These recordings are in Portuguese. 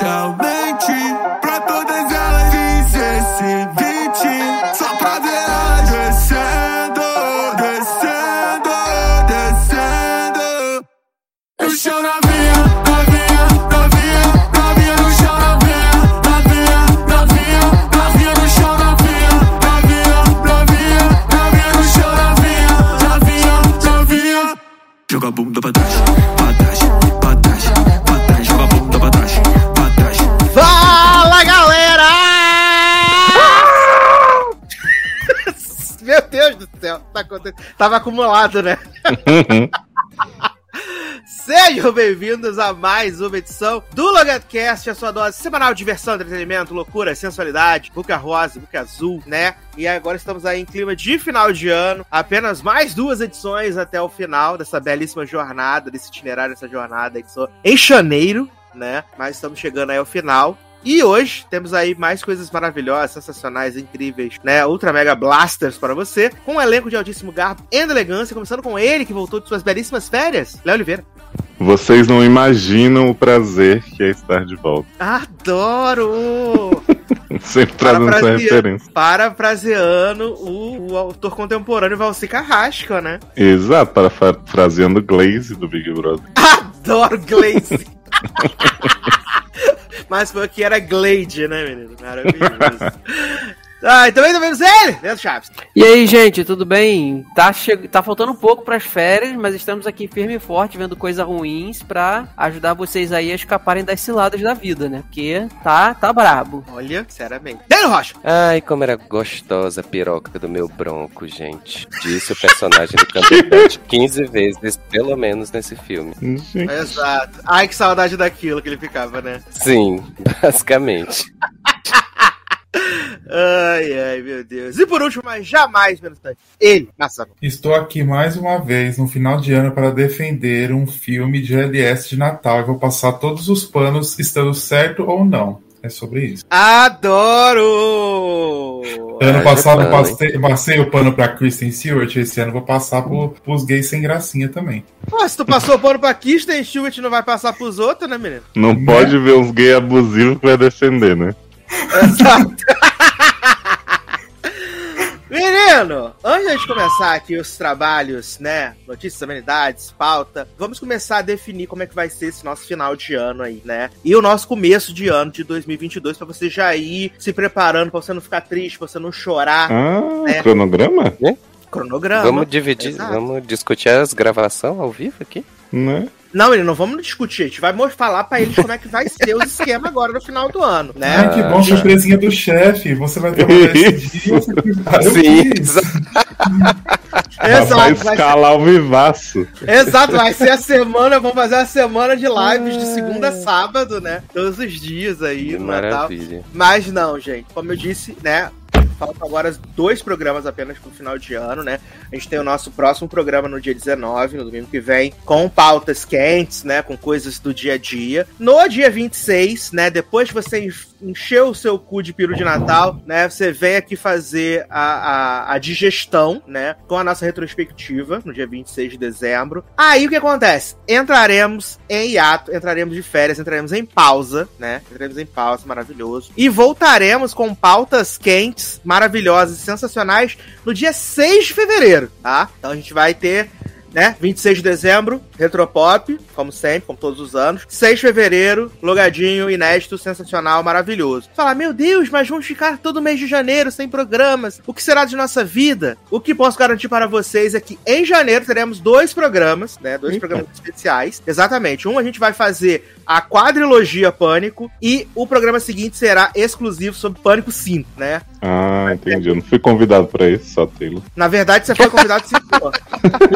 especialmente pra todas elas. Esse 20 Tava acumulado, né? Sejam bem-vindos a mais uma edição do Logatcast, a sua dose semanal de diversão, entretenimento, loucura, sensualidade, boca rosa, boca azul, né? E agora estamos aí em clima de final de ano, apenas mais duas edições até o final dessa belíssima jornada, desse itinerário, dessa jornada que sou em janeiro, né? Mas estamos chegando aí ao final. E hoje temos aí mais coisas maravilhosas, sensacionais, incríveis, né? Ultra Mega Blasters para você, com um elenco de altíssimo garbo e elegância, começando com ele que voltou de suas belíssimas férias, Léo Oliveira. Vocês não imaginam o prazer que é estar de volta. Adoro! Sempre trazendo essa referência. Parafraseando o, o autor contemporâneo Valci Carrasco, né? Exato, parafraseando Glaze do Big Brother. Adoro Glaze! Mas foi que era Glade, né, menino? Maravilhoso. Ah, e também temos ele, Leandro Chaves. E aí, gente, tudo bem? Tá, che... tá faltando um pouco pras férias, mas estamos aqui firme e forte, vendo coisas ruins pra ajudar vocês aí a escaparem das ciladas da vida, né? Porque tá, tá brabo. Olha, sinceramente. Daniel Rocha. Ai, como era gostosa a piroca do meu bronco, gente. Disse o personagem do Cumberbatch 15 vezes, pelo menos, nesse filme. Exato. Ai, que saudade daquilo que ele ficava, né? Sim, basicamente. Ai, ai, meu Deus. E por último, mas jamais menos tarde, ele, Massaro. Estou aqui mais uma vez no final de ano para defender um filme de LS de Natal e vou passar todos os panos, estando certo ou não. É sobre isso. Adoro! Ano passado eu passei, passei o pano para Kristen Stewart, esse ano eu vou passar pro, pros gays sem gracinha também. Pô, se tu passou o pano pra Kirsten Stewart, não vai passar pros outros, né, menino? não Né? pode ver uns gay abusivos que vai defender, né? Exato. Menino, antes de começar aqui os trabalhos, né? Notícias, amenidades, pauta, vamos começar a definir como é que vai ser esse nosso final de ano aí, né? E o nosso começo de ano de 2022 pra você já ir se preparando, pra você não ficar triste, pra você não chorar. Ah, É. cronograma? Cronograma. Vamos dividir, Exato. vamos discutir as gravações ao vivo aqui? Né? Não, menino, não vamos discutir. A gente vai falar pra eles como é que vai ser os esquemas agora no final do ano, né? Ai, que bom, surpresinha do chefe. Você vai trabalhar esse dia. Sim, Exato, vai ser escalar o vivaço. Exato, vai ser a semana, vamos fazer a semana de lives de segunda a sábado, né? Todos os dias aí que no Natal. maravilha. Mas não, gente, como eu disse, né? Faltam agora dois programas apenas pro final de ano, né? A gente tem o nosso próximo programa no dia 19, no domingo que vem, com pautas quentes, né? Com coisas do dia a dia. No dia 26, né? Depois que você encheu o seu cu de peru de Natal, né? Você vem aqui fazer a, a, a digestão, né? Com a nossa retrospectiva, no dia 26 de dezembro. Aí o que acontece? Entraremos em hiato, entraremos de férias, entraremos em pausa, né? Entraremos em pausa, maravilhoso. E voltaremos com pautas quentes, maravilhosas e sensacionais no dia 6 de fevereiro, tá? Então a gente vai ter né? 26 de dezembro, Retropop, como sempre, como todos os anos. 6 de fevereiro, logadinho, inédito, sensacional, maravilhoso. Falar, meu Deus, mas vamos ficar todo mês de janeiro sem programas. O que será de nossa vida? O que posso garantir para vocês é que em janeiro teremos dois programas, né? Dois Eita. programas especiais. Exatamente. Um a gente vai fazer a quadrilogia Pânico e o programa seguinte será exclusivo sobre Pânico 5, né? Ah, entendi. Eu não fui convidado pra isso, só Taylor. Na verdade, você foi convidado sim, pô.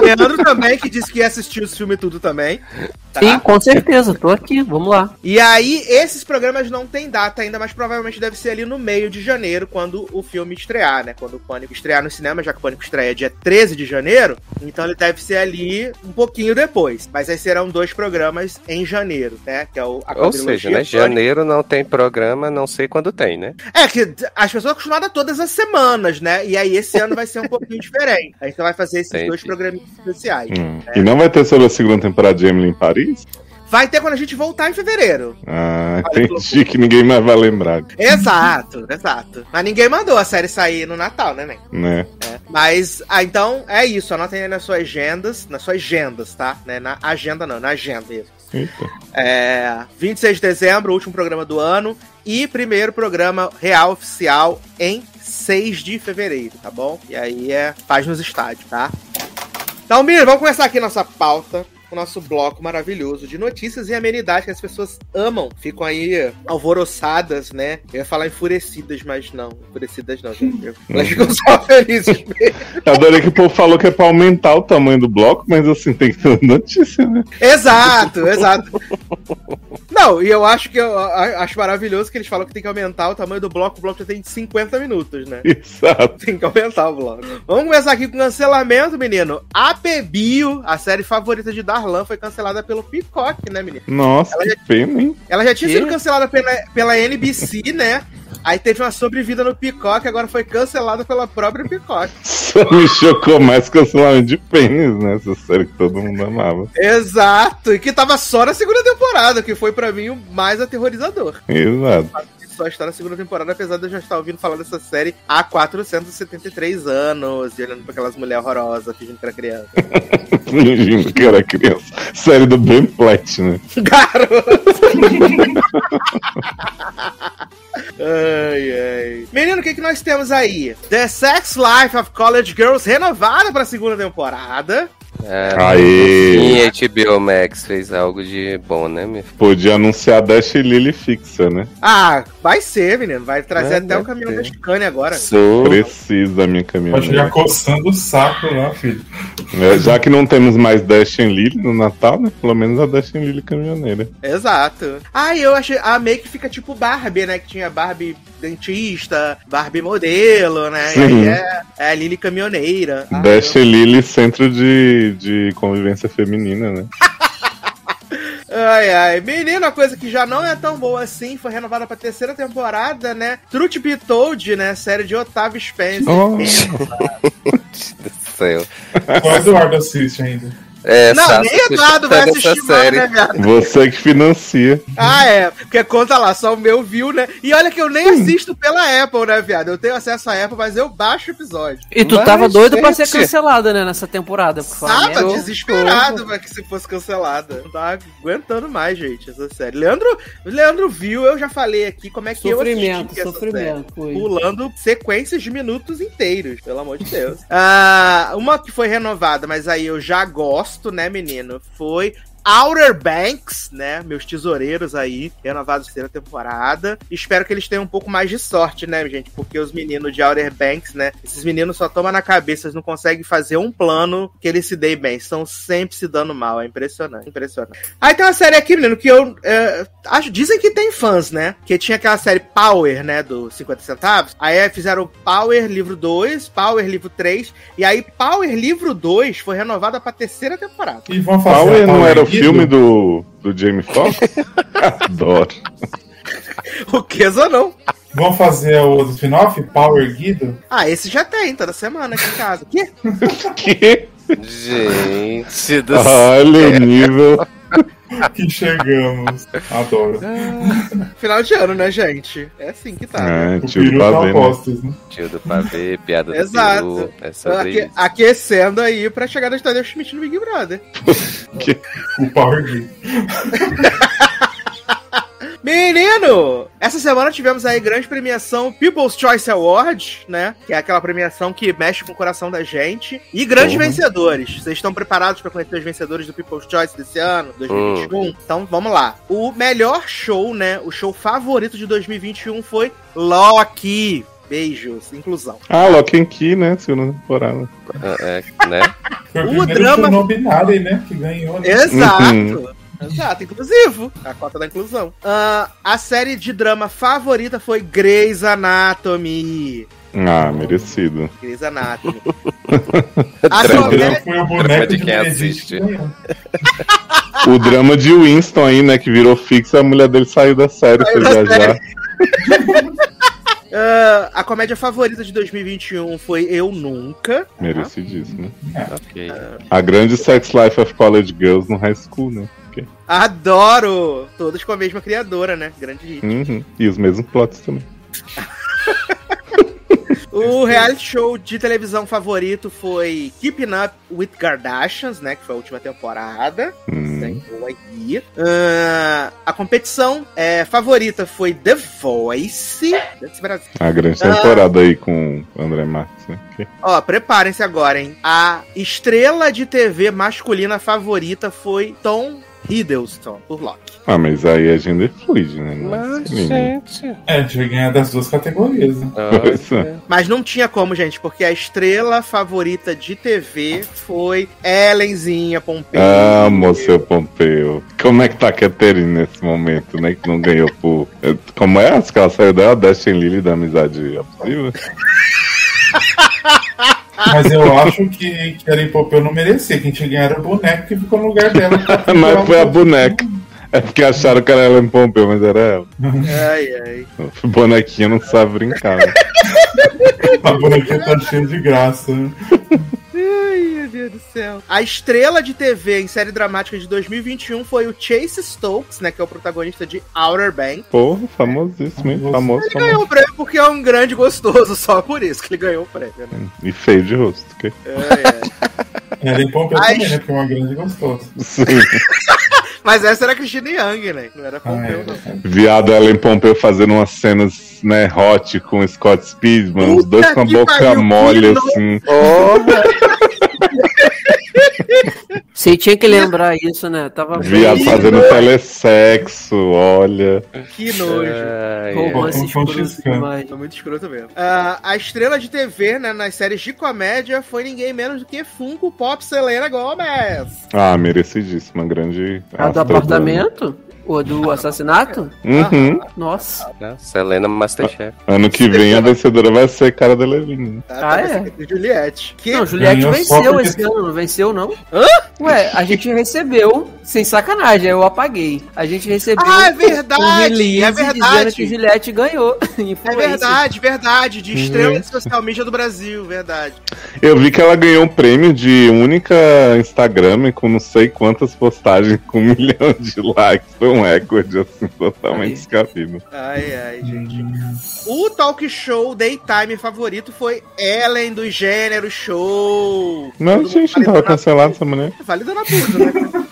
Leandro também, que disse que ia assistir os filmes tudo também. tá? Sim, com certeza, tô aqui, vamos lá. E aí, esses programas não tem data ainda, mas provavelmente deve ser ali no meio de janeiro, quando o filme estrear, né? Quando o Pânico estrear no cinema, já que o Pânico estreia dia 13 de janeiro, então ele deve ser ali um pouquinho depois. Mas aí serão dois programas em janeiro, né? Que é o, a Ou seja, né? Pânico. Janeiro não tem programa, não sei quando tem, né? É que as pessoas estão acostumadas a todas as semanas, né? E aí esse ano vai ser um pouquinho diferente. A gente vai fazer esses Entendi. dois programas especiais. Hum. E não vai ter sobre a segunda temporada de Emily em Paris? vai ter quando a gente voltar em fevereiro. Ah, entendi que ninguém mais vai lembrar, Exato, exato. Mas ninguém mandou a série sair no Natal, né, né? né? É. Mas, ah, então, é isso. Anotem aí nas suas agendas. Nas suas agendas, tá? Né? Na agenda não, na agenda, isso. Eita. É, 26 de dezembro, último programa do ano. E primeiro programa real oficial em 6 de fevereiro, tá bom? E aí é paz nos estádios, tá? Então, Miriam, vamos começar aqui nossa pauta. O nosso bloco maravilhoso de notícias e amenidades que as pessoas amam. Ficam aí alvoroçadas, né? Eu ia falar enfurecidas, mas não. Enfurecidas não, gente. Elas ficam só felizes mesmo. Eu adorei que o povo falou que é pra aumentar o tamanho do bloco, mas assim, tem que ter notícia, né? Exato, exato. Não, e eu acho que eu acho maravilhoso que eles falam que tem que aumentar o tamanho do bloco. O bloco já tem 50 minutos, né? Exato. Tem que aumentar o bloco. Vamos começar aqui com cancelamento, menino. A Pebio, a série favorita de Darlan, foi cancelada pelo Peacock, né, menino? Nossa, que pena, hein? Ela já tinha Que? sido cancelada pela, pela NBC, né? Aí teve uma sobrevida no Peacock, agora foi cancelada pela própria Peacock. Só me chocou mais cancelamento de pênis, né? Essa série que todo mundo amava. Exato, e que tava só na segunda temporada, que foi pra mim o mais aterrorizador. Exato. Só está na segunda temporada, apesar de eu já estar ouvindo falar dessa série há 473 anos, e olhando pra aquelas mulheres horrorosas, fingindo que era criança. Fingindo que era criança. Série do Ben Platt, né? Garoto! ai, ai. Menino, o que, que nós temos aí? The Sex Life of College Girls renovada pra segunda temporada. É, Aê! E HBO Max fez algo de bom, né, minha filha? Podia anunciar Dash e Lily fixa, né? Ah, vai ser, menino. Vai trazer É, até o deve caminhão ter. da Scania agora. Sou. Preciso da minha Pode ficar caminhonete. coçando o saco lá, filho. É, já que não temos mais Dash Lily no Natal, né? Pelo menos a Dash Lily caminhoneira. Exato. Ah, eu achei. Amei que fica tipo Barbie, né? Que tinha Barbie dentista, Barbie modelo, né? E aí Sim. é, é a Lily caminhoneira. Ah, Dash e Lily, centro de, de convivência feminina, né? Ai, ai. Menino, a coisa que já não é tão boa assim, foi renovada pra terceira temporada, né? Truth Be Told, né? Série de Otávio Spencer. Oh. do céu. O Eduardo assiste ainda. É, não, nem Eduardo vai assistir mais, né, viado? Você que financia. Ah, é. Porque conta lá, só o meu viu, né? E olha que eu nem assisto pela Apple, né, viado? Eu tenho acesso à Apple, mas eu baixo o episódio. E tu Mas, tava doido pra ser gente. cancelada, né, nessa temporada. Tava desesperado pra que se fosse cancelada. Não tava aguentando mais, gente, essa série. Leandro, Leandro viu, eu já falei aqui como é que Sofrimento, eu assisti essa série. sofrimento. Foi. Pulando sequências de minutos inteiros, pelo amor de Deus. Ah, uma que foi renovada, mas aí eu já gosto, né, menino? Foi Outer Banks, né? Meus tesoureiros aí, renovados terceira temporada. Espero que eles tenham um pouco mais de sorte, né, gente? Porque os meninos de Outer Banks, né? Esses meninos só tomam na cabeça, eles não conseguem fazer um plano que eles se deem bem. Estão sempre se dando mal. É impressionante, impressionante. Aí tem uma série aqui, menino, que eu. é, acho, dizem que tem fãs, né? Que tinha aquela série Power, né? Do 50 centavos. Aí fizeram Power livro 2, Power livro 3. E aí Power livro 2 foi renovada pra terceira temporada. E vão fazer Power a não Power era o? Filme do, do Jamie Foxx? Adoro. O que ou não? Vão fazer o spin-off? Power Guido? Ah, esse já tem, toda semana aqui em casa. Que? Que? Gente do céu. Olha o nível. Que chegamos. Adoro. Final de ano, né, gente? É assim que tá. né? É, O tio do peru tá pavê, né? postos, né? Tio do pavê, piada do Exato. peru. É sobre Aque- aquecendo aí pra chegar no Tadeu Schmidt no Big Brother. O Power. Menino! Essa semana tivemos aí grande premiação People's Choice Award, né? Que é aquela premiação que mexe com o coração da gente. E grandes Porra. vencedores. Vocês estão preparados pra conhecer os vencedores do People's Choice desse ano, 2021? Então vamos lá. O melhor show, né? O show favorito de 2021 foi Loki. Beijos, inclusão. Ah, Lock and Key, né? Segunda temporada. É, é, né? Foi o, O drama- show não né? Que ganhou. Né? Exato. Uhum. Exato, inclusivo. A cota da inclusão. Ah, a série de drama favorita foi Grey's Anatomy. Ah, merecido. Grey's Anatomy. a Drama. Foi o boneco de quem assiste. O drama de Winston aí, né? Que virou fixo, a mulher dele saiu da série, Saiu foi da viajar. Ah, a comédia favorita de 2021 foi Eu Nunca. Merecidíssimo. Ok. A grande sex life of college girls no high school, né? Adoro! Todos com a mesma criadora, né? Grande hit. Uhum. E os mesmos plots também. O reality show de televisão favorito foi Keeping Up with Kardashians, né? Que foi a última temporada. Hum. Aí. Ah, a competição é, favorita foi The Voice. A grande Ah. temporada aí com o André Marques, né? Ó, preparem-se agora, hein? A estrela de TV masculina favorita foi Tom Hiddleston, por Loki. Ah, mas aí a gender fluid, né? É Mas, gente. É, a gente vai ganhar das duas categorias, né? Pois é. Mas não tinha como, gente, porque a estrela favorita de TV foi Ellenzinha Pompeu. Amo seu Pompeu. Como é que tá a Catherine nesse momento, né? Que não ganhou por. Como é? Acho que ela saiu dela, Dustin Lily da amizade abusiva. Mas eu acho que, que a Ellen Pompeu não merecia. Quem tinha ganhado era o boneco que ficou no lugar dela. Mas foi a boneca. É porque acharam que era Ellen Pompeu, mas era ela. Ai, ai. Bonequinha não sabe brincar. né? A bonequinha tá cheia de graça. Deus do céu. A estrela de TV em série dramática de 2021 foi o Chase Stokes, né? Que é o protagonista de Outer Banks. Porra, famosíssimo, hein? Famoso, Ele famoso. ganhou o prêmio porque é um grande gostoso, só por isso que ele ganhou o prêmio, né? E feio de rosto, ok? É, é. Ellen Pompeu Ai, também, né? Porque é uma grande gostosa. Sim. Mas essa era a Christine Young, né? Não era Ah, Pompeu, é, não. é. Viado Ellen Pompeu fazendo umas cenas, né, hot com Scott Speedman, os dois com a boca pariu, mole, assim. Você tinha que lembrar isso, né? Tava Viado bem- fazendo telesexo, olha. Que nojo. Ai, Romance Pô, escroto demais. Tá muito escroto mesmo. Ah, a estrela de TV, né, nas séries de comédia foi ninguém menos do que Funko Pop Selena Gomez. Ah, merecidíssima, grande. A do apartamento? Ou do assassinato? Uhum. Nossa. Selena Masterchef. Ano que vem a vencedora vai ser cara da Levine. Tá, Ah, tá é? é Juliette. Que Não, Juliette venceu esse ano, não venceu, não? Hã? Ué, a gente recebeu, sem sacanagem, eu apaguei. A gente recebeu Ah, é verdade, um release é dizendo verdade. que Juliette ganhou. É verdade, verdade. De estrela Uhum. de social media do Brasil, verdade. Eu vi que ela ganhou um prêmio de única Instagram com não sei quantas postagens com um milhão de likes. Foi um recorde, assim, totalmente descabido. Ai, ai, gente. O talk show daytime favorito foi Ellen do Gênero Show. Não, Todo gente, não tava cancelado essa mulher. a- Validando a tudo, né?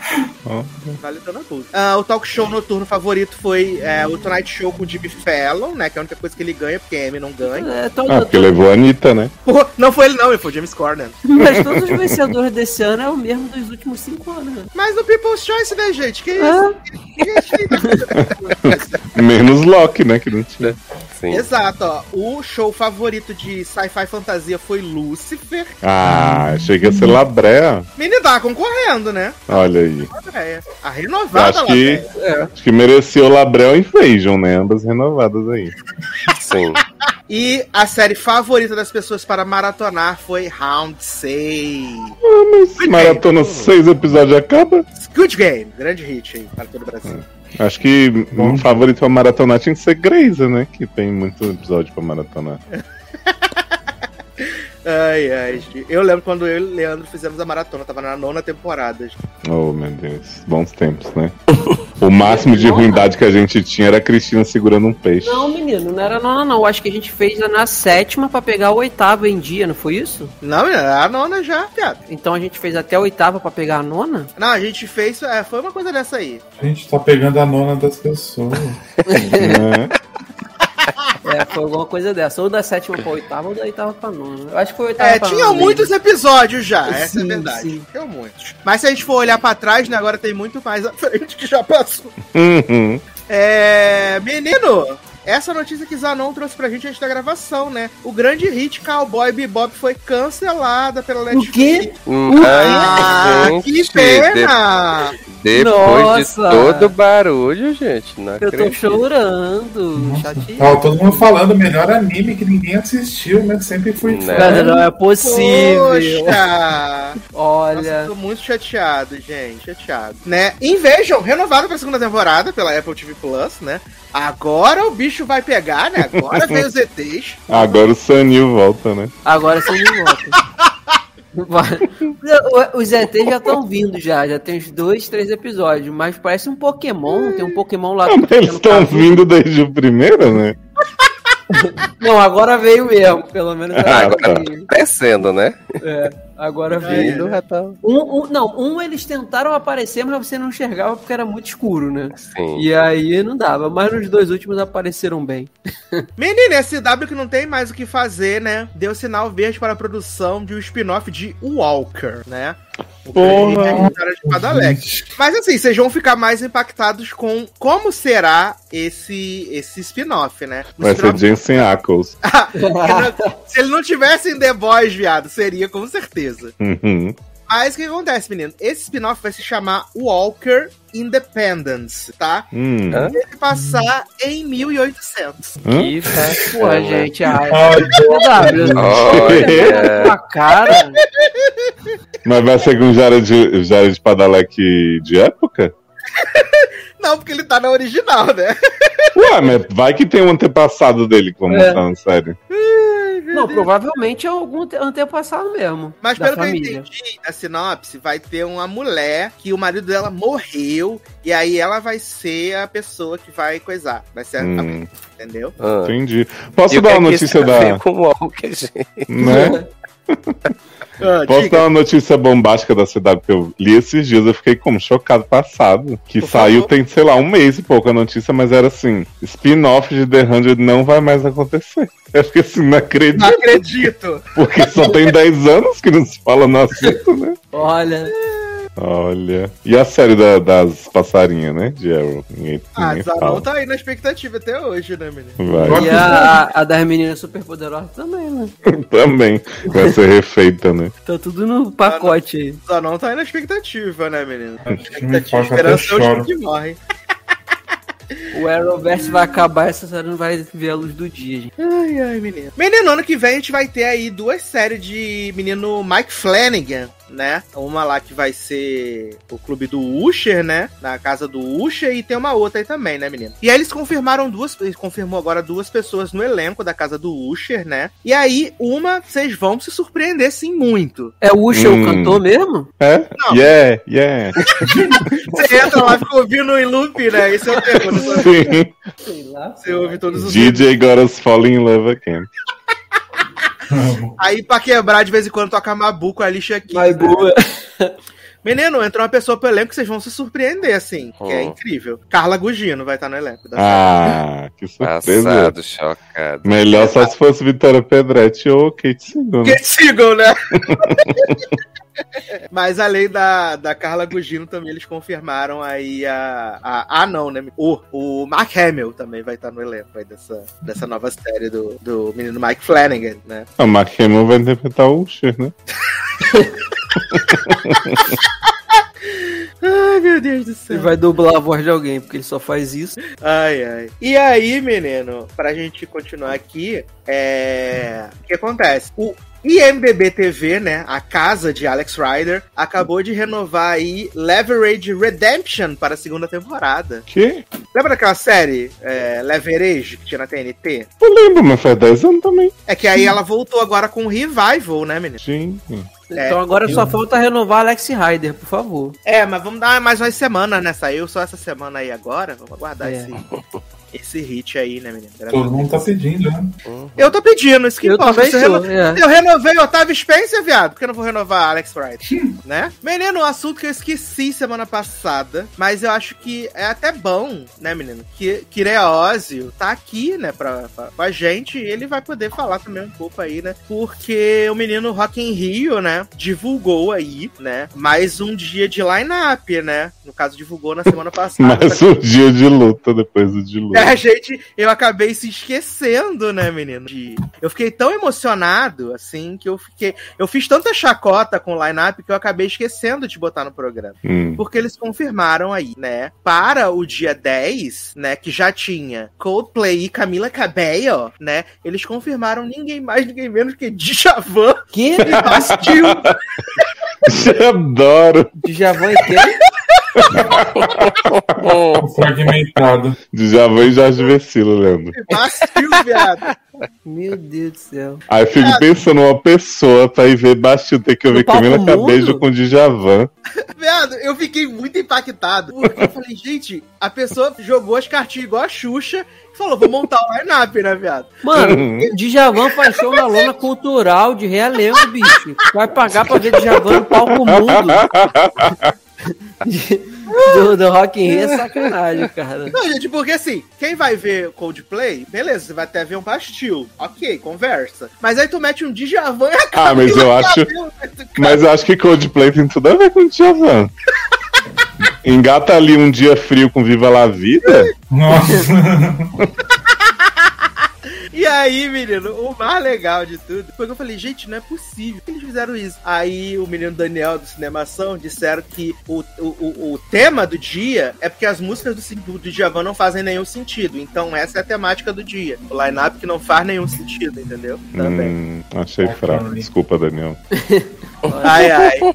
Ó. Validando a tudo. Ah, o talk show noturno favorito foi é, o Tonight Show com o Jimmy Fallon, né? Que é a única coisa que ele ganha, porque a Amy não ganha. É, Ah, porque levou a Anitta, né? Pô, não foi ele não, ele foi o James Corden. Mas todos os vencedores desse ano é o mesmo dos últimos cinco anos. né? Mas no People's Choice, né, gente? Que isso? Ah, Menos Loki, né? Que não tinha. Sim. Exato, ó. O show favorito de sci-fi fantasia foi Lucifer. Ah, achei que ia ser Labrea. Menina, tá concorrendo, né? Olha aí. É, a renovada Acho lá. que, velho. acho que mereceu Labrel e Invasion, né? Ambas renovadas aí. Sim. E a série favorita das pessoas para maratonar foi Round 6. Maratona seis episódios acaba. Good Game, grande hit aí para todo o Brasil. Acho que um favorito pra maratonar tinha que ser Grey's, né? Que tem muito episódio pra maratonar. Ai, ai, gente. Eu lembro quando eu e o Leandro fizemos a maratona, tava na nona temporada. gente. Oh, meu Deus. Bons tempos, né? O máximo de ruindade que a gente tinha era a Cristina segurando um peixe. não, menino, não era nona, não. Acho que a gente fez na sétima pra pegar o oitavo em dia, não foi isso? Não, era a nona já, piada. Então a gente fez até a oitava pra pegar a nona? Não, a gente fez, é, foi uma coisa dessa aí. A gente tá pegando a nona das pessoas. né? É, foi alguma coisa dessa. Ou da sétima pra oitava, ou da oitava pra nona. Eu acho que foi oitava É, pra tinham nona. muitos episódios já, essa é a Sim, verdade. sim. Tinham muitos. Mas se a gente for olhar pra trás, né, agora tem muito mais à frente que já passou. Uhum. É. Menino! Essa notícia que Zanon trouxe pra gente antes da gravação, né? O grande hit Cowboy Bebop foi cancelada pela Netflix. quê? Hum, Ah, ai, que pena! de- depois Nossa. de todo o barulho, gente, não Eu tô acredito. chorando. chateado. Tava todo mundo falando, melhor anime que ninguém assistiu, né? Sempre fui Né? fã. Cara, não é possível. Poxa! Nossa, Olha. tô muito chateado, gente. Chateado. Né? Invasion, renovado pra segunda temporada pela Apple TV Plus, né? Agora o bicho vai pegar, né? Agora vem os ETs. Agora o Sanil volta, né? Agora você me volta. O- Os ETs já estão vindo já, já tem uns dois, três episódios, mas parece um Pokémon, tem um Pokémon lá. Ah, mas eles estão vindo desde o primeiro, né? Não, agora veio mesmo, pelo menos Ah, agora tá. veio. Descendo, né? É, agora veio. Vindo, já tá. Um, um- não, um eles tentaram aparecer, mas você não enxergava porque era muito escuro, né? Sim. E aí não dava, mas nos dois últimos apareceram bem. Menina, SW que não tem mais o que fazer, né? Deu sinal verde para a produção de um spin-off de Walker, né? O Porra. é a história de Padalec. Mas assim, vocês vão ficar mais impactados com como será esse, esse spin-off, né? O Vai ser Jensen Ackles. Se ele não tivesse em The Boys, viado, seria com certeza. Uhum. Mas o que acontece, menino? Esse spin-off vai se chamar Walker Independence, tá? Hum. Se passar em 1800. Hã? Que Pô, bacana. gente, ai. Olha. tua cara. Mas vai ser com Jared, Jared Padalecki de época? Não, porque ele tá na original, né? Ué, mas vai que tem um antepassado dele vamos É. mostrar na série. Não, provavelmente é algum ante- antepassado mesmo. Mas da pelo que família. eu entendi, a sinopse vai ter uma mulher que o marido dela morreu e aí ela vai ser a pessoa que vai coisar. Vai ser a- Hum, a, entendeu? Ah. entendi. Posso E dar que uma é que notícia a da. Com o Walker, gente? Né? Ah, Posso diga. dar uma notícia bombástica da CW que eu li esses dias, eu fiquei como chocado passado. Que Por saiu favor. tem, sei lá, um mês e pouco a notícia, mas era assim: spin-off de The 100 não vai mais acontecer. Eu fiquei assim, não acredito, Não acredito. porque só tem 10 anos que não se fala no assunto, né? Olha, Olha. E a série da- das passarinhas, né? De Arrow. Ninguém, Ah, ninguém Zanon tá aí na expectativa até hoje, né, menino? Vai. e a, a das meninas superpoderosas também, né? Também. Vai ser refeita, né? Tá tudo no pacote aí. Zanon tá aí na expectativa, né, menino? Acho que me Expectativa, esperança é o choro. que morre. O Arrowverse vai acabar, essa série não vai ver a luz do dia, gente. Ai, ai, menino. Menino, ano que vem a gente vai ter aí duas séries de menino Mike Flanagan, né? Uma lá que vai ser o clube do Usher, né? Na casa do Usher, e tem uma outra aí também, né, menino? E aí eles confirmaram duas, eles confirmou agora duas pessoas no elenco da casa do Usher, né? E aí, uma, vocês vão se surpreender sim muito. É o Usher Hum. o cantor mesmo? É? Não. Yeah, yeah. Você entra lá e fica ouvindo em loop, né? Esse é o termo. né? Sim. Sei lá. Você ouve todos os DJ got us falling in love again. Aí pra quebrar, de vez em quando toca Mabu com a lixa aqui. Mas boa. Menino, entrou uma pessoa pro elenco que vocês vão se surpreender, assim. Que é Oh. incrível. Carla Gugino vai estar no elenco. Da Ah, que surpresa. Passado, chocado. Melhor só se fosse Vitória Pedretti ou Kate Sigon. Que sigam, né? Mas além da, da Carla Gugino, também eles confirmaram aí a. a ah, não, né? O, o Mark Hamill também vai estar no elenco aí dessa, dessa nova série do, do menino Mike Flanagan, né? A Mark Hamill vai interpretar o Usher, né? Ai, meu Deus do Ele céu. vai dublar a voz de alguém, porque ele só faz isso. Ai, ai. E aí, menino, pra gente continuar aqui, é. O que acontece? O IMDB TV, né, a casa de Alex Rider, acabou de renovar aí Leverage Redemption para a segunda temporada. Que? Lembra daquela série é, Leverage que tinha na TNT? Eu lembro, mas faz 10 anos também. É que aí ela voltou agora com um revival, né, menino? Gente. É, então agora só falta renovar Alex Rider, por favor. É, mas vamos dar mais umas semanas, né? Saiu só essa semana aí agora. Vamos aguardar É. esse, esse hit aí, né, menino? Todo mundo tá pedindo, né? Eu tô pedindo, isso que Eu importa. eu reno- é. Eu renovei o Otávio Spencer, viado. Por que eu não vou renovar Alex Wright? né? Menino, um assunto que eu esqueci semana passada, mas eu acho que é até bom, né, menino? Que Kireózio tá aqui, né, pra, pra, com a gente e ele vai poder falar também um pouco aí, né? Porque o menino Rock in Rio, né, divulgou aí, né, mais um dia de line-up, né? No caso, divulgou na semana passada. Mais um dia de luta depois do de luta. É, a gente, eu acabei se esquecendo, né, menino? De- eu fiquei tão emocionado, assim, que eu fiquei. Eu fiz tanta chacota com o line-up que eu acabei esquecendo de botar no programa. Hum. Porque eles confirmaram aí, né? Para o dia 10, né? Que já tinha Coldplay e Camila Cabello, né? Eles confirmaram ninguém mais, ninguém menos que Djavan Que? Bastille. Adoro. Djavan e quem? Fragmentado. Djavan e Jorge Vecilo, Leandro. Bastille, viado. Meu Deus do céu. Aí eu fico pensando, uma pessoa pra ir ver Bastille ter que ouvir Camila? Cabello com Djavan. Viado, eu fiquei muito impactado. Porque eu falei, gente, a pessoa jogou as cartinhas igual a Xuxa e falou, vou montar o line-up, né, viado? Mano, Djavan faz show na lona cultural de realengo, bicho. Vai pagar pra ver Djavan no palco mundo. Do, do Rock in Rio é sacanagem, cara. Não, gente, porque assim, quem vai ver Coldplay, beleza, você vai até ver um Bastil. Ok, conversa. Mas aí tu mete um Djavan e acaba. Ah, mas eu acho- Mas eu acho que Coldplay tem tudo a ver com Djavan. Engata ali um dia frio com Viva La Vida. Nossa. E aí, menino, o mais legal de tudo foi que eu falei, gente, não é possível que eles fizeram isso. Aí o menino Daniel do Cinemação disseram que o, o, o, o tema do dia é porque as músicas do, do, do Djavan não fazem nenhum sentido. Então essa é a temática do dia. O line-up que não faz nenhum sentido, entendeu? Também. Hum, achei fraco. Desculpa, Daniel. Ai, ai.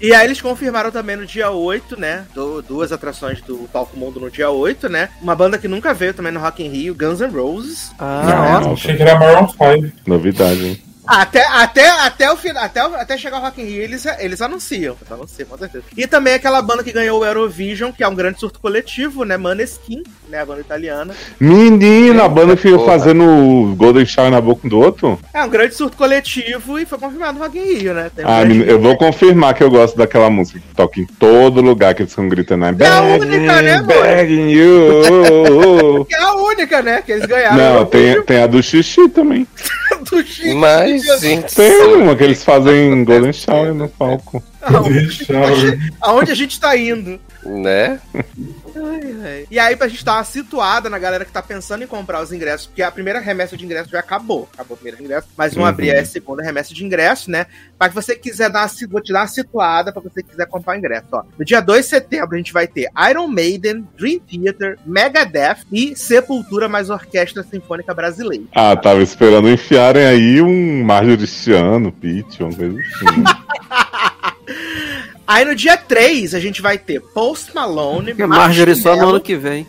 E aí eles confirmaram também no dia 8, né? do- duas atrações do Palco Mundo no dia 8, né? Uma banda que nunca veio também no Rock in Rio, Guns N' Roses. Ah, Não, Achei que era Maroon 5. Novidade, hein? Até, até, até o final, até, o- até chegar o Rock in Rio, eles, eles anunciam. Eles anunciam, com certeza. E também aquela banda que ganhou o Eurovision, que é um grande surto coletivo, né? Maneskin, né? A banda italiana. Menina, a banda que Porra. fazendo o Golden Shower na boca um do outro? É um grande surto coletivo e foi confirmado no Rock in Rio, né? Tem um Ah, eu vou confirmar que eu gosto daquela música que toca em todo lugar, que eles ficam gritando. I'm É a única, né, begging you. Que é a única, né? Que eles ganharam. Não, o tem, tem a do xixi também. Do Chico. Mas, gente. Tem uma que eles fazem Golden Shower no palco. Aonde, aonde a gente tá indo? Né? Ai, ai. E aí, pra gente dar uma situada na galera que tá pensando em comprar os ingressos, porque a primeira remessa de ingresso já acabou. Acabou a primeira remessa, mas vão Uhum. abrir a segunda remessa de ingresso, né? Pra que você quiser dar uma, vou te dar uma situada pra você quiser comprar o ingresso, ó. No dia 2 de setembro a gente vai ter Iron Maiden, Dream Theater, Megadeth e Sepultura mais Orquestra Sinfônica Brasileira. Ah, tava esperando enfiarem aí um Marjoristiano, Pete, uma coisa assim. Aí no dia 3 a gente vai ter Post Malone, Marjorie só no ano que vem.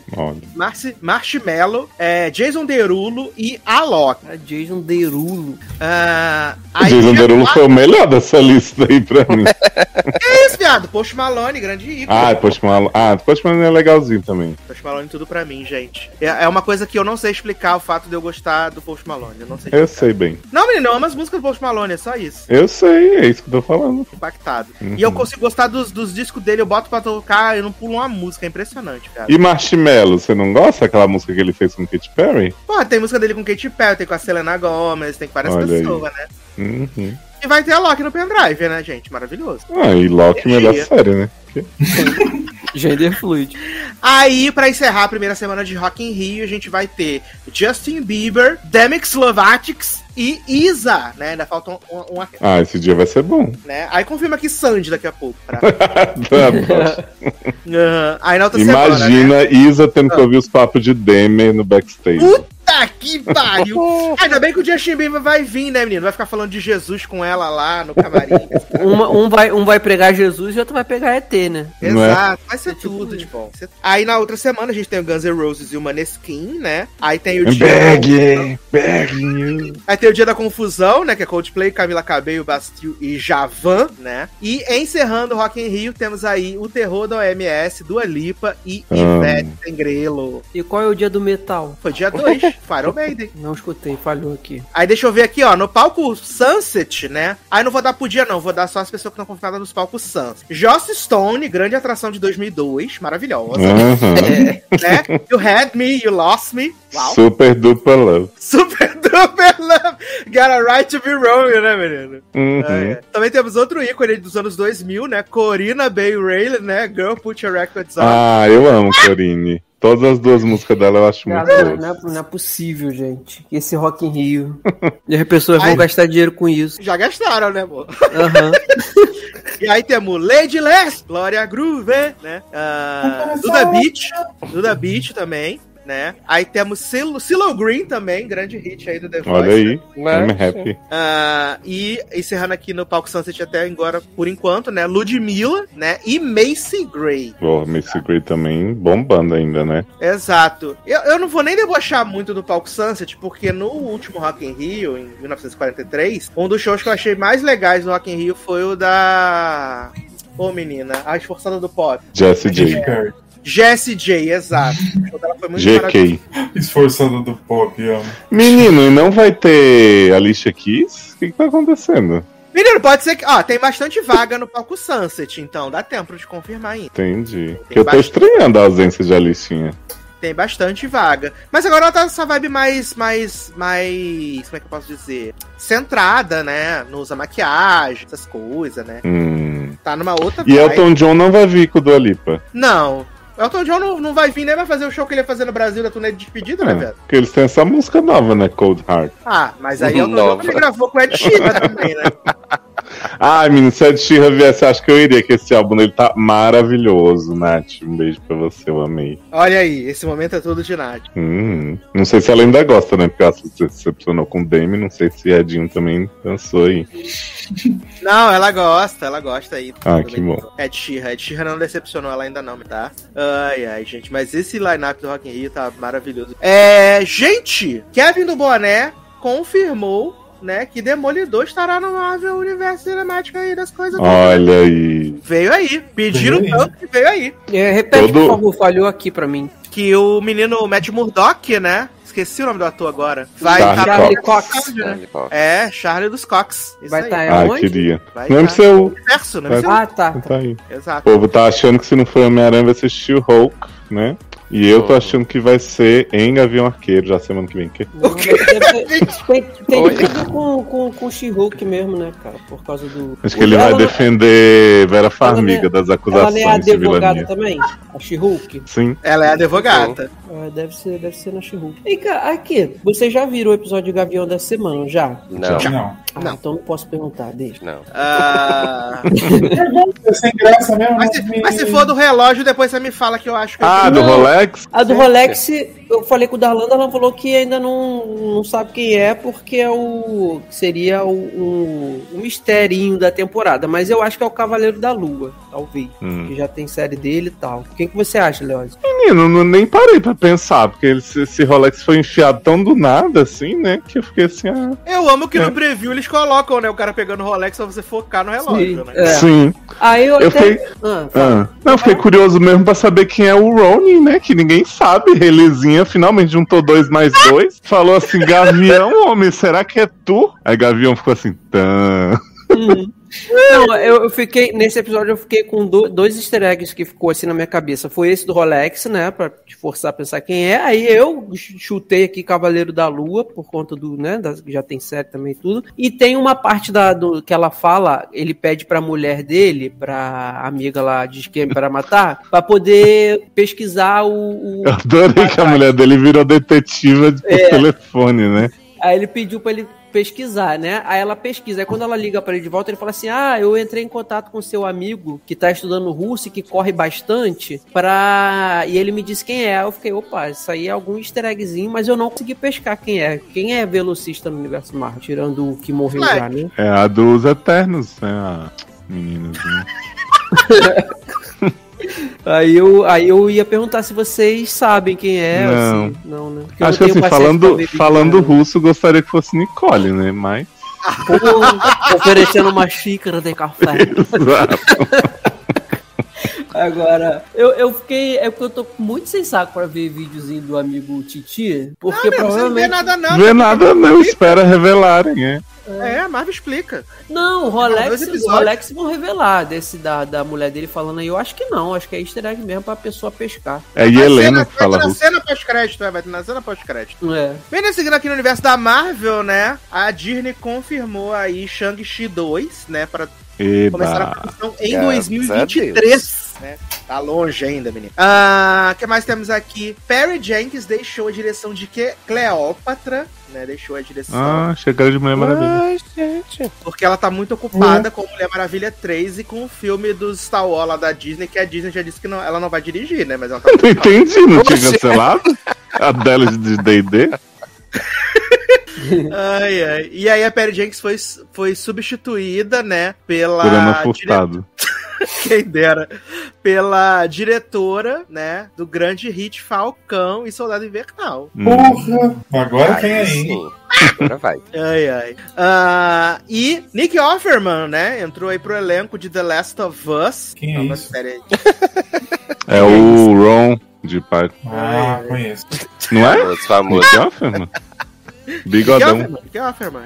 Marci- Marshmello, é, Jason Derulo e Alok. A Jason Derulo. Ah, Jason Derulo quatro- foi o melhor dessa lista aí pra mim. Que isso, viado? Post Malone, grande ícone. Ah, Post Malone. Ah, Post Malone é legalzinho também. Post Malone tudo pra mim, gente. É, é uma coisa que eu não sei explicar o fato de eu gostar do Post Malone. Eu não sei Eu explicar. sei bem. Não, menino, eu amo as músicas do Post Malone, é só isso. Eu sei, é isso que eu tô falando. Impactado. Uhum. E eu consigo gostar dos, dos discos dele, eu boto pra tocar, eu não pulo uma música, é impressionante, cara. E Marshmello, você não gosta daquela música que ele fez com Katy Perry? Pô, tem música dele com Katy Perry, tem com a Selena Gomez, tem com várias Olha aí. pessoas, né? Uhum. E vai ter a Loki no pendrive, né, gente? Maravilhoso. Ah, e Loki, melhor série, né? Gender fluid. Aí, pra encerrar a primeira semana de Rock in Rio, a gente vai ter Justin Bieber, Demic Slovatics e Isa, né? Ainda falta um, um, um- Ah, esse dia vai ser bom. né? Aí confirma aqui Sandy daqui a pouco. pra- Tá. Aham. Aí na outra semana, né? Imagina Isa tendo que ouvir os papos de Demer no backstage. Puta que pariu! Ainda bem que o Justin Bieber vai vir, né, menino? Vai ficar falando de Jesus com ela lá no camarim. Uma- um, vai, um vai pregar Jesus e outro vai pegar ET, né? É? Exato, vai ser tudo de bom. Aí na outra semana a gente tem o Guns N' Roses e o Maneskin, né? Aí tem o dia. Begging, begging you. Aí tem o dia da confusão, né? Que é Coldplay, Camila Cabello, Bastille e Javan, né? E encerrando o Rock in Rio, temos aí o terror da OMS, Dua Lipa e Amo. Ivete Sengrelo. E qual é o dia do metal? Foi dia 2, Iron Maiden. Não escutei, falhou aqui. Aí deixa eu ver aqui, ó, no palco Sunset, né? Aí não vou dar pro dia, não, vou dar só as pessoas que estão confirmadas nos palcos Sunset. Joss Stone, grande atração de 2002, maravilhosa, Aham. né? You Had Me, You Lost Me. Uau. Super duper love. Super duper love. Got a right to be wrong, né, menino? Uhum. É. Também temos outro ícone dos anos 2000, né? Corina Bay Rayleigh, né? Girl Put Your Records On. Ah, eu amo Corine. Todas as duas músicas dela eu acho muito não boas. é, não é possível, gente. Esse Rock in Rio. E as pessoas Ai. vão gastar dinheiro com isso. Já gastaram, né, amor? Aham. E aí temos Lady Les, Gloria Groove, né? Ah, Duda Beach, Duda Beach também. Né? Aí temos Sil Silo Green também, grande hit aí do The Voice. Olha aí, Mas- I'm happy. Ah, e encerrando aqui no palco Sunset até agora, por enquanto, né? Ludmilla, né? E Macy Gray. Pô, Macy Gray também bombando ainda, né? Exato. Eu, eu não vou nem debochar muito do palco Sunset, porque no último Rock in Rio, em 1943, um dos shows que eu achei mais legais do Rock in Rio foi o da... Ô, menina, a esforçada do pop. Jessie J. Jessie J, exato. Foi muito maravilhoso. GK. Esforçado do pop, amo. Menino, e não vai ter Alicia Keys? O que, que tá acontecendo? Menino, pode ser que... Ó, tem bastante vaga no palco Sunset, então dá tempo de confirmar ainda. Entendi. Porque eu tô bastante- estranhando a ausência de Alicinha. Tem bastante vaga. Mas agora ela tá nessa vibe mais, mais, mais, como é que eu posso dizer? Centrada, né? Não usa maquiagem, essas coisas, né? Hum. Tá numa outra E vibe. Elton John não vai vir com o Dua Lipa. Não. Elton John não, não vai vir nem vai fazer o show que ele ia fazer no Brasil da turnê de despedida, né, É, velho? porque eles têm essa música nova, né? Cold Heart. Ah, mas aí Elton John Nova. ele gravou com o Ed Sheeran também, né? Ai, menino, se a Ed Sheeran viesse, acho que eu iria, que esse álbum dele tá maravilhoso, Nath. Um beijo pra você, eu amei. Olha aí, esse momento é tudo de Nath. Hum, não sei se ela ainda gosta, né? Porque ela se decepcionou com o Demi, não sei se Edinho também dançou aí. Não, ela gosta, ela gosta aí. Ah, que bem. bom. Ed Sheeran, Ed Sheeran não decepcionou ela ainda não, tá? Ai, ai, gente, mas esse line-up do Rock in Rio tá maravilhoso. É, gente, Kevin do Boné confirmou, né, que Demolidor estará no Marvel Universo Cinemático aí das coisas. todas. Olha aí. Veio aí, pediram Veio aí. tanto que veio aí. É, repete, Todo- por favor, falhou aqui pra mim. Que o menino Matt Murdock, né, esqueci o nome do ator agora, vai Charlie tá Charlie Cox. Cox. né? Charlie Cox. É, Charlie dos Cox. Isso Vai aí. estar Ah, onde? queria. Vai Não é tá. seu. Universo, universo. Ah, tá. Tá aí. Exato. O povo tá achando que se não for Homem-Aranha vai ser She-Hulk, né? E eu tô achando que vai ser em Gavião Arqueiro, já semana que vem. Que? Tem tem que ver com, com, com o She-Hulk mesmo, né, cara? Por causa do. Acho que ele vai Ela- defender Vera Farmiga é- das Ela acusações nem é de advogada vilania. também? A She-Hulk? Sim. Ela é advogada. Ah, deve ser, deve ser na She-Hulk. E cara, aqui, vocês já viram o episódio de Gavião da semana, já? Não, Não. Ah, Não. então não posso perguntar, deixa. não. Ah, É sem graça mesmo. mas, se, mas se for do relógio, depois você me fala que eu acho que. Ah, eu do Rolex? A do Rolex, eu falei com o Darlan, ela falou que ainda não, não sabe quem é, porque é o. seria o, o, o misterinho da temporada. Mas eu acho que é o Cavaleiro da Lua, talvez. Hum. Que já tem série dele e tal. Quem que você acha, Leoz? Menino, não, nem parei pra pensar, porque ele- esse, esse Rolex foi enfiado tão do nada, assim, né? Que eu fiquei assim, ah. Eu amo que É. no preview eles colocam, né? O cara pegando o Rolex pra você focar no relógio, né? É. Sim. Aí eu, Eu até. fiquei- Ah. Ah. Não, eu fiquei curioso mesmo pra saber quem é o Ronin, né? Que ninguém sabe. Relezinha finalmente juntou dois mais dois. Falou assim: Gavião, homem, será que é tu? Aí Gavião ficou assim: tã. Uhum. Não, eu, fiquei. Nesse episódio eu fiquei com do- dois easter eggs que ficou assim na minha cabeça. Foi esse do Rolex, né? Pra te forçar a pensar quem é. Aí eu ch- chutei aqui Cavaleiro da Lua, por conta do, né? das- já tem série também e tudo. E tem uma parte da, do, que ela fala, ele pede pra mulher dele, pra amiga lá de esquema para matar, pra poder pesquisar o. o- Eu adorei que a mulher dele virou detetiva de por É. telefone, né? Aí ele pediu pra ele pesquisar, né? Aí ela pesquisa. Aí quando ela liga pra ele de volta, ele fala assim: Ah, eu entrei em contato com seu amigo que tá estudando russo e que corre bastante pra. E ele me disse quem é. Aí eu fiquei, opa, isso aí é algum easter eggzinho, mas eu não consegui pescar quem é. Quem é velocista no universo Marvel? Tirando o que morreu Flash. já, né? É a dos Eternos, né? A meninazinha. Aí eu, aí eu ia perguntar se vocês sabem quem é. Não. assim. não né? Porque Acho que assim, falando, ver falando dela. russo, gostaria que fosse Nicole, né? Mas. Pô, oferecendo uma xícara de café. Agora, eu, eu fiquei. É porque eu tô muito sem saco pra ver videozinho do amigo Titi. Porque Não, você não vê provavelmente. nada, não. Vê nada, não, espera revelarem, é. É, a Marvel explica. Não, o Rolex, o. Rolex vão revelar desse da, da mulher dele falando aí. Eu acho que não, acho que é easter egg mesmo pra pessoa pescar. É Vai Helena ser que na- fala vai ter na cena pós-crédito, é, vai ter na cena pós-crédito. É. Bem, seguindo aqui no universo da Marvel, né? A Disney confirmou aí Shang-Chi 2, né? Pra começar a Eba. produção em Graças a 2023. Né? Tá longe ainda, menino. Ah, o que mais temos aqui? Perry Jenkins deixou a direção de que Cleópatra, né? Deixou a direção. Ah, chegada de Mulher Maravilha. Ai, gente. Porque ela tá muito ocupada com Mulher Maravilha 3 e com o filme do Star Wars lá da Disney, que a Disney já disse que não, ela não vai dirigir, né? Mas ela tá Não entendi, não tinha cancelado? A dela de D&D? Ai, ai. E aí a Perry Jenkins foi, foi substituída, né, pela. Dire- Furtado. Quem dera. Pela diretora, né, do grande hit Falcão e Soldado Invernal. Hum. Porra! Agora quem aí? sim. Agora vai. Ai, ai. Ah, e Nick Offerman, né, entrou aí pro elenco de The Last of Us. Quem é isso? série. É o Ron de pai. Ah, conheço. Não é? Famoso. Nick Offerman? Bigodão.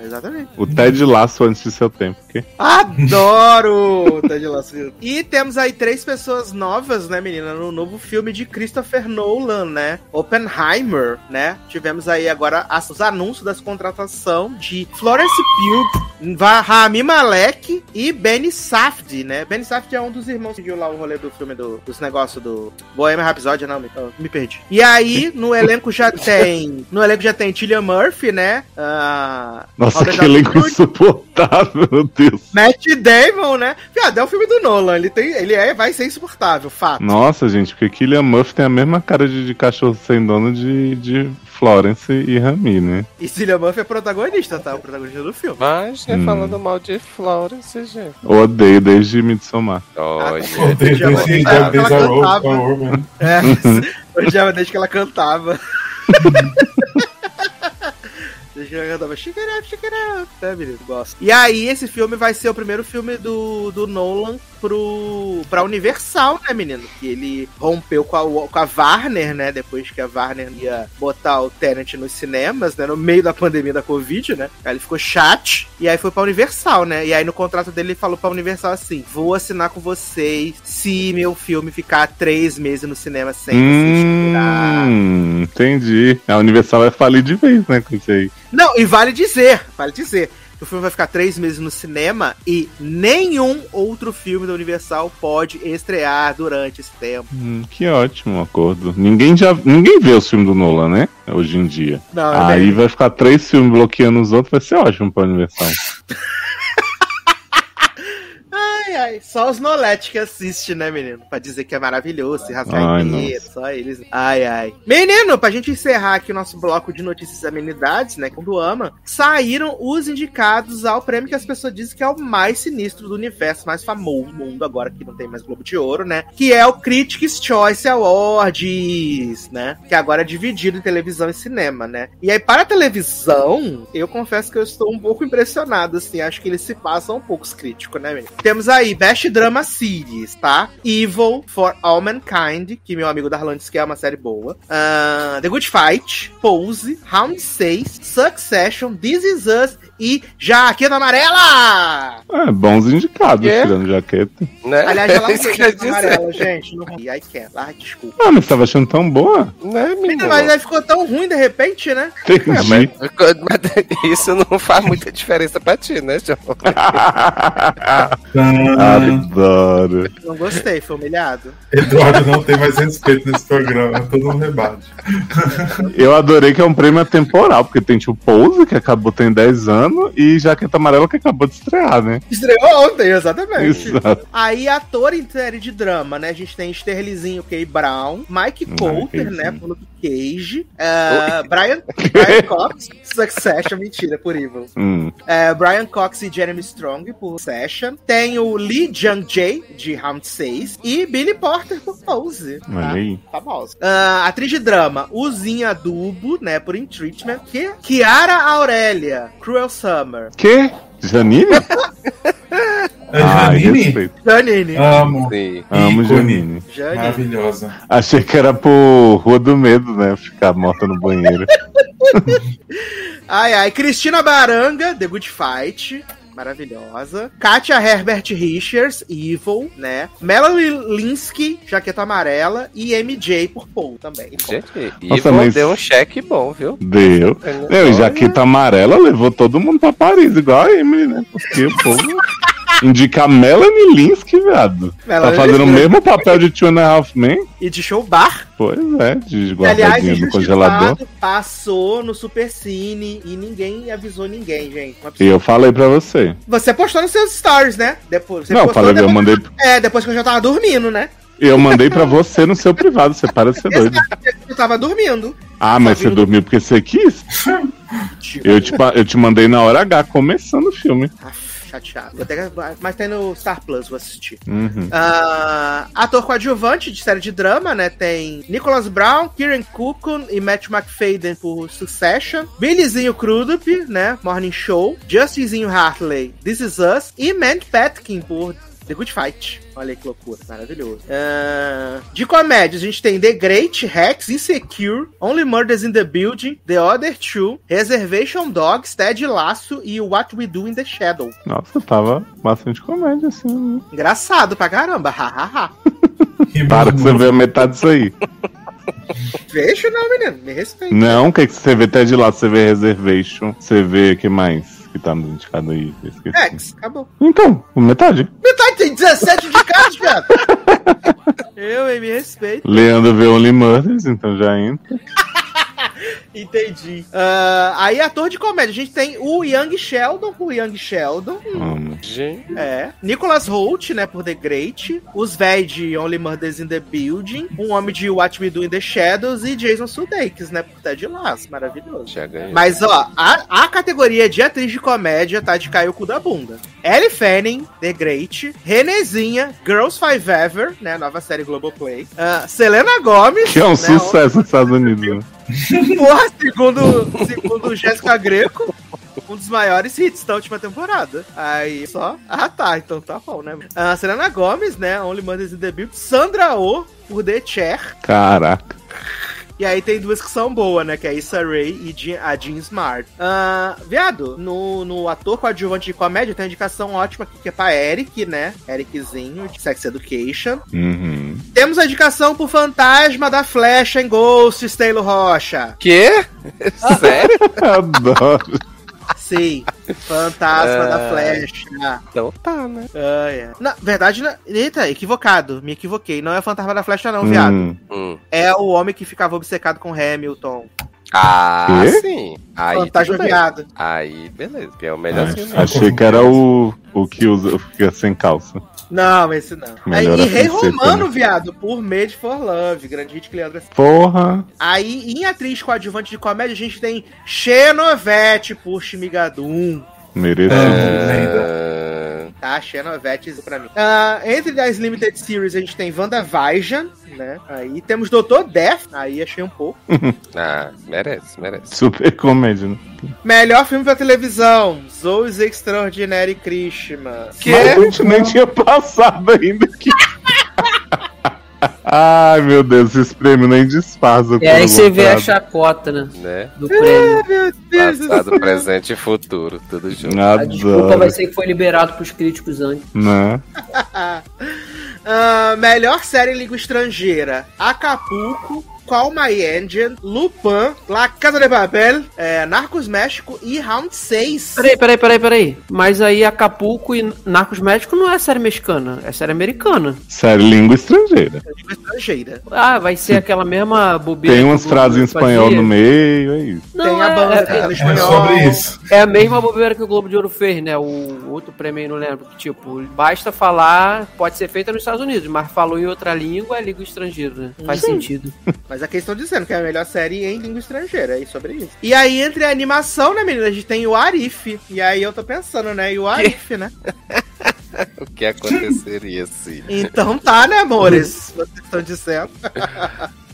Exatamente. O Ted Lasso antes de seu tempo. Adoro! Ted Lasso. E temos aí três pessoas novas, né, menina, no novo filme de Christopher Nolan, né? Oppenheimer, né? Tivemos aí agora as- os anúncios das contratação de Florence Pugh, Rami Malek e Benny Safdie, né? Benny Safdie é um dos irmãos que viu lá o rolê do filme do, dos negócios do Bohemian Rhapsody, não, me, me perdi. E aí, no elenco já tem, no elenco já tem Tillian Murphy, né? Ah, Nossa, Robert que elenco insuportável, meu Deus. Matt Damon, né? Viado, é o filme do Nolan. Ele, tem, ele é, vai ser insuportável, fato. Nossa, gente, porque Killian Murphy tem a mesma cara de, de cachorro sem dono de, de Florence e Rami, né? E Cillian Murphy é protagonista, tá? O protagonista do filme. Mas, né, Hum. falando mal de Florence, gente. Odeio desde Midsommar. Olha. Desde já- desde Urban. É, desde que ela cantava. Ela cantava Shake it up, shake it up. É, menino, gosto. E aí, esse filme vai ser o primeiro filme do, do Nolan pro, pra Universal, né, menino? Que ele rompeu com a, com a Warner, né? Depois que a Warner ia botar o Tenet nos cinemas, né? No meio da pandemia da Covid, né? Aí ele ficou chat e aí foi pra Universal, né? E aí no contrato dele ele falou pra Universal assim: vou assinar com vocês se meu filme ficar três meses no cinema sem. Hum, entendi. A Universal vai falir de vez, né, com isso aí. Não, e vale dizer, vale dizer. que O filme vai ficar três meses no cinema e nenhum outro filme da Universal pode estrear durante esse tempo. Hum, que ótimo acordo. Ninguém já. Ninguém vê os filmes do Nolan, né? Hoje em dia. Não, Aí vai ficar três filmes bloqueando os outros, vai ser ótimo pra Universal. Ai, ai, só os Nolete que assistem, né, menino? Pra dizer que é maravilhoso, se rasgar inteiro, só eles. Ai, ai. Menino, pra gente encerrar aqui o nosso bloco de notícias e amenidades, né, com o Ama, saíram os indicados ao prêmio que as pessoas dizem que é o mais sinistro do universo, mais famoso do mundo, agora que não tem mais Globo de Ouro, né? Que é o Critics' Choice Awards, né? Que agora é dividido em televisão e cinema, né? E aí, para a televisão, eu confesso que eu estou um pouco impressionado, assim, acho que eles se passam um pouco os críticos, né, menino? Temos aí Best Drama Series, tá? Evil for All Mankind, que meu amigo Darlan disse que é uma série boa. Ah, The Good Fight, Pose, Round 6, Succession, This Is Us e Jaqueta Amarela! É, bons indicados, Yeah. tirando jaqueta. Né? Aliás, já É ia Jaqueta dizer. Amarela, gente. Não ri, I can't. Ah, desculpa. Ah, mas tava achando tão boa? Né, menino? Mas aí ficou tão ruim de repente, né? Entendi. É, mas, mas isso não faz muita diferença pra ti, né, João? Adoro. Não gostei, foi humilhado. Eduardo não tem mais respeito nesse programa, todo um rebate. Eu adorei que é um prêmio atemporal, porque tem tipo Pose, que acabou tem 10 anos, e Jaqueta Amarela, que acabou de estrear, né? Estreou ontem, exatamente. Exato. Aí, ator em série de drama, né? A gente tem Sterlizinho K. Brown, Mike Coulter, né? Por Luke Cage, eh, Brian, Brian Cox, Succession, mentira, por Evil. Hum. Eh, Brian Cox e Jeremy Strong por Session. Tem o Lee Jung Jae, de Round 6. E Billy Porter por Pose. Olha Tá? aí. Famosa. Ah, atriz de drama, Uzinha Adubo, né? Por In Treatment. Que? Kiara Aurélia, Cruel Summer. Que? Janine? É Ah, Janine? respeito. Janine. Amo. Sim. Amo. Janine. Janine. Maravilhosa. Achei que era por Rua do Medo, né? Ficar morta no banheiro. Ai, ai. Cristina Baranga, The Good Fight. Maravilhosa. Katia Herbert Richards, Evil, né? Melanie Linsky, Jaqueta Amarela. E MJ por Paul também. Gente, Nossa, mas- deu um cheque bom, viu? Deu. Eu, e. Jaqueta Amarela levou todo mundo pra Paris, igual a Emily, né? Porque o povo indica a Melanie Linsky, viado. Tá Melanie fazendo o mesmo papel de Two and a Half Men? E de show bar. Pois é, de guardadinha no congelador. passou no Super Cine e ninguém avisou ninguém, gente. E eu falei pra você. Você postou nos seus stories, né? Depois, você Não, eu falei, eu depois, mandei, É, depois que eu já tava dormindo, né? eu mandei pra você no seu privado, você para de ser doido. Eu tava dormindo. Ah, mas você dormiu porque você quis? Eu te, eu te mandei na hora H, começando o filme. Chateado. Vou que- Mas tem no Star Plus, vou assistir. Uhum. Ah, ator coadjuvante de série de drama, né? Tem Nicholas Brown, Kieran Culkin e Matt McFadden por Succession. Billyzinho Crudup, né? Morning Show. Justicezinho Hartley, This Is Us. E Mandy Patkin por The Good Fight. Olha aí que loucura, maravilhoso. Ah, de comédias, a gente tem The Great, Rex, Insecure, Only Murders in the Building, The Other Two, Reservation Dogs, Ted Lasso e What We Do in the Shadow. Nossa, tava bastante comédia, assim. né? Engraçado pra caramba, hahaha. Para que você vê a metade disso aí. Vejo não, menino, me respeita. Não, o que, que você vê até de lá? Você vê Reservation, você vê que mais que tá no indicado aí? Esqueci. Rex, acabou. Então, metade. Metade tem 17 indicados, cara. Eu, hein, me respeito. Leandro vê Only Murders, então já entra. Entendi. Ah, aí, ator de comédia, a gente tem o Young Sheldon por Young Sheldon. Amo. Gente, É. Nicholas Holt, né, por The Great. Os véi de Only Murders in the Building. Um homem de What We Do in the Shadows. E Jason Sudeikis, né, por Ted Lasso. Maravilhoso. Mas, ó, a, a categoria de atriz de comédia tá de cair o cu da bunda. Ellie Fanning, The Great. Renezinha, Girls Five Ever, né? Nova série Globoplay. Ah, Selena Gomez. Que é um né, sucesso nos Estados Unidos. né? Porra, segundo, segundo Jéssica Greco, um dos maiores hits da última temporada. Aí só. Ah, tá. Então tá bom, né? Ah, Selena Gomez, né? Only Mothers in the Build. Sandra Oh, por The Chair. Caraca. E aí tem duas que são boas, né? Que é a Issa Rae e a Jean Smart. Ah, viado, no, no ator coadjuvante de comédia tem uma indicação ótima aqui, que é pra Eric, né? Ericzinho, de Sex Education. Uhum. Temos a indicação pro Fantasma da Flecha em Ghost, Taylor Rocha. Quê? Sério? Adoro. Sim, Fantasma da Ah. Flecha. Então tá, né? Ah, é. Na verdade, na... eita, equivocado. Me equivoquei. Não é o Fantasma da Flecha, não, viado. Hum. Hum. É o homem que ficava obcecado com Hamilton. Ah, Quê? sim. Aí, Fantasma viado. Aí, beleza. Que é o melhor filme. Achei que era o, o que usa, fica sem calça. Não, esse não. Melhor Aí, e a Rei Romano, né? viado, por Made for Love. Grande hit que Leandro Porra. Aí, em atriz coadjuvante de comédia, a gente tem Xenovete por Shmigadum. Merecido. Ah, Tá, Xenovete, isso pra mim. Ah, entre as Limited Series, a gente tem WandaVision, né? Aí temos Doutor Death, aí achei um pouco. ah, merece, merece. Super comédia, né? Melhor filme pra televisão, Zoe's Extraordinary Christmas. Mas a gente nem tinha passado ainda aqui. Ai, meu Deus, esses prêmios nem disfarçam. E aí você vê a chacota, né? Né? Do prêmio. Meu Deus do Passado, presente e futuro. Tudo junto. A desculpa vai ser que foi liberado pros críticos antes. Né? Ah, melhor série em língua estrangeira, Acapulco, Call My Engine, Lupin, La Casa de Papel, é, Narcos México e Round 6. Peraí, peraí, peraí, peraí. Mas aí Acapulco e Narcos México não é série mexicana, é série americana. Sério, língua estrangeira. Língua estrangeira. Ah, vai ser aquela mesma bobeira. Tem que umas o Globo frases em espanhol fazia? no meio, é isso. Não, Tem a é- banda é- É espanhol. sobre isso. É a mesma bobeira que o Globo de Ouro fez, né? O outro prêmio aí, não lembro. Que, tipo, basta falar, pode ser feita nos Estados Unidos, mas falou em outra língua, é língua estrangeira, né? Faz sentido. Mas aqui estão dizendo que é a melhor série em língua estrangeira, é sobre isso. E aí, entre a animação, né, menina, a gente tem o Arif. E aí eu tô pensando, né, e o Arif, né? O que aconteceria se. Então tá, né, amores? Vocês estão dizendo.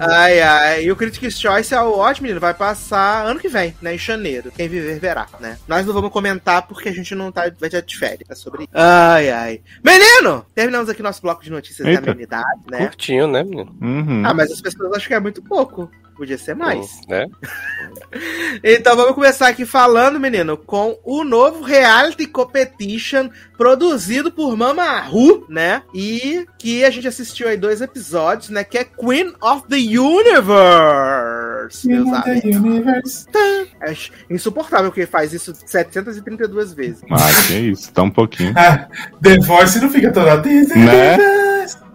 ai, ai. E o Critics' Choice é o ótimo, menino. Vai passar ano que vem, né? Em janeiro. Quem viver verá, né? Nós não vamos comentar porque a gente não tá, vai ter de férias é sobre isso. Ai, ai. Menino! Terminamos aqui nosso bloco de notícias Eita. da amenidade, né? Curtinho, né, menino? Uhum. Ah, mas as pessoas acham que é muito pouco. Podia ser mais. Hum, Né? Então vamos começar aqui falando, menino, com o novo reality competition produzido por Mama Ru, né? E que a gente assistiu aí dois episódios, né? Que é Queen of the Universe, meus amigos. Universe. É insuportável que ele faz isso 732 vezes. Ah, que isso, tá um pouquinho. Ah, The Voice não fica toda. Né?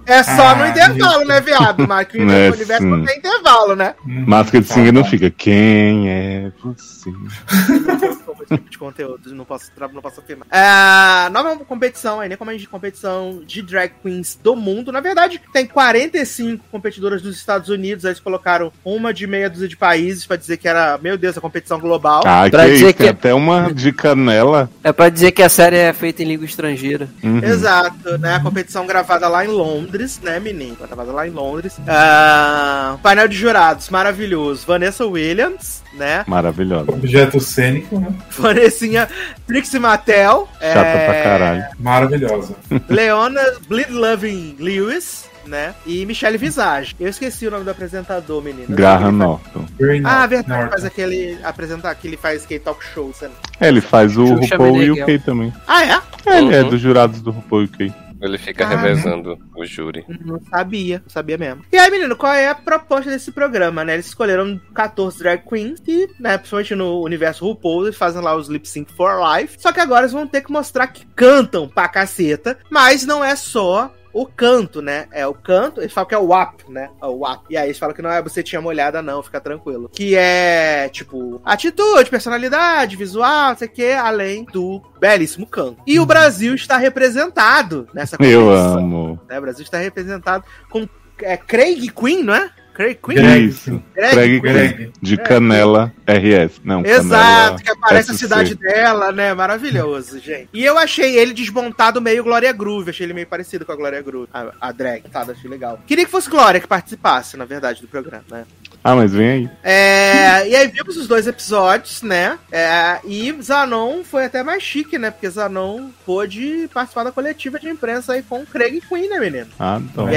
É só no Ah, intervalo, né, viado? Mas que o É, universo sim. não tem intervalo, né? Máscara de tá sangue não bom. fica. Quem é você? Não posso pôr esse tipo de conteúdo, não posso, não posso afirmar. É, nova competição aí, né? Como a gente competição de drag queens do mundo. Na verdade, tem 45 competidoras dos Estados Unidos. Aí eles colocaram uma de meia dúzia de países pra dizer que era, meu Deus, a competição global. Ah, que Pra é dizer isso? Tem que- até uma de canela. É pra dizer que a série é feita em língua estrangeira. Uhum. Exato, né? A competição gravada lá em Londres, né, menino? Gravada lá em Londres. Ah, painel de jurados, maravilhoso. Vanessa Williams, né? Maravilhosa. Objeto cênico, né? Vanessinha Trixie Mattel. Chata é, pra caralho. Maravilhosa. Leona Bleed Loving Lewis, né? E Michelle Visage. Eu esqueci o nome do apresentador, menino. Graham Norton. Ah, verdade, North. faz aquele apresentar que ele faz skate talk show, sabe? É, ele faz o Xuxa RuPaul e o Meneghel. Kay também. Ah, é? É, ele é Uhum. dos jurados do RuPaul e o Kay. Ele fica Ah, revezando o júri. Não sabia, não sabia mesmo. E aí, menino, qual é a proposta desse programa, né? Eles escolheram 14 drag queens e, né, principalmente no universo RuPaul, eles fazem lá os lip sync for life. Só que agora eles vão ter que mostrar que cantam pra caceta, mas não é só o canto, né? É o canto, eles falam que é o WAP, né? É o WAP. E aí eles falam que não é você tinha molhada, não, fica tranquilo. Que é, tipo, atitude, personalidade, visual, não sei o que, além do belíssimo canto. E o Brasil está representado nessa Eu competição amo. né? O Brasil está representado com é, Craig Queen, não é? Craig Queen? Isso. Craig Queen. Greg. De Canela RS. Não, Exato, que aparece a SC. cidade dela, né? Maravilhoso, gente. E eu achei ele desmontado meio Glória Groove. Achei ele meio parecido com a Glória Groove. A, a drag, tá? Achei legal. Queria que fosse Glória que participasse, na verdade, do programa, né? Ah, mas vem aí. É, e aí vimos os dois episódios, né? É, e Zanon foi até mais chique, né? Porque Zanon pôde participar da coletiva de imprensa aí com o Craig Queen, né, menino? Ah, então.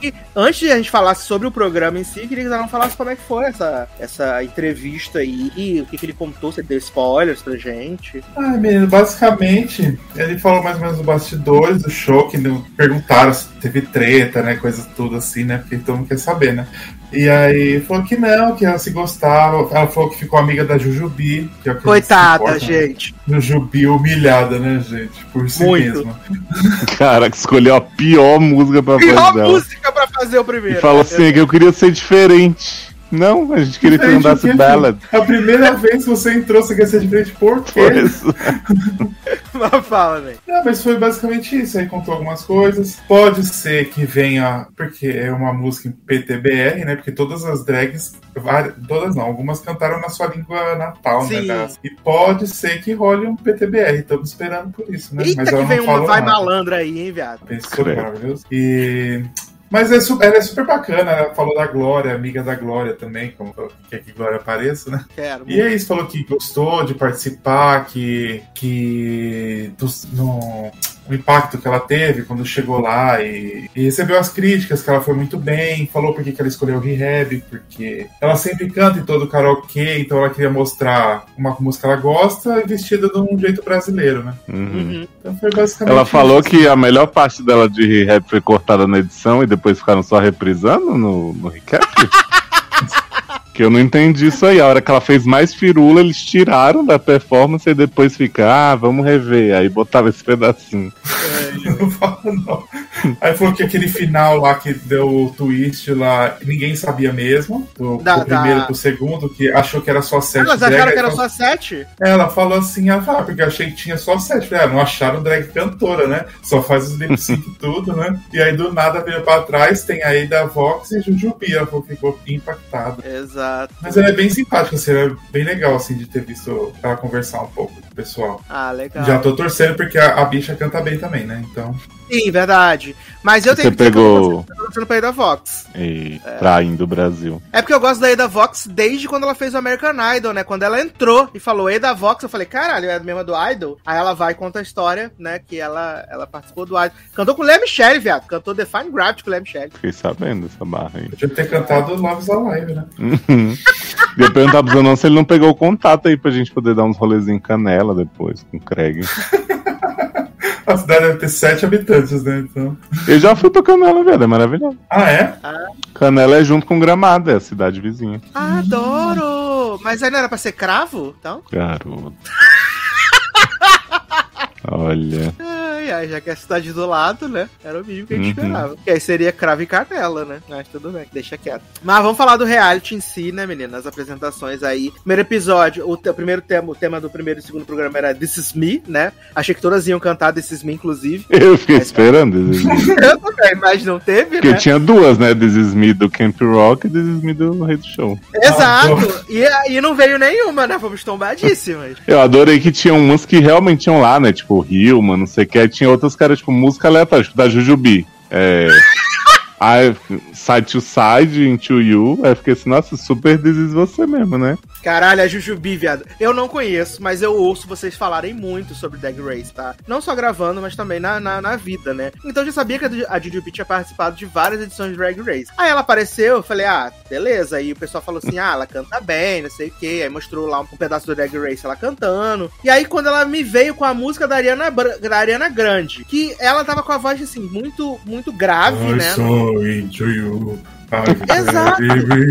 Que, antes de a gente falar sobre o programa em si, queria que o Zanon falasse como é que foi essa, essa entrevista aí, o que, que ele contou, se deu spoilers pra gente. Ai, menino, basicamente, ele falou mais ou menos dos bastidores do show, que não- perguntaram se teve treta, né? Coisas tudo assim, né? Porque todo mundo quer saber, né? E aí falou que não, que ela se gostava. Ela falou que ficou amiga da Jujubi. Que é o que Coitada, né? gente. Jujubi humilhada, né, gente? Por si Muito. mesma. Cara, que escolheu a pior música pra Pior dela. música pra fazer o E primeiro. falou assim, que eu queria ser diferente. Não, a gente queria que Gente, andasse ballad. A primeira vez que você entrou, você quer ser diferente, por quê? Mas fala, velho. Não, mas foi basicamente isso. Aí contou algumas coisas. Pode ser que venha, porque é uma música em PTBR, né? Porque todas as drags, várias- todas não, algumas cantaram na sua língua natal, Sim. né? das- E pode ser que role um PTBR. Estamos esperando por isso, né? Eita, mas que vem uma vai nada. malandra aí, hein, viado. Pensou maravilhoso. E. Mas é su- ela é super bacana, ela falou da Glória, amiga da Glória também, como quer que Glória apareça, né? Quero. E é isso, falou que gostou de participar, que, que dos- no, o impacto que ela teve quando chegou lá e, e recebeu as críticas, que ela foi muito bem, falou porque que ela escolheu o Rehab, porque ela sempre canta em todo karaokê, então ela queria mostrar uma música que ela gosta e vestida de um jeito brasileiro, né? Uhum. Uhum. Então foi basicamente Ela falou isso. que a melhor parte dela de rap foi cortada na edição e depois ficaram só reprisando no, no recap. que eu não entendi isso aí. A hora que ela fez mais firula, eles tiraram da performance e depois fica, ah, vamos rever. Aí botava esse pedacinho. Não fala, não. Aí falou que aquele final lá que deu o twist lá, ninguém sabia mesmo. Do, Da- do primeiro da- pro segundo, que achou que era só sete Elas drag, acharam que era falou- só sete? Ela falou assim, ah, tá, porque eu achei que tinha só sete. Falei, ah, não acharam drag cantora, né? Só faz os lip sync e tudo, né? E aí do nada veio pra trás, tem aí da Vox e Jujubi. Ela ficou impactada. Exato. Mas ela é bem simpática, assim, é bem legal, assim, de ter visto ela conversar um pouco pessoal. Ah, legal. Já tô torcendo porque a, a bicha canta bem também, né? Então. Sim, verdade. Mas eu tenho Você que eu pegou torcendo pra Ada Vox. e traindo o Brasil. É porque eu gosto da Ada Vox desde quando ela fez o American Idol, né? Quando ela entrou e falou Ada Vox, eu falei, caralho, é a mesma do Idol? Aí ela vai e conta a história, né? Que ela, ela participou do Idol. Cantou com o Lea Michele, viado. Cantou Define Gravity com o Lea Michele. Fiquei sabendo dessa barra aí. Podia ter cantado Loves Alive, né? Ia perguntar pro Zanon se ele não pegou o contato aí pra gente poder dar uns rolezinhos em canela depois, com o Craig. A cidade deve ter sete habitantes, né? Então... Eu já fui pra Canela, velho, é maravilhoso. Ah, é? Canela é junto com Gramado, é a cidade vizinha. Adoro! Mas aí não era pra ser cravo? Então? Garoto. Olha. Ai, Ai, ai, já que é a cidade do lado, né? Era o mínimo que a gente Uhum. esperava. Que aí seria cravo e canela, né? Mas tudo bem, deixa quieto. Mas vamos falar do reality em si, né, menina? As apresentações aí. Primeiro episódio, o, o primeiro tema, o tema do primeiro e segundo programa era This Is Me, né? Achei que todas iam cantar This Is Me, inclusive. Eu fiquei esperando. This Is Me. Eu também, mas não teve, Porque né? tinha duas, né? This Is Me do Camp Rock e This Is Me do Rei do Show. Exato. E, e não veio nenhuma, né? Fomos tombadíssimas. Eu adorei que tinha umas que realmente tinham lá, né? Tipo, Hilma, não sei o que. Tinha outras que tipo, música aleatória, tipo, da Jujubi. É. I, side to side, into you. Aí eu fiquei assim, nossa, super This Is você mesmo, né? Caralho, a Jujubi, viado. Eu não conheço, mas eu ouço vocês falarem muito sobre Drag Race, tá? Não só gravando, mas também na, na, na vida, né? Então eu já sabia que a Jujubi tinha participado de várias edições de Drag Race. Aí ela apareceu, eu falei, ah, beleza. Aí o pessoal falou assim, ah, ela canta bem, não sei o quê. Aí mostrou lá um, um pedaço do Drag Race ela cantando. E aí quando ela me veio com a música da Ariana, da Ariana Grande, que ela tava com a voz, assim, muito, muito grave, I né? Saw into you. Exato.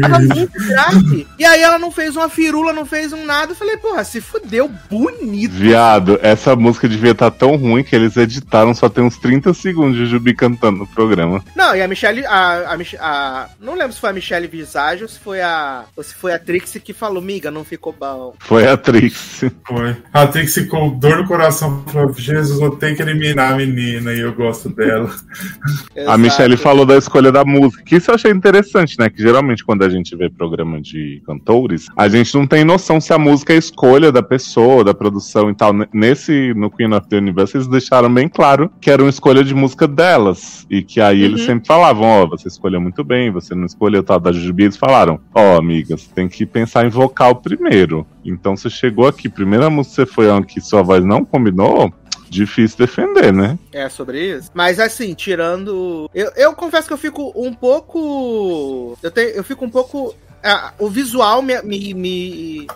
Tava muito grave. E aí ela não fez uma firula, não fez um nada. Eu falei, porra, se fudeu bonito. Viado, essa música devia estar tão ruim que eles editaram, só tem uns 30 segundos de Jujubi cantando no programa. Não, e a Michelle, a, a, a- não lembro se foi a Michelle Visage ou se foi a, ou se foi a Trixie que falou, miga, não ficou bom. Foi a Trix. Foi. A Trixie com dor no coração falou: Jesus, eu tenho que eliminar a menina e eu gosto dela. A. Michelle falou da escolha da música, que isso eu achei interessante, né? Que geralmente quando a gente vê programa de cantores, a gente não tem noção se a música é escolha da pessoa, da produção e tal. Nesse, no Queen of the Universe, eles deixaram bem claro que era uma escolha de música delas. E que aí eles Uhum. sempre falavam, ó, você escolheu muito bem, você não escolheu tal da Jujubi. Eles falaram, ó, amiga, você tem que pensar em vocal primeiro. Então você chegou aqui, primeira música que você foi que sua voz não combinou, difícil defender, né? É sobre isso. Mas assim, tirando. Eu, eu confesso que eu fico um pouco. Eu, tenho, eu fico um pouco. ah, o visual me, me, me,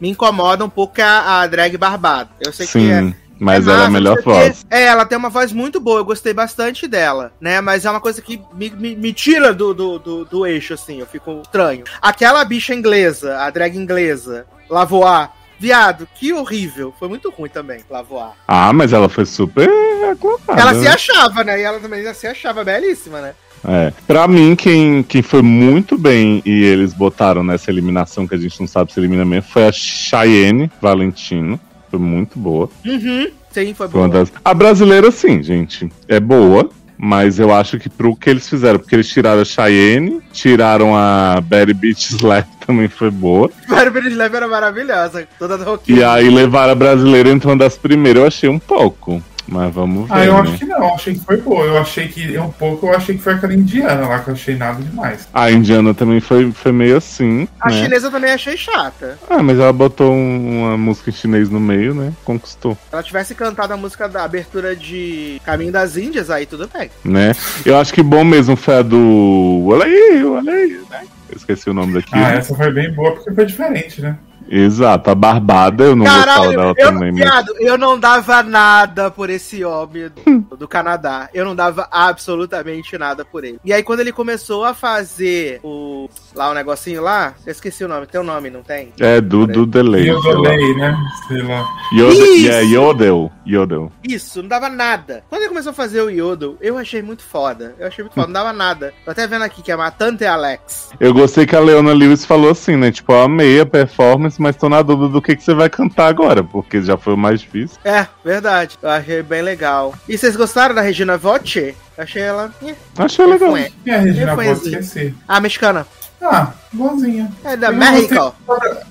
me incomoda um pouco a, a drag barbada. Eu sei que é. Sim, mas é ela é a melhor voz. É, ela tem uma voz muito boa, eu gostei bastante dela, né? Mas é uma coisa que me, me, me tira do, do, do, do eixo, assim, eu fico estranho. Aquela bicha inglesa, a drag inglesa, Lavoar, viado, que horrível. Foi muito ruim também, Lavoar. Ah, mas ela foi super aclamada. Ela se achava, né? E ela também se achava belíssima, né? É. Pra mim, quem, quem foi muito bem e eles botaram nessa eliminação que a gente não sabe se elimina mesmo foi a Cheyenne Valentino. Foi muito boa. Uhum. Sim, foi boa. das... A brasileira, sim, gente. É boa. Mas eu acho que pro que eles fizeram, porque eles tiraram a Cheyenne, tiraram a Betty Beach Slap, também foi boa. Barbara Slave era maravilhosa, toda E roqueira. aí levaram a brasileira entre uma das primeiras, eu achei um pouco. Mas vamos ver. Ah, eu né? acho que não, achei que foi boa. Eu achei que um pouco, eu achei que foi aquela indiana lá, que eu achei nada demais. A indiana também foi, foi meio assim. A né? chinesa eu também achei chata. Ah, mas ela botou um- uma música em chinês no meio, né? Conquistou, Se ela tivesse cantado a música da abertura de Caminho das Índias, aí tudo bem. né? Eu acho que bom mesmo foi a do. Olha aí, olha aí, né? Eu esqueci o nome daquilo. Ah, essa foi bem boa porque foi diferente, né? Exato, a Barbada, eu não gostava Caralho, dela eu, também, mas. viado, eu não dava nada por esse homem do, do Canadá. Eu não dava absolutamente nada por ele. E aí, quando ele começou a fazer o. Lá o negocinho lá, eu esqueci o nome, tem o nome, não tem? É, do, do delay. E eu sei lá. delay, né? Sei lá. Yodel, Isso! yeah, Yodel. Yodel. Isso, não dava nada. Quando ele começou a fazer o Yodel, eu achei muito foda. Eu achei muito foda, não dava nada. Tô até vendo aqui que é Matante Alex. Eu gostei que a Leona Lewis falou assim, né? Tipo, eu amei a performance, mas tô na dúvida do que, que você vai cantar agora, porque já foi o mais difícil. É, verdade. Eu achei bem legal. E vocês gostaram da Regina Voce? Eu achei ela. eh, Achei legal. foi. E a Regina esquecer. A mexicana. Ah, boazinha. É da Eu México.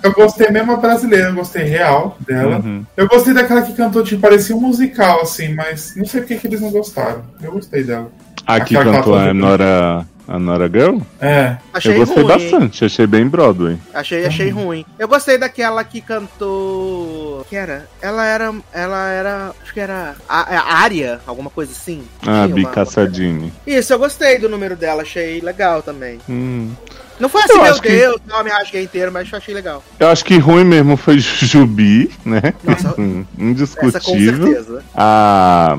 Eu gostei mesmo a brasileira, eu gostei real dela. Uhum. Eu gostei daquela que cantou, tipo, parecia um musical, assim, mas não sei por que que eles não gostaram. Eu gostei dela. Aqui Aquela que cantou ela a Nora, a Nora Girl. É. Achei eu gostei ruim. bastante, achei bem Broadway. Achei, achei ruim. Eu gostei daquela que cantou. Que era? Ela era. Ela era. Acho que era. A, a Área, alguma coisa assim. Ah, Tinha Bi uma- Cassadini. Isso, eu gostei do número dela, achei legal também. Hum. Não foi assim, Eu meu acho que- Deus, não me rasguei inteiro, mas eu achei legal. Eu acho que ruim mesmo foi Jujubi, né? Nossa, Hum, essa com Indiscutível. certeza. A,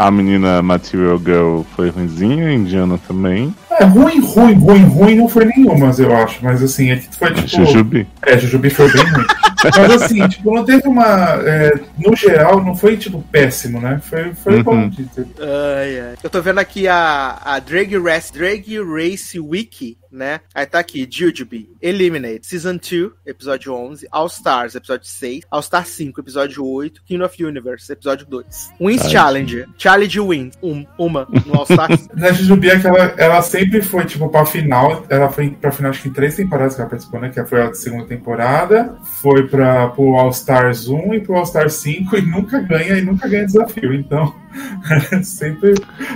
a menina Material Girl foi ruimzinha, indiana também. É, ruim, ruim, ruim, ruim não foi nenhuma, eu acho. Mas assim, é que foi tipo. Jujubi. É, Jujubi foi bem ruim. Mas assim, tipo, não teve uma. é, no geral, não foi, tipo, péssimo, né? Foi, foi Uhum. bom. Ai, ai. Eu tô vendo aqui a, a Drag Race, Drag Race Wiki, né? Aí tá aqui, Jujubee, Eliminate, Season 2, episódio 11, All Stars, episódio 6, All Star 5, episódio 8, King of Universe, episódio 2. Wins Ai, Challenge, Challenge Win, um, uma, no All Star 5. Na Jujubi é que ela, ela sempre foi, tipo, pra final. Ela foi pra final, acho que em três temporadas que ela participou, né? Que foi a segunda temporada. Foi pra, pro All Stars 1 e pro All Stars 5 e nunca ganha e nunca ganha desafio. Então, sempre.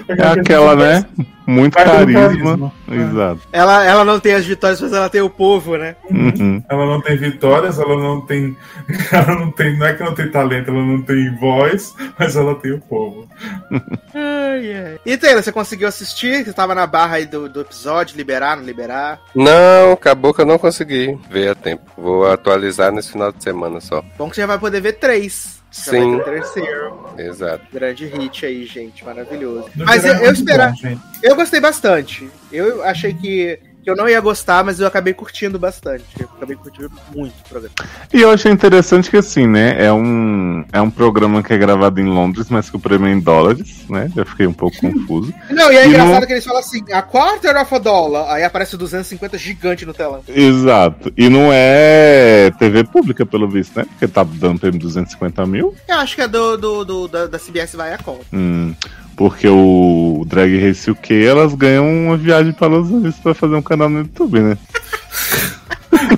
É aquela, né? Muito carisma. carisma. Exato. ela, ela não tem as vitórias, mas ela tem o povo, né? Uhum. Ela não tem vitórias, ela não tem. Ela não tem. Não é que não tem talento, ela não tem voz, mas ela tem o povo. Ai, ai. E Taylor, você conseguiu assistir? Você tava na barra aí do, do episódio, liberar, não liberar? Não, acabou que eu não consegui ver a tempo. Vou atualizar nesse final de semana só. Bom que você já vai poder ver três. Sim. terceiro. Exato. Grande hit aí, gente. Maravilhoso. Mas eu, eu esperava. Eu gostei bastante. Eu achei que, que eu não ia gostar, mas eu acabei curtindo bastante. Eu acabei curtindo muito o programa. E eu achei interessante que assim, né? É um, é um programa que é gravado em Londres, mas que o prêmio é em dólares, né? Já fiquei um pouco confuso. Não, e é E engraçado não- que eles falam assim, a quarter of a dollar, aí aparece o 250 gigante no telão. Exato. E não é TV pública, pelo visto, né? Porque tá dando prêmio de 250 mil. Eu acho que é do, do, do- da, da CBS vai a conta. Hum, porque o Drag Race UK, elas ganham uma viagem para Los Angeles pra fazer um canal no YouTube, né?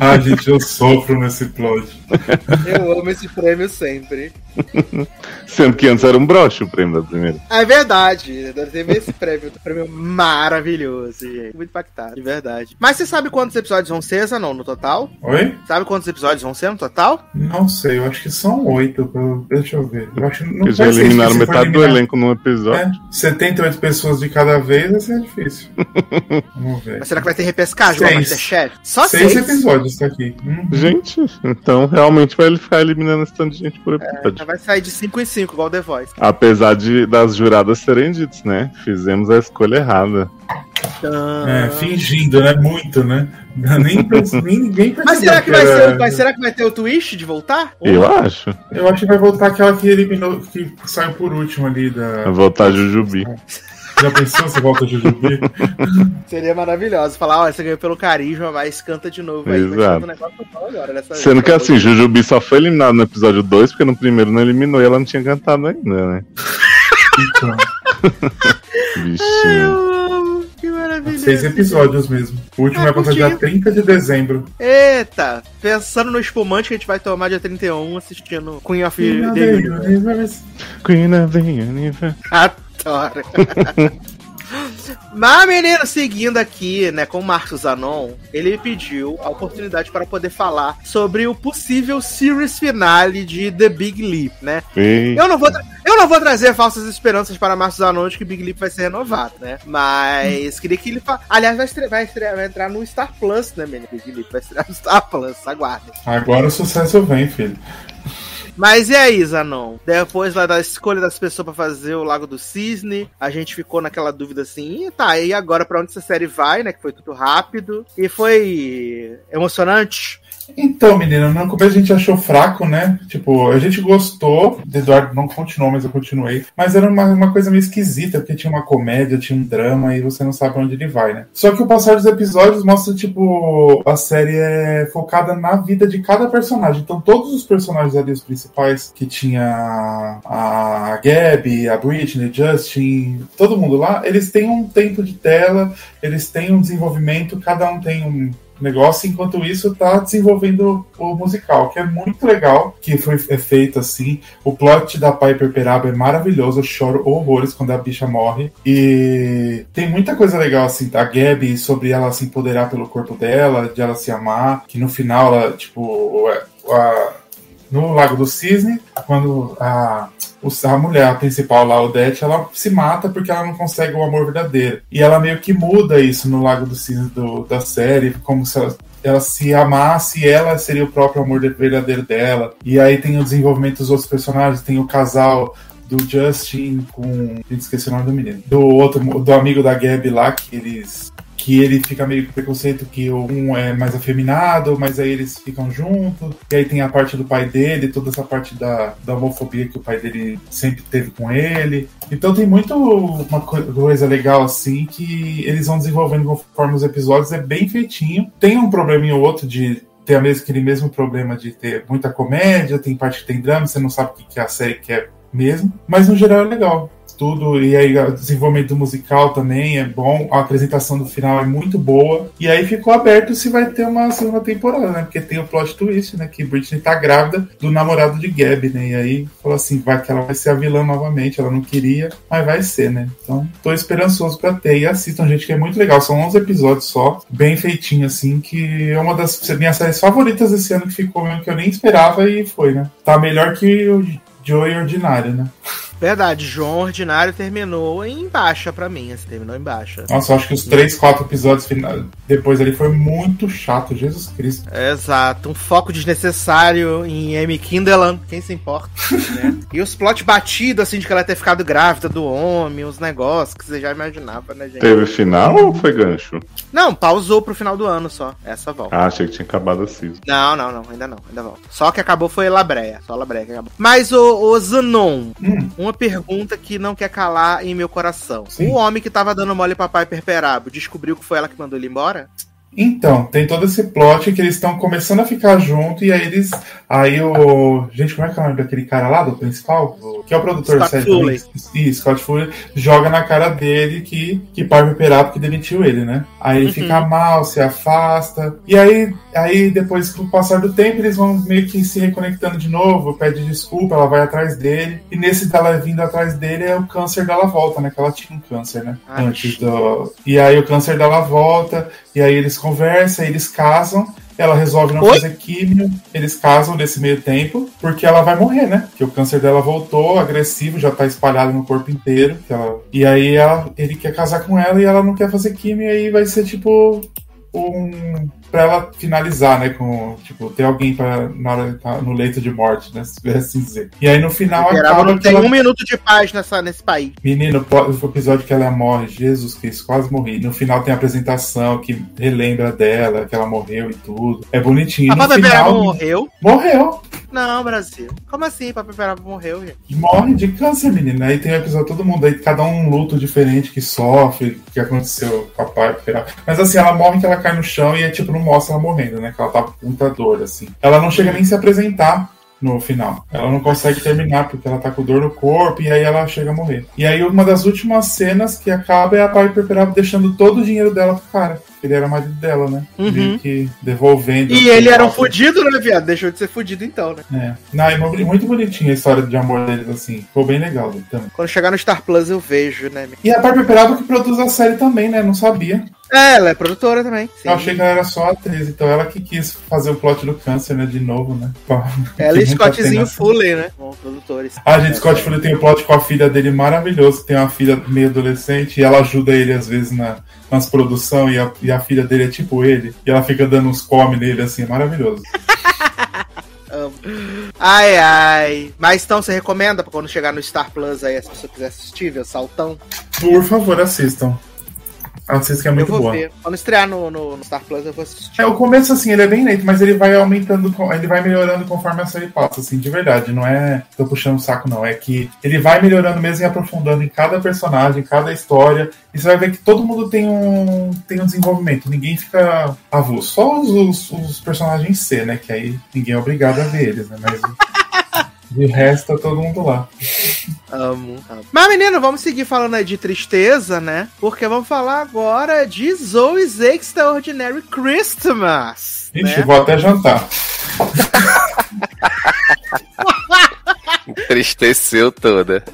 Ah, gente, eu sofro nesse plot. Eu amo esse prêmio sempre. Sendo que antes era um broche o prêmio da primeira. É verdade, teve esse prêmio, um prêmio maravilhoso, gente. Muito impactado, de verdade. Mas você sabe quantos episódios vão ser, não no total? Oi? Sabe quantos episódios vão ser no total? Não sei, eu acho que são oito. Deixa eu ver. Eu acho que não Eles já vai eliminaram metade do eliminar. elenco num episódio. É, 78 pessoas de cada vez vai ser difícil. Vamos ver. Mas será que vai ter repescagem Seis. Masterchef? Só Seis seis? episódios tá aqui. Uhum. Gente, então realmente vai ele ficar eliminando esse tanto de gente por episódio. Já vai sair de 5 em 5, igual The Voice. Apesar de, das juradas serem ditas, né? Fizemos a escolha errada. É, fingindo, né? Muito, né? Nem, percebeu Mas será que, vai era- ser, mas será que vai ter o twist de voltar? Eu acho. Eu acho que vai voltar aquela que eliminou, que saiu por último ali da. Vai voltar Jujubi. Já pensou se volta Jujubi? Seria maravilhoso. Falar, olha, você ganhou pelo carisma, mas canta de novo aí. Exato. um negócio agora. Sendo que assim, Jujubi só foi eliminado no episódio 2, porque no primeiro não eliminou e ela não tinha cantado ainda, né? Então, Bichinho. Que maravilha. seis episódios mesmo. O último Ah, vai passar dia 30 de dezembro. Eita, pensando no espumante que a gente vai tomar dia 31 assistindo Queen of the Universe. Queen of the Universe. Mas, menino, seguindo aqui, né, com o Marcos Zanon, ele pediu a oportunidade para poder falar sobre o possível series finale de The Big Leap, né? Eu não vou, eu não vou trazer falsas esperanças para Marcos Zanon de que Big Leap vai ser renovado, né? Mas queria que ele fa... Aliás, vai, vai, estrear- vai entrar no Star Plus, né, menino? Big Leap vai estrear no Star Plus, aguardem. Agora o sucesso vem, filho. Mas e aí, Zanon? Depois lá da escolha das pessoas pra fazer o Lago do Cisne, a gente ficou naquela dúvida assim, e tá, e agora pra onde essa série vai, né? Que foi tudo rápido. E foi emocionante. Então, menina, no começo a gente achou fraco, né? Tipo, a gente gostou. Eduardo não continuou, mas eu continuei. Mas era uma, uma coisa meio esquisita, porque tinha uma comédia, tinha um drama, e você não sabe onde ele vai, né? Só que o passar dos episódios mostra, tipo, a série é focada na vida de cada personagem. Então, todos os personagens ali, os principais, que tinha a Gabi, a Britney, Justin, todo mundo lá, eles têm um tempo de tela, eles têm um desenvolvimento, cada um tem um negócio, enquanto isso tá desenvolvendo o musical, que é muito legal, que foi é feito assim. O plot da Piper Peraba é maravilhoso, eu choro horrores quando a bicha morre. E tem muita coisa legal assim, da Gabi sobre ela se empoderar pelo corpo dela, de ela se amar, que no final ela, tipo, a- no Lago do Cisne, quando a, a mulher a principal lá, Odete, ela se mata porque ela não consegue o amor verdadeiro. E ela meio que muda isso no Lago do Cisne do- da série, como se ela, ela se amasse, ela seria o próprio amor verdadeiro dela. E aí tem o desenvolvimento dos outros personagens, tem o casal do Justin com. Gente, esqueci o nome do menino. Do outro, do amigo da Gabi lá, que eles. Que ele fica meio com preconceito que um é mais afeminado, mas aí eles ficam juntos. E aí tem a parte do pai dele, toda essa parte da, da homofobia que o pai dele sempre teve com ele. Então tem muito uma co- coisa legal assim que eles vão desenvolvendo conforme os episódios, é bem feitinho. Tem um probleminha ou outro de ter a mes- aquele mesmo problema de ter muita comédia, tem parte que tem drama, você não sabe o que que a série quer mesmo, mas no geral é legal. Tudo, e aí o desenvolvimento musical também é bom, a apresentação do final é muito boa, e aí ficou aberto se vai ter uma segunda temporada, né? Porque tem o plot twist, né? Que Britney tá grávida do namorado de Gabi, né? E aí falou assim: vai que ela vai ser a vilã novamente, ela não queria, mas vai ser, né? Então tô esperançoso pra ter. E assistam, gente, que é muito legal. São 11 episódios só, bem feitinho, assim, que é uma das minhas séries favoritas esse ano que ficou mesmo, que eu nem esperava e foi, né? Tá melhor que o Joey Ordinário, né? Verdade, João Ordinário terminou em baixa pra mim, assim, terminou em baixa. Nossa, eu acho que os três, quatro episódios final, depois ali foi muito chato, Jesus Cristo. Exato, um foco desnecessário em Amy Kindelan, quem se importa, né? E os plot batidos, assim, de que ela ter ficado grávida do homem, os negócios que você já imaginava, né, gente? Teve final ou foi gancho? Não, pausou pro final do ano só, essa volta. Ah, achei que tinha acabado assim. Não, não, não, ainda não, ainda volta. Só que acabou foi Labreia, só Labreia que acabou. Mas, o, o Zanon, Hum. Uma pergunta que não quer calar em meu coração. Sim. O homem que tava dando mole pra pai Perperabo descobriu que foi ela que mandou ele embora? Então, tem todo esse plot que eles estão começando a ficar junto e aí eles. Aí o. Gente, como é que é o nome daquele cara lá, do principal? Que é o produtor Scott também? Ih, Scott Fuller joga na cara dele que, que pai Perapto que demitiu ele, né? Aí ele Uhum. fica mal, se afasta. E aí, aí, depois, com o passar do tempo, eles vão meio que se reconectando de novo, pede desculpa, ela vai atrás dele. E nesse dela vindo atrás dele é o câncer dela volta, né? Que ela tinha um câncer, né? Ai, Antes do. E aí o câncer dela volta. E aí eles conversam, eles casam. Ela resolve não Oi? fazer químio, eles casam nesse meio tempo, porque ela vai morrer, né? Porque o câncer dela voltou, agressivo, já tá espalhado no corpo inteiro. que ela- E aí ela- ele quer casar com ela e ela não quer fazer químio, e aí vai ser tipo um. Pra ela finalizar, né? Com, tipo, ter alguém pra, na hora tá no leito de morte, né? Se assim dizer. E aí no final acaba não tem ela um minuto de paz nessa, nesse país. Menino, o episódio que ela morre, Jesus Cristo, quase morri. No final tem a apresentação que relembra dela, que ela morreu e tudo. É bonitinho. A Perperabo final, morreu? morreu. Não, Brasil. Como assim Papai Perperabo morreu, gente? Morre de câncer, menina. Aí tem o episódio todo mundo, aí cada um um luto diferente que sofre, que aconteceu com a pai. Mas assim, ela morre que ela cai no chão e é tipo, não mostra ela morrendo, né? Que ela tá com muita dor, assim. Ela não chega nem se apresentar no final. Ela não consegue terminar porque ela tá com dor no corpo e aí ela chega a morrer. E aí uma das últimas cenas que acaba é a Piper Perabo deixando todo o dinheiro dela pro cara. Ele era marido dela, né? Uhum. Meio que devolvendo. E ele era um fudido, né, viado? Deixou de ser fudido então, né? É. Não, é mu- muito bonitinha a história de amor deles, assim. Ficou bem legal também. Quando chegar no Star Plus eu vejo, né? E a Piper Perabo que produz a série também, né? Não sabia. É, ela é produtora também. Sim. Eu achei que ela era só atriz, então ela que quis fazer o plot do câncer, né? De novo, né? Ela e Scottzinho. Fuller, né? Como produtores. Ah, gente, Scott Fuller tem o plot com a filha dele maravilhoso, que tem uma filha meio adolescente, e ela ajuda ele às vezes na, nas produções, e a, e a filha dele é tipo ele, e ela fica dando uns come nele, assim, é maravilhoso. Amo. Ai, ai. Mas então você recomenda pra quando chegar no Star Plus aí, se você quiser assistir, ver o saltão? Por favor, assistam. Assistam que é eu muito vou boa. ver. Quando estrear no, no- no Star Plus, eu vou assistir. É, o começo, assim, ele é bem lento, mas ele vai aumentando, ele vai melhorando conforme a série passa, assim, de verdade. Não é tô puxando o saco, não. É que ele vai melhorando mesmo e aprofundando em cada personagem, em cada história. E você vai ver que todo mundo tem um, tem um desenvolvimento. Ninguém fica avulso. Só os, os, os personagens C, né? Que aí ninguém é obrigado a ver eles, né? Mas de resto, tá todo mundo lá. Amo, amo. Mas, menino, vamos seguir falando aí de tristeza, né? Porque vamos falar agora de Zoe's Extraordinary Christmas. Ixi, né? vou até jantar. Entristeceu toda.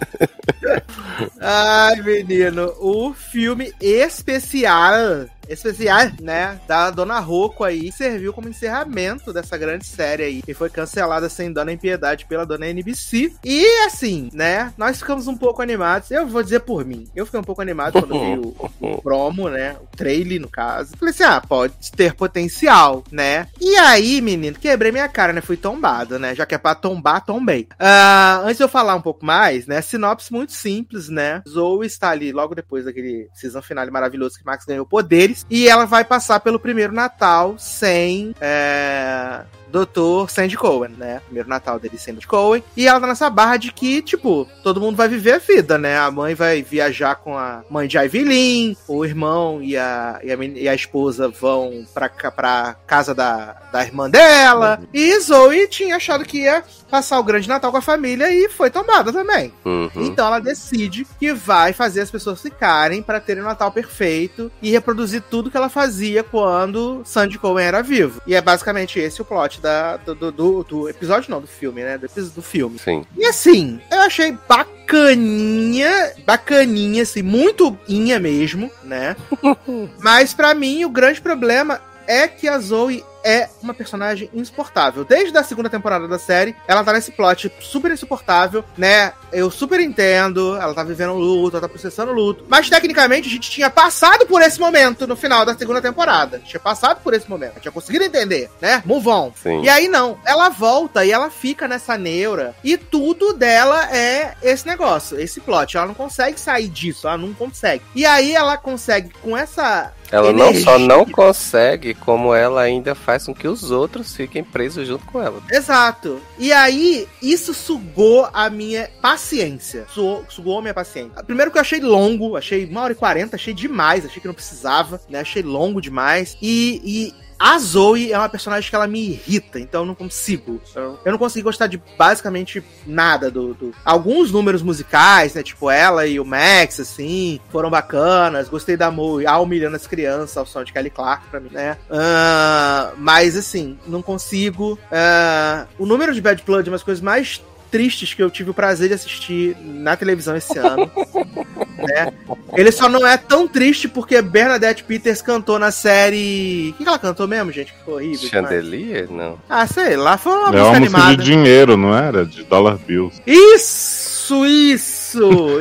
Ai, menino, o filme especial, especial, né, da Dona Rocco aí, serviu como encerramento dessa grande série aí, que foi cancelada sem dona em piedade pela dona NBC. E assim, né, nós ficamos um pouco animados, eu vou dizer por mim, eu fiquei um pouco animado quando vi o, o promo, né, o trailer no caso. Falei assim, ah, pode ter potencial, né? E aí, menino, quebrei minha cara, né, fui tombado, né, já que é pra tombar, tombei. Ah, antes de eu falar um pouco mais, né, sinopse muito simples, né, Zoe está ali logo depois daquele season final maravilhoso que Max ganhou poderes. E ela vai passar pelo primeiro Natal sem. É... Dr. Sandy Cohen, né? Primeiro Natal dele Sandy Cohen. E ela tá nessa barra de que, tipo, todo mundo vai viver a vida, né? A mãe vai viajar com a mãe de Ivy Lynn, o irmão e a, e a, e a esposa vão pra, pra casa da, da irmã dela. E Zoe tinha achado que ia passar o grande Natal com a família e foi tomada também. Uhum. Então ela decide que vai fazer as pessoas ficarem para terem um Natal perfeito e reproduzir tudo que ela fazia quando Sandy Cohen era vivo. E é basicamente esse o plot da, do, do, do- episódio, não, do filme, né? Do, episódio do filme. Sim. E assim, eu achei bacaninha, bacaninha, assim, muito inha mesmo, né? Mas pra mim o grande problema é que a Zoe é uma personagem insuportável. Desde a segunda temporada da série, ela tá nesse plot super insuportável, né? Eu super entendo, ela tá vivendo luto, ela tá processando luto. Mas tecnicamente a gente tinha passado por esse momento no final da segunda temporada. Tinha passado por esse momento, tinha conseguido entender, né? Move on. Sim. E aí não, ela volta e ela fica nessa neura e tudo dela é esse negócio, esse plot. Ela não consegue sair disso, ela não consegue. E aí ela consegue com essa Ela não energia. só não consegue, como ela ainda faz com que os outros fiquem presos junto com ela. Exato. E aí, isso sugou a minha paciência. Sugou, sugou a minha paciência. Primeiro que eu achei longo, achei uma hora e quarenta, achei demais, achei que não precisava, né? Achei longo demais. E. e a Zoe é uma personagem que ela me irrita, então eu não consigo. Eu, eu não consegui gostar de basicamente nada do, do- Alguns números musicais, né? Tipo, ela e o Max, assim, foram bacanas. Gostei da Mo, a humilhando as crianças, ao som de Kelly Clark pra mim, né? Ah, mas, assim, não consigo. Ah, o número de Bad Blood é uma das coisas mais tristes que eu tive o prazer de assistir na televisão esse ano. né? Ele só não é tão triste porque Bernadette Peters cantou na série. O que que ela cantou mesmo, gente? Que horrível. demais. Chandelier? Não. Ah, sei lá, foi uma É música uma música animada. de dinheiro, não era? De dollar bills. Isso, isso!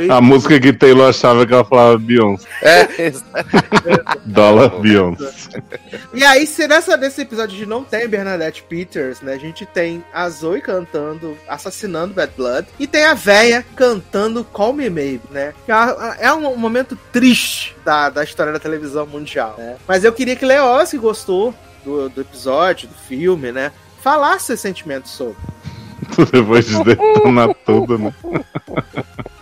A música que Taylor achava que ela falava Beyoncé. É, Dollar Beyoncé. E aí, se nessa, nesse episódio a gente não tem Bernadette Peters, né? A gente tem a Zoe cantando, assassinando Bad Blood, e tem a véia cantando Call Me Maybe, né? Que é, é um, momento triste da, da história da televisão mundial, né? Mas eu queria que Leoz, que gostou do, do episódio, do filme, né? Falasse seus sentimentos sobre. Depois de detonar tudo, né?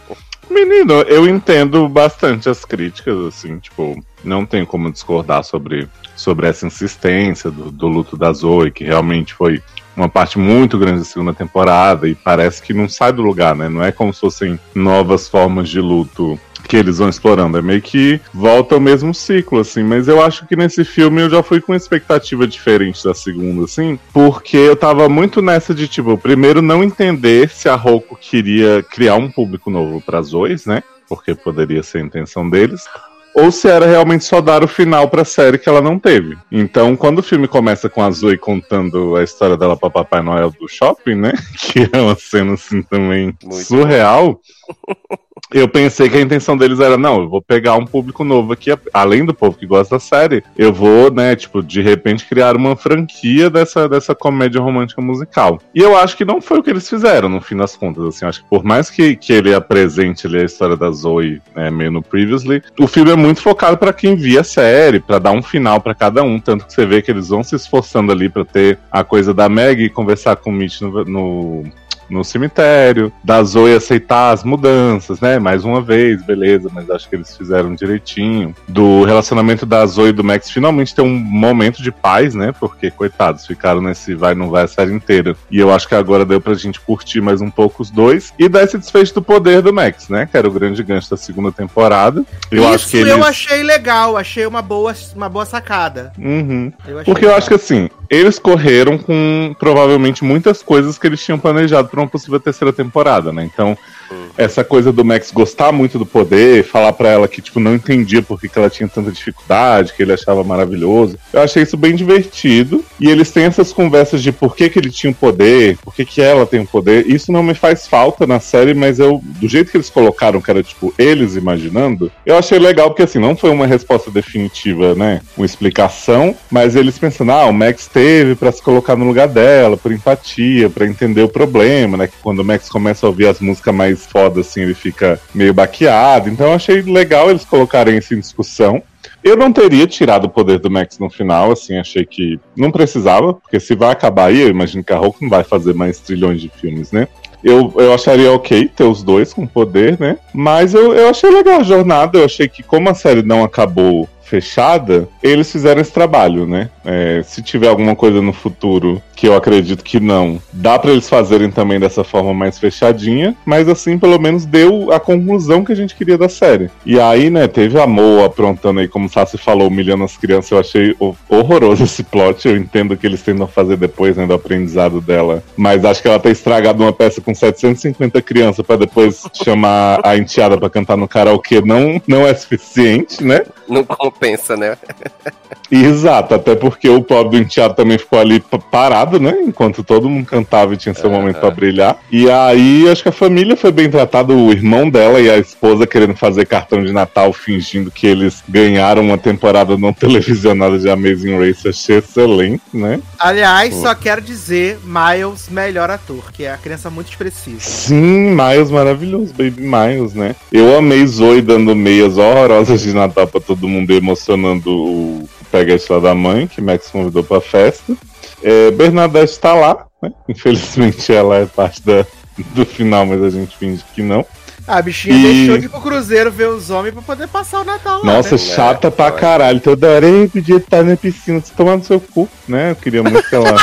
Menino, eu entendo bastante as críticas, assim, tipo, não tem como discordar sobre, sobre essa insistência do, do luto da Zoe, que realmente foi uma parte muito grande da segunda temporada e parece que não sai do lugar, né? Não é como se fossem novas formas de luto que eles vão explorando. É meio que volta ao mesmo ciclo, assim. Mas eu acho que nesse filme eu já fui com expectativa diferente da segunda, assim. Porque eu tava muito nessa de, tipo, primeiro não entender se a Roku queria criar um público novo para Zoes, né? Porque poderia ser a intenção deles. Ou se era realmente só dar o final pra série que ela não teve. Então, quando o filme começa com a Zoe contando a história dela pra Papai Noel do shopping, né? Que é uma cena assim também Muito surreal. Eu pensei que a intenção deles era, não, eu vou pegar um público novo aqui, além do povo que gosta da série, eu vou, né, tipo, de repente criar uma franquia dessa, dessa comédia romântica musical. E eu acho que não foi o que eles fizeram, no fim das contas, assim, acho que por mais que, que ele apresente ali a história da Zoe, né, meio no Previously, o filme é muito focado pra quem via a série, pra dar um final pra cada um, tanto que você vê que eles vão se esforçando ali pra ter a coisa da Meg conversar com o Mitch no- no no cemitério, da Zoe aceitar as mudanças, né? Mais uma vez, beleza, mas acho que eles fizeram direitinho. Do relacionamento da Zoe e do Max finalmente ter um momento de paz, né? Porque, coitados, ficaram nesse vai não vai a série inteira. E eu acho que agora deu pra gente curtir mais um pouco os dois. E dar esse desfecho do poder do Max, né? Que era o grande gancho da segunda temporada. Eu Isso acho que eles. eu achei legal, achei uma boa, uma boa sacada. Uhum. Eu Porque eu legal. acho que assim, eles correram com provavelmente muitas coisas que eles tinham planejado para uma possível terceira temporada, né? Então, essa coisa do Max gostar muito do poder, falar pra ela que, tipo, não entendia por que, que ela tinha tanta dificuldade, que ele achava maravilhoso. Eu achei isso bem divertido. E eles têm essas conversas de por que, que ele tinha o poder, por que, que ela tem o poder. Isso não me faz falta na série, mas eu, do jeito que eles colocaram, que era, tipo, eles imaginando, eu achei legal, porque assim, não foi uma resposta definitiva, né? Uma explicação, mas eles pensando, ah, o Max teve pra se colocar no lugar dela, por empatia, pra entender o problema, né? Que quando o Max começa a ouvir as músicas mais fodas, assim, ele fica meio baqueado. Então eu achei legal eles colocarem isso em discussão. Eu não teria tirado o poder do Max no final, assim, achei que não precisava, porque se vai acabar aí, eu imagino que a Hulk não vai fazer mais trilhões de filmes, né? Eu, eu acharia ok ter os dois com poder, né? Mas eu, eu achei legal a jornada, eu achei que como a série não acabou fechada, eles fizeram esse trabalho, né? É, se tiver alguma coisa no futuro, que eu acredito que não, dá pra eles fazerem também dessa forma mais fechadinha, mas assim, pelo menos deu a conclusão que a gente queria da série. E aí, né, teve a Moa aprontando aí, como o Sassi falou, humilhando as crianças, eu achei ho- horroroso esse plot, eu entendo que eles tentam fazer depois, né, do aprendizado dela, mas acho que ela ter estragado uma peça com 750 crianças pra depois chamar a enteada pra cantar no karaokê não, não é suficiente, né? Não compensa, né? Exato, até porque o pobre do enteado também ficou ali pa- parado, né? Enquanto todo mundo cantava e tinha seu momento pra brilhar. E aí, acho que a família foi bem tratada, o irmão dela e a esposa querendo fazer cartão de Natal, fingindo que eles ganharam uma temporada não televisionada de Amazing Race. Achei excelente, né? Aliás, Pô. só quero dizer Miles, melhor ator, que é a criança muito expressiva. Sim, Miles maravilhoso, Baby Miles, né? Eu amei Zoe dando meias horrorosas de Natal pra todo mundo, emocionando o peguete lá da mãe, que Max convidou pra festa. É, Bernadette tá lá, né? Infelizmente ela é parte da, do final, mas a gente finge que não. A bichinha E- deixou de ir pro Cruzeiro ver os homens pra poder passar o Natal lá. Nossa, né? chata pra Olha. caralho. Toda hora, ei, podia estar na piscina, se tomar no seu cu, né? Eu queria muito que ela.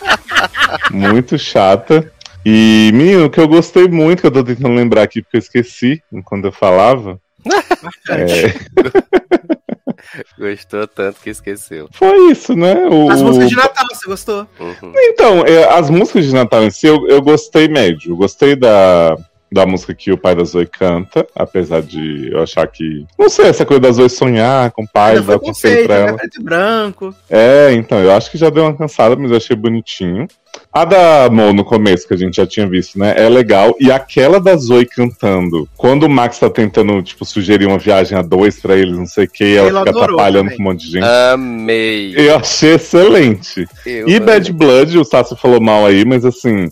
muito chata. E, menino, que eu gostei muito, que eu tô tentando lembrar aqui porque eu esqueci enquanto eu falava. É, Gostou tanto que esqueceu. foi isso, né? O, As músicas de Natal, você gostou? Uhum. Então, as músicas de Natal em si, eu, eu gostei médio. Eu gostei da, da música que o pai da Zoe canta, apesar de eu achar que. Não sei, essa coisa da Zoe sonhar com o pai, dar conselho conceito, pra né? ela. Preto e branco. É, então, eu acho que já deu uma cansada, mas eu achei bonitinho. A da Mo no começo, que a gente já tinha visto, né? É legal. E aquela da Zoe cantando. Quando o Max tá tentando, tipo, sugerir uma viagem a dois pra eles, não sei o que, e ela Ele fica adorou atrapalhando também. com um monte de gente. Amei. Eu achei excelente. Eu E amei. Bad Blood, o Sassi falou mal aí, mas assim,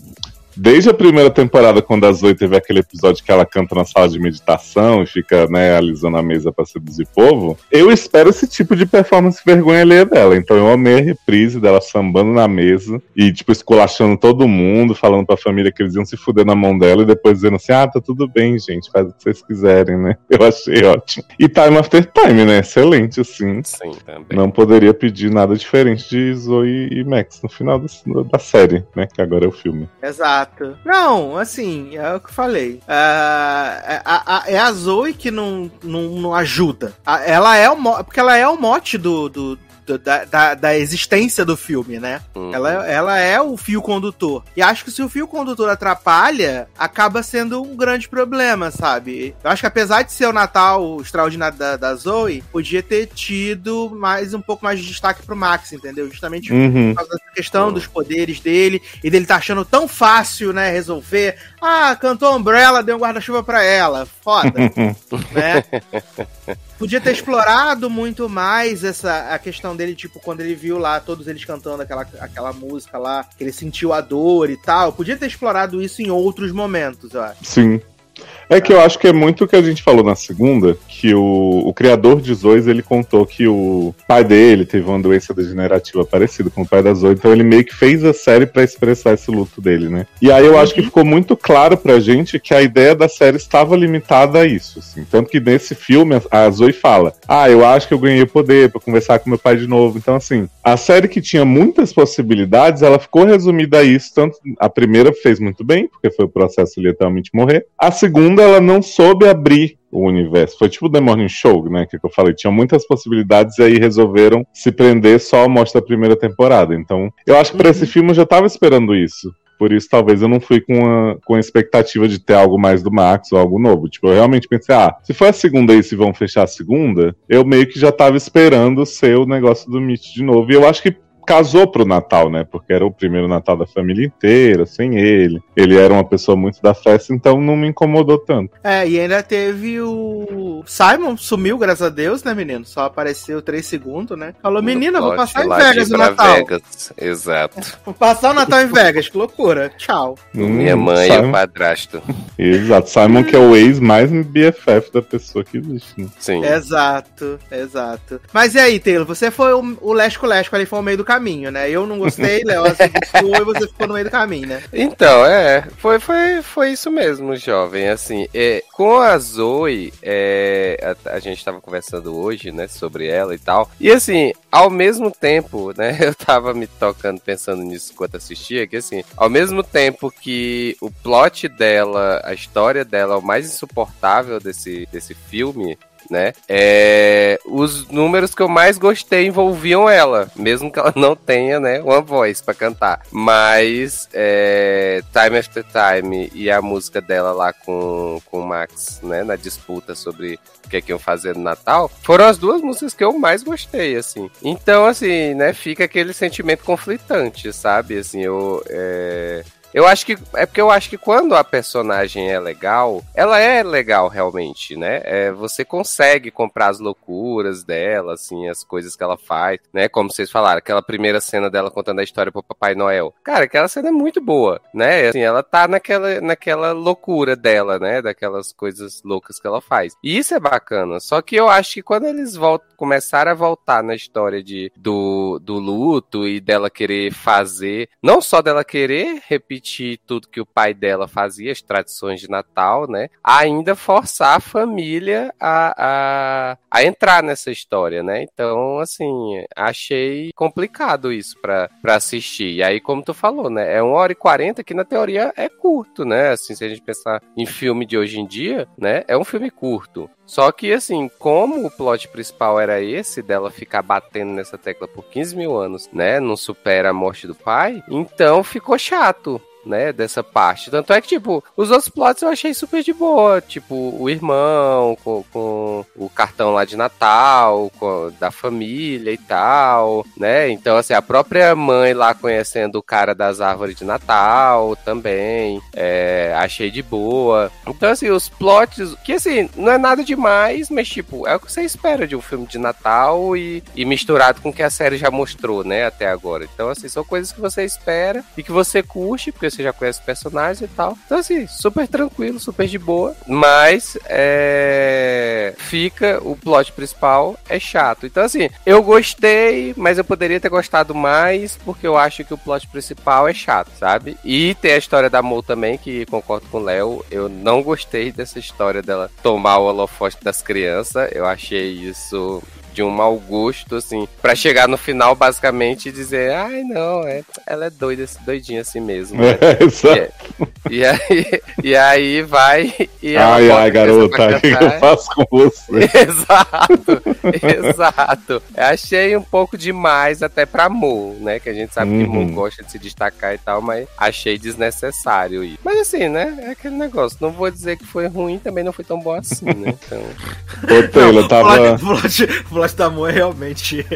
desde a primeira temporada, quando a Zoe teve aquele episódio que ela canta na sala de meditação e fica, né, alisando a mesa pra seduzir povo, eu espero esse tipo de performance vergonha alheia dela. Então eu amei a reprise dela sambando na mesa e, tipo, esculachando todo mundo, falando pra família que eles iam se fuder na mão dela e depois dizendo assim, ah, tá tudo bem, gente, faz o que vocês quiserem, né? Eu achei ótimo. E Time After Time, né? Excelente, assim. Sim, também. Não poderia pedir nada diferente de Zoe e Max no final do- da série, né? Que agora é o filme. Exato. Não, assim, é o que eu falei. Ah, é, a, é a Zoe que não, não, não ajuda. Ela é o porque ela é o mote do- do- da, da, da existência do filme, né? Uhum. Ela, ela é o fio condutor. E acho que se o fio condutor atrapalha, acaba sendo um grande problema, sabe? Eu acho que apesar de ser o Natal extraordinário da, da Zoe, podia ter tido mais um pouco mais de destaque pro Max, entendeu? Justamente Uhum. por causa dessa questão dos poderes dele e dele tá achando tão fácil, né, resolver. Ah, cantou Umbrella, deu um guarda-chuva pra ela. Foda, né? Podia ter explorado muito mais essa a questão dele, tipo, quando ele viu lá todos eles cantando aquela, aquela música lá, que ele sentiu a dor e tal. Podia ter explorado isso em outros momentos, eu acho. Sim. É que eu acho que é muito o que a gente falou na segunda, que o, o criador de Zois, ele contou que o pai dele teve uma doença degenerativa parecida com o pai da Zoe, então ele meio que fez a série pra expressar esse luto dele, né? E aí eu acho que ficou muito claro pra gente que a ideia da série estava limitada a isso, assim. Tanto que nesse filme a Zoe fala: "Ah, eu acho que eu ganhei poder pra conversar com meu pai de novo". Então assim, a série que tinha muitas possibilidades, ela ficou resumida a isso, tanto a primeira fez muito bem, porque foi o processo literalmente morrer. A segunda ela não soube abrir o universo. Foi tipo The Morning Show, né? Que eu falei. Tinha muitas possibilidades e aí resolveram se prender só a mostra da primeira temporada. Então, eu acho que pra esse filme eu já tava esperando isso. Por isso, talvez eu não fui com a, com a expectativa de ter algo mais do Max ou algo novo. Tipo, eu realmente pensei, ah, se for a segunda aí, se vão fechar a segunda, eu meio que já tava esperando ser o negócio do Mitch de novo. E eu acho que casou pro Natal, né? Porque era o primeiro Natal da família inteira, sem ele. Ele era uma pessoa muito da festa, então não me incomodou tanto. É, e ainda teve o. Simon sumiu, graças a Deus, né, menino? Só apareceu 3 segundos, né? Falou, menina, vou passar em Vegas de o pra Natal. Vegas. Exato. Vou passar o Natal em Vegas, que loucura. Tchau. Minha Hum, mãe e Simon- o padrasto. Exato. Simon que é o ex mais BFF da pessoa que existe. Né? Sim. Exato, exato. Mas e aí, Taylor? Você foi o, o Lesco-Lesco ali, foi o meio do caminho, né? Eu não gostei, Léo, gostou e você ficou no meio do caminho, né? Então, é, foi, foi, foi isso mesmo, jovem. Assim, é, com a Zoe, é, a, a gente tava conversando hoje, né, sobre ela e tal. E assim, ao mesmo tempo, né, eu tava me tocando pensando nisso enquanto assistia, que assim, ao mesmo tempo que o plot dela, a história dela é o mais insuportável desse, desse filme, né? É, os números que eu mais gostei envolviam ela, mesmo que ela não tenha, né, uma voz pra cantar. Mas é, Time After Time e a música dela lá com, com o Max, né, na disputa sobre o que é que iam fazer no Natal, foram as duas músicas que eu mais gostei, assim. Então, assim, né, fica aquele sentimento conflitante, sabe? Assim, eu. É... Eu acho que. É porque eu acho que quando a personagem é legal, ela é legal realmente, né? É, você consegue comprar as loucuras dela, assim, as coisas que ela faz, né? Como vocês falaram, aquela primeira cena dela contando a história pro Papai Noel. Cara, aquela cena é muito boa, né? Assim, ela tá naquela, naquela loucura dela, né? Daquelas coisas loucas que ela faz. E isso é bacana. Só que eu acho que quando eles voltam, começaram a voltar na história de, do, do luto e dela querer fazer, não só dela querer repetir tudo que o pai dela fazia, as tradições de Natal, né? Ainda forçar a família a, a, a entrar nessa história, né? Então, assim, achei complicado isso pra assistir. E aí, como tu falou, né? É 1 hora e 40, que na teoria é curto, né? Assim, se a gente pensar em filme de hoje em dia, né? É um filme curto. Só que, assim, como o plot principal era esse, dela ficar batendo nessa tecla por 15 mil anos, né? Não supera a morte do pai, então ficou chato. Né, dessa parte. Tanto é que, tipo, os outros plots eu achei super de boa. Tipo, o irmão com, com o cartão lá de Natal, com- da família e tal, né? Então, assim, a própria mãe lá conhecendo o cara das árvores de Natal também. é, achei de boa. Então, assim, os plots, que assim, não é nada demais, mas, tipo, é o que você espera de um filme de Natal e, e misturado com o que a série já mostrou, né, até agora. Então, assim, são coisas que você espera e que você curte, porque você já conhece os personagens e tal. Então, assim, super tranquilo, super de boa. Mas, é. Fica, o plot principal é chato. Então, assim, eu gostei, mas eu poderia ter gostado mais, porque eu acho que o plot principal é chato, sabe? E tem a história da Mo também, que concordo com o Léo. Eu não gostei dessa história dela tomar o holofote das crianças. Eu achei isso de um mau gosto, assim, pra chegar no final, basicamente, e dizer, ai, não, é, ela é doida, doidinha assim mesmo. né? É, exato. E aí, e aí vai e Ai, ai, garota, o que, que eu faço com você? exato, exato. Eu achei um pouco demais até pra Mo, né? Que a gente sabe que Mo Uhum. gosta de se destacar e tal, mas achei desnecessário isso. Mas assim, né? É aquele negócio. Não vou dizer que foi ruim, também não foi tão bom assim, né? Então. Ô, Taylor, O tava. plot, o plot da Moe realmente.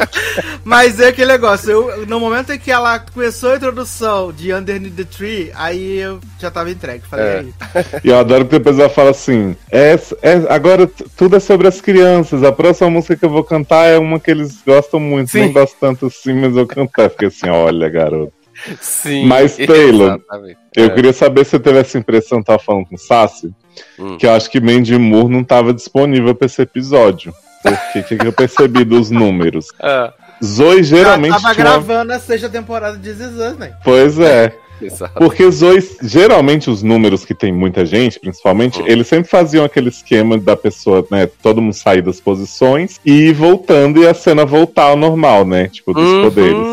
Mas é aquele negócio, eu, no momento em que ela começou a introdução de Underneath the Tree, aí eu já tava entregue. Falei, É. aí. E eu adoro que depois ela fala assim: é, é- agora tudo é sobre as crianças. A próxima música que eu vou cantar é uma que eles gostam muito. Sim. Nem gosto tanto assim, mas eu cantar. Fiquei assim: olha, garoto. Sim. Mas, Taylor, exatamente. Eu É. queria saber se você teve essa impressão, tava falando com o Sassi, Hum. que eu acho que Mandy Moore não tava disponível pra esse episódio. Porque o que, que eu percebi dos números? Ah, Zoe geralmente. Ela tava tinha gravando a sexta temporada de Us, né? Pois é. exato. Porque Zoe, geralmente os números que tem muita gente, principalmente, Hum. eles sempre faziam aquele esquema da pessoa, né? Todo mundo sair das posições e ir voltando e a cena voltar ao normal, né? Tipo, dos Uhum, poderes.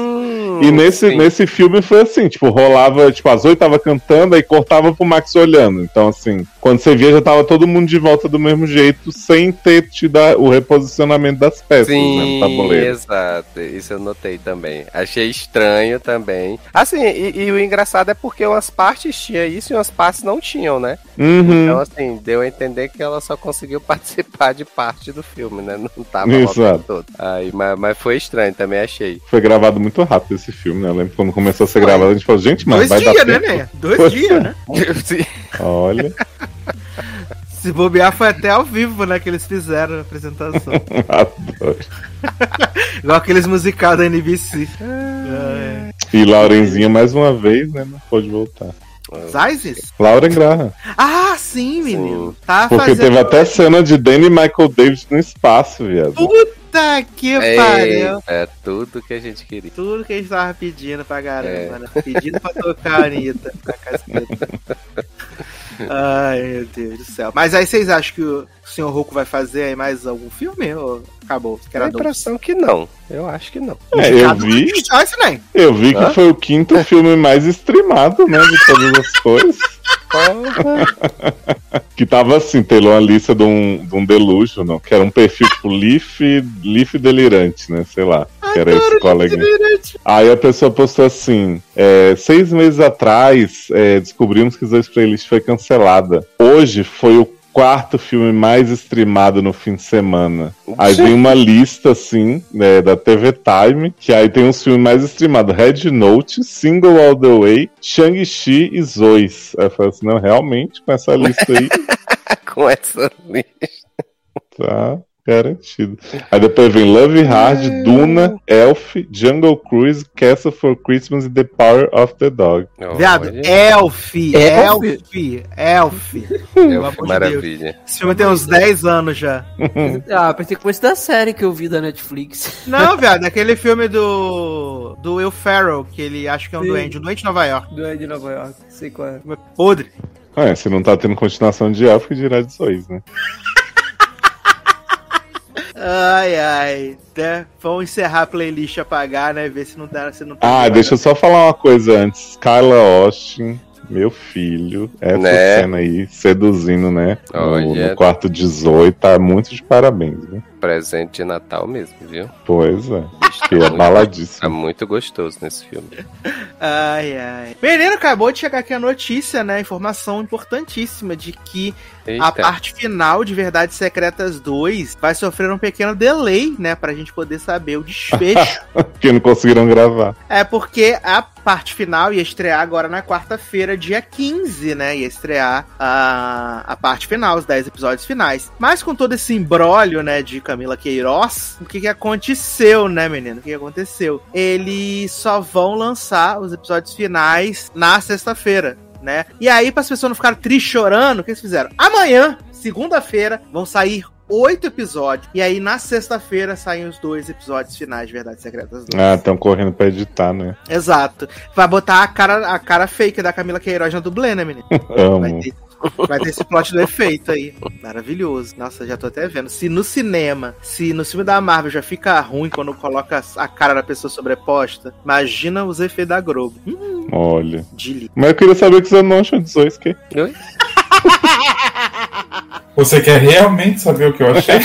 E nesse, sim. nesse filme foi assim, tipo, rolava, tipo, a Zoe tava cantando, aí cortava pro Max olhando. Então, assim, Quando você via, já tava todo mundo de volta do mesmo jeito, sem ter tido o reposicionamento das peças né, Sim, no tabuleiro. exato. Isso eu notei também. Achei estranho também. Assim, e, e o engraçado é porque umas partes tinha isso e umas partes não tinham, né? Uhum. Então, assim, deu a entender que ela só conseguiu participar de parte do filme, né? Não tava Exato. todo. Aí, mas, mas foi estranho, também achei. Foi gravado muito rápido esse filme, né? Eu lembro quando começou a ser gravado, a gente falou, gente, mas Dois vai dias, dar né, tempo. né? Dois dias, né? Olha, Se bobear, foi até ao vivo, né? Que eles fizeram a apresentação. adoro. Igual aqueles musicais da NBC. É. E Laurenzinha, mais uma vez, né? Não pode voltar. Zazes? Lauren Graham. Ah, sim, menino. Tá Porque fazendo. teve até cena de Danny Michael Davis no espaço, viado. Puta que pariu. É tudo que a gente queria. Tudo que a gente tava pedindo pra caramba, É. né? Pedindo pra tocar a Anitta. Pra caceta. Ai, meu Deus do céu. Mas aí vocês acham que o Sr. Hulk vai fazer aí mais algum filme? Ou acabou? Era a impressão que não. Eu acho que não. É, eu vi, Choice, né? eu vi que Hã? foi o quinto filme mais streamado, né? De todas as coisas. Que tava assim, tem uma lista de um, de um Delusional, que era um perfil tipo Leaf, Leaf Delirante, né? Sei lá. Que era esse colega. Aí a pessoa postou assim: é, seis meses atrás é, descobrimos que Zoe's Playlist foi cancelada. Hoje foi o quarto filme mais streamado no fim de semana. Aí vem uma lista assim, né, da TV Time, que aí tem os filmes mais streamados: Red Note, Single All the Way, Shang-Chi e Zoes. Aí eu falei assim: não, realmente, com essa lista aí. Com essa lista. Tá garantido. Aí depois vem Love Hard, Duna, Elf, Jungle Cruise, Castle for Christmas e The Power of the Dog. Viado, Elf, Elf? Elf, Elf. é maravilha. Esse filme tem uns 10 anos já. Ah, pensei que fosse da série que eu vi da Netflix. Não, viado, aquele filme do. do Will Ferrell, que ele acha que é um Sim. doente, um doente de Nova York. Do de Nova York, sei qual é. Filme Podre. É, se não tá tendo continuação de Elf, que dirá de Zoes, né? Ai, ai. Né? Vamos encerrar a playlist apagar, né? Ver se não dá. Se não tá Ah, deixa eu só falar uma coisa antes. Carla Austin, meu filho, essa Né? cena aí, seduzindo, né? No, no quarto 18, tá muito de parabéns, né? Presente de Natal mesmo, viu? Pois é. Bicho, Que é tá muito- baladíssimo. Tá muito gostoso nesse filme. Ai, ai. Menino, acabou de chegar aqui a notícia, né? Informação importantíssima de que a Eita. parte final de Verdades Secretas 2 vai sofrer um pequeno delay, né? Pra gente poder saber o desfecho. Porque não conseguiram gravar. é porque a parte final ia estrear agora na quarta-feira, dia 15, né? Ia estrear a, a parte final, os 10 episódios finais. Mas com todo esse imbróglio, né, de Camila Queiroz, o que que aconteceu, né, menino? O que que aconteceu? Eles só vão lançar os episódios finais na sexta-feira. Né? E aí, para as pessoas não ficarem tristes chorando, o que eles fizeram? Amanhã, segunda-feira, vão sair oito episódios. E aí, na sexta-feira, saem os dois episódios finais de Verdades Secretas 2. Ah, estão correndo pra editar, né? Exato. Vai botar a cara, a cara fake da Camila Queiroz na dublê, né, menino? Vai Amo. ter, vai ter esse plot do efeito aí. Maravilhoso. Nossa, já tô até vendo. Se no cinema, se no filme da Marvel já fica ruim quando coloca a cara da pessoa sobreposta, imagina os efeitos da Globo. Hum, Olha. de Mas eu queria saber o que você não achou de Zoes, que Oi? Você quer realmente saber o que eu achei?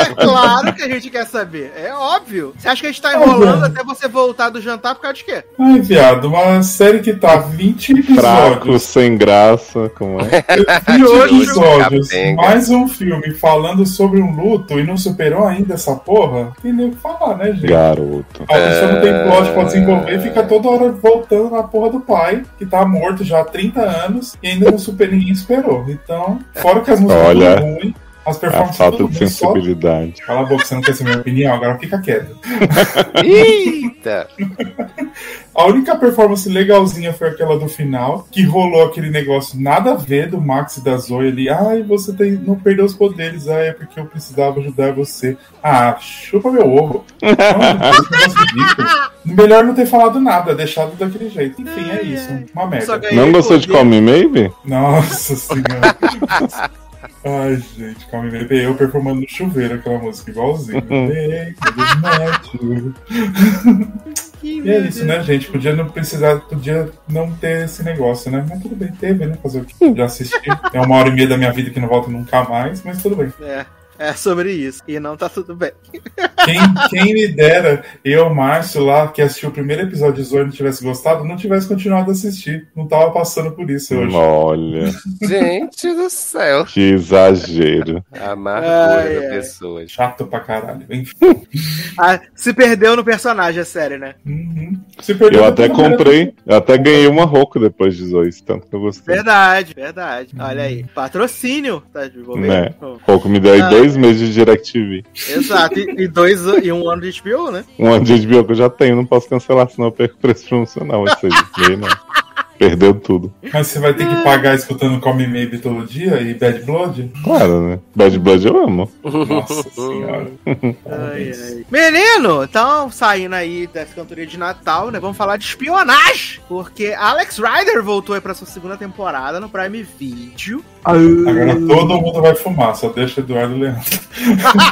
É claro que a gente quer saber. É óbvio. Você acha que a gente tá enrolando até você voltar do jantar por causa de quê? Ai, viado, uma série que tá 20 fraco, episódios. sem graça, como é? 20 hoje, episódios, mais um filme falando sobre um luto e não superou ainda essa porra. Tem nem o que falar, né, gente? Garoto. A pessoa não tem plot pra desenvolver e fica toda hora voltando na porra do pai, que tá morto já há 30 anos e ainda não super, ninguém esperou. Então, fora que as músicas Olha, ruins, as A performances falta tudo de ruim, só... sensibilidade. Cala a boca, você não quer ser minha opinião, agora fica quieto. Eita! A única performance legalzinha foi aquela do final, que rolou aquele negócio nada a ver do Max e da Zoe ali. Ai, você tem, não perdeu os poderes, ai, é porque eu precisava ajudar você. Ah, chupa meu ovo. Não. Melhor não ter falado nada, deixado daquele jeito. Enfim, é isso. Uma merda. Não gostou de. Call Me Maybe? Nossa senhora. Ai, gente, calma aí. Eu performando no chuveiro aquela música igualzinho. Ih, E é isso, né, gente? Podia não precisar, podia não ter esse negócio, né? Mas tudo bem, teve, né? Fazer o quê? Já assisti. É uma hora e meia da minha vida que não volta nunca mais, mas tudo bem. É, é sobre isso. E não tá tudo bem. Quem, quem me dera, eu, Márcio, lá, que assistiu o primeiro episódio de Zoe não tivesse gostado, não tivesse continuado a assistir. Não tava passando por isso hoje. Olha, Gente do céu. que exagero. A amargura Ai, da ai. pessoa. Chato pra caralho. Enfim. Ah, se perdeu no personagem, a série, né? Uhum. Se perdeu Eu até comprei, eu até ganhei uma rouca depois de Zoe, tanto que eu gostei. Verdade, verdade. Olha aí. Patrocínio. Tá de Né? Rouco me deu aí Ah. Dois meses de DirecTV. Exato. E, e dois e um ano de HBO, né? Um ano de HBO que eu já tenho, não posso cancelar, senão eu perco o preço promocional. Esse aí, não. Perdeu tudo. Mas você vai ter que pagar escutando Come Maybe todo dia e Bad Blood? Claro, né? Bad Blood eu amo. Nossa senhora. Ai, ai. Menino, então, saindo aí dessa cantoria de Natal, né? Vamos falar de espionagem. Porque Alex Rider voltou aí pra sua segunda temporada no Prime Video. Agora todo mundo vai fumar, só deixa Eduardo Leandro.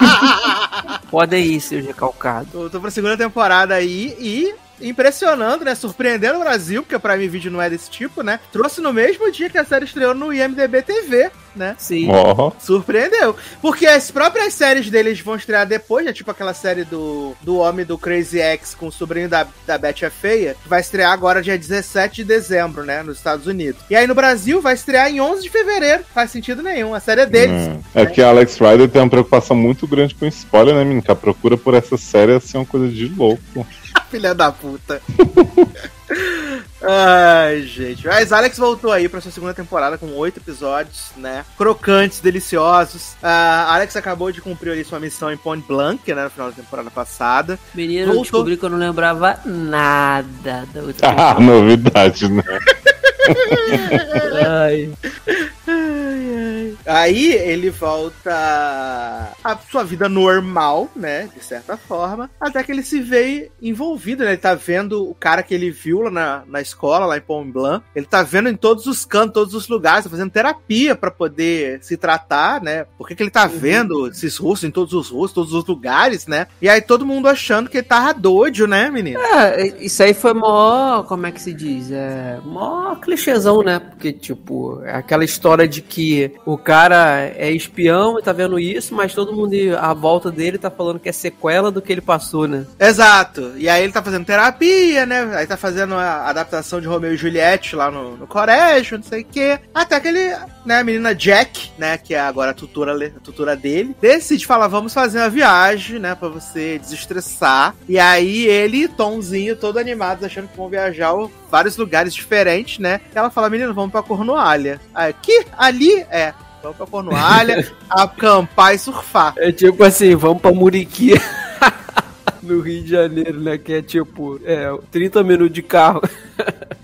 Podem ir, seus recalcados. Voltou pra segunda temporada aí e. Impressionando, né? Surpreendendo o Brasil, porque o Prime Video não é desse tipo, né? Trouxe no mesmo dia que a série estreou no IMDB TV, né? Sim. Ó, Surpreendeu. Porque as próprias séries deles vão estrear depois, né? Tipo aquela série do, do Homem do Crazy X com o sobrinho da, da Betty a Feia, que vai estrear agora dia 17 de dezembro, né? Nos Estados Unidos. E aí no Brasil vai estrear em 11 de fevereiro. Faz sentido nenhum. A série é deles. É que a Alex Rider tem uma preocupação muito grande com spoiler, né, menino? Que a procura por essa série é ser uma coisa de louco. Filha da puta. Ai, gente. Mas Alex voltou aí pra sua segunda temporada com oito episódios, né? Crocantes, deliciosos. Ah, Alex acabou de cumprir ali sua missão em Point Blank, né? No final da temporada passada. Menino, eu Voltou. descobri que eu não lembrava nada da outra Ah, novidade, né? Ai. Aí ele volta à sua vida normal, né? De certa forma. Até que ele se vê envolvido, né? Ele tá vendo o cara que ele viu lá na, na escola, lá em Pont Blanc. Ele tá vendo em todos os cantos, todos os lugares, tá fazendo terapia pra poder se tratar, né? Porque que ele tá vendo esses russos em todos os russos, todos os lugares, né? E aí todo mundo achando que ele tava doido, né, menino? É, isso aí foi mó. Como é que se diz? É. Mó clichêzão, né? Porque, tipo, é aquela história de que o cara é espião e tá vendo isso, mas todo mundo à volta dele tá falando que é sequela do que ele passou, né? Exato. E aí ele tá fazendo terapia, né? Aí tá fazendo a adaptação de Romeu e Juliette lá no, no colégio, não sei o quê. Até que ele, né, a menina Jack, né, que é agora a tutora, a tutora dele, decide falar, vamos fazer uma viagem, né, pra você desestressar. E aí ele Tomzinho, todo animados, achando que vão viajar vários lugares diferentes, né? E ela fala, menino, vamos pra Cornualha. Aí, que? Ali? É. Vamos pra Cornualha, acampar e surfar. É tipo assim, vamos pra Muriqui. no Rio de Janeiro, né? Que é tipo, é, 30 minutos de carro.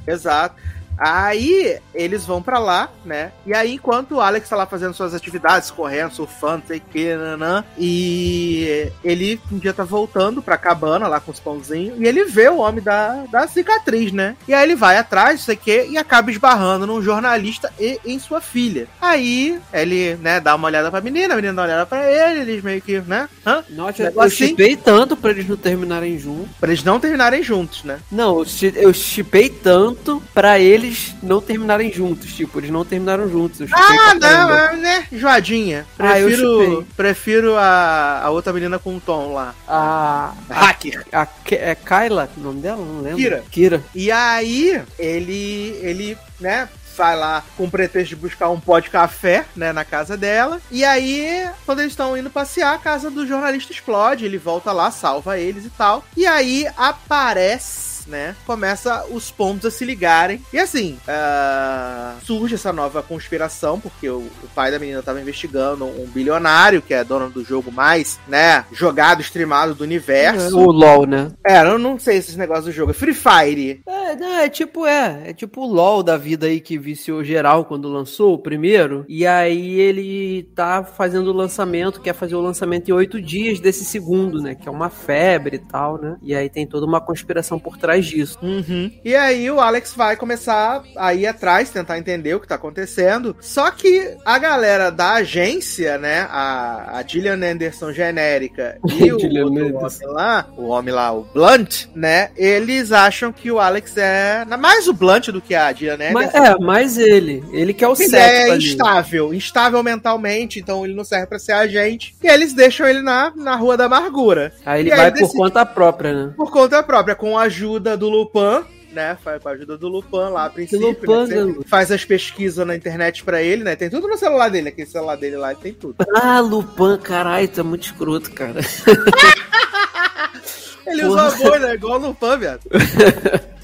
Exato. Aí eles vão pra lá, né? E aí, enquanto o Alex tá lá fazendo suas atividades, correndo, surfando, sei que, nanã, e ele um dia tá voltando pra cabana lá com os pãozinhos, e ele vê o homem da, da cicatriz, né? E aí ele vai atrás, sei o que, e acaba esbarrando num jornalista e em sua filha. Aí ele, né, dá uma olhada pra menina, a menina dá uma olhada pra ele, eles meio que, né? Hã? Nossa, eu Negócio assim? chipei tanto pra eles não terminarem juntos. Pra eles não terminarem juntos, né? Não, eu chi- eu chipei tanto pra eles não terminarem juntos. Tipo, eles não terminaram juntos. Ah, não, é, né? Joadinha. Ah, eu Prefiro, chupei. prefiro a, a outra menina com o tom lá. A, Hacker. a, Ke- é Kyla o nome dela? Não lembro. Kira. Kira. E aí, ele, ele, né, vai lá com o pretexto de buscar um pó de café, né, na casa dela. E aí, quando eles estão indo passear, a casa do jornalista explode, ele volta lá, salva eles e tal. E aí aparece né? Começa os pontos a se ligarem. E assim, ah, surge essa nova conspiração, porque o, o pai da menina tava investigando um bilionário, que é dono do jogo mais, né? Jogado, streamado do universo. O LOL, né? É, eu não sei esses negócios do jogo. É Free Fire. É, não, é tipo, é, é tipo o LOL da vida aí que viciou geral quando lançou o primeiro. E aí ele tá fazendo o lançamento, quer fazer o lançamento em oito dias desse segundo, né? Que é uma febre e tal, né? E aí tem toda uma conspiração por trás atrás disso. Uhum. E aí o Alex vai começar a ir atrás, tentar entender o que tá acontecendo. Só que a galera da agência, né? A, a Gillian Anderson genérica e o homem lá, o homem lá, o Blunt, né? Eles acham que o Alex é mais o Blunt do que a Gillian Anderson. Mas, é, mais ele. Ele que é o Ele cético é ali. instável, instável mentalmente, então ele não serve pra ser agente. E eles deixam ele na, na Rua da Amargura. Aí ele E aí vai por decide- conta própria, né? Por conta própria, com a ajuda do Lupin, né? Faz com a ajuda do Lupin lá a princípio. Lupin, né, garoto. faz as pesquisas na internet pra ele, né? Tem tudo no celular dele, aquele celular dele lá tem tudo. Ah, Lupin, caralho, tá muito escroto, cara. Ele Porra. usa boi, né? Igual o Lupin, viado.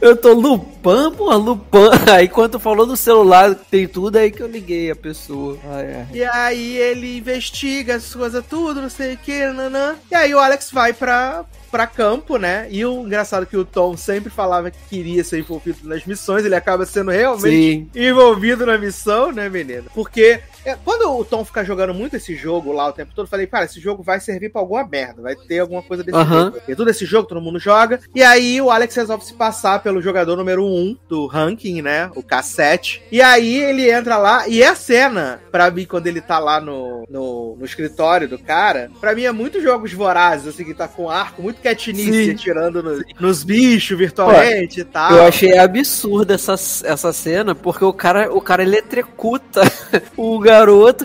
Eu tô Lupin, porra, Lupin. Aí quando falou do celular, tem tudo aí que eu liguei a pessoa. Ai, ai. E aí ele investiga as coisas tudo, não sei o que, nanã. E aí o Alex vai pra, pra campo, né? E o engraçado é que o Tom sempre falava que queria ser envolvido nas missões, ele acaba sendo realmente Sim. envolvido na missão, né, menino? Porque é, quando o Tom fica jogando muito esse jogo lá o tempo todo, eu falei, cara, esse jogo vai servir pra alguma merda, vai ter alguma coisa desse Aham. jogo. Porque todo esse jogo, todo mundo joga. E aí o Alex resolve se passar pelo jogador número 1 um do ranking, né? O K7. E aí ele entra lá, e é a cena, pra mim, quando ele tá lá no, no, no escritório do cara, pra mim é muito jogos vorazes, assim, que tá com arco, muito Sim. atirando no- nos bichos virtualmente e tal. Eu achei absurda essa, essa cena, porque o cara, o cara eletrocuta o garoto,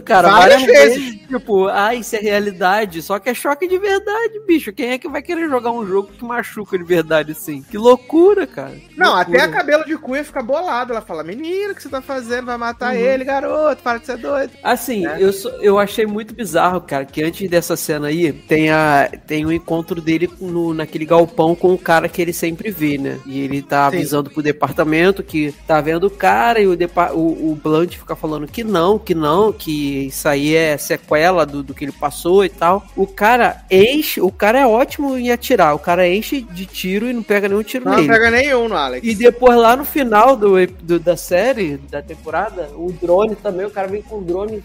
cara, Várias várias, vezes. vezes. Tipo, ah, isso é realidade. Só que é choque de verdade, bicho. Quem é que vai querer jogar um jogo que machuca de verdade assim? Que loucura, cara. Que Não, loucura. até a cabelo de cunha fica bolado. Ela fala: Menino, o que você tá fazendo? Vai matar Uhum. ele, garoto. Para de ser doido. Assim, né? eu, sou- eu achei muito bizarro, cara, que antes dessa cena aí, tem, a, tem o encontro dele no, naquele galpão com o cara que ele sempre vê, né? E ele tá Sim. avisando pro departamento que tá vendo o cara e o, o, o Blunt fica falando que não, que não, que isso aí é sequela do, do que ele passou e tal. O cara enche, o cara é ótimo em atirar, o cara enche de tiro e não pega nenhum tiro Não nele. pega nenhum no Alex. E depois lá no final do, do- da série, da temporada, o drone também, o cara vem com o drone.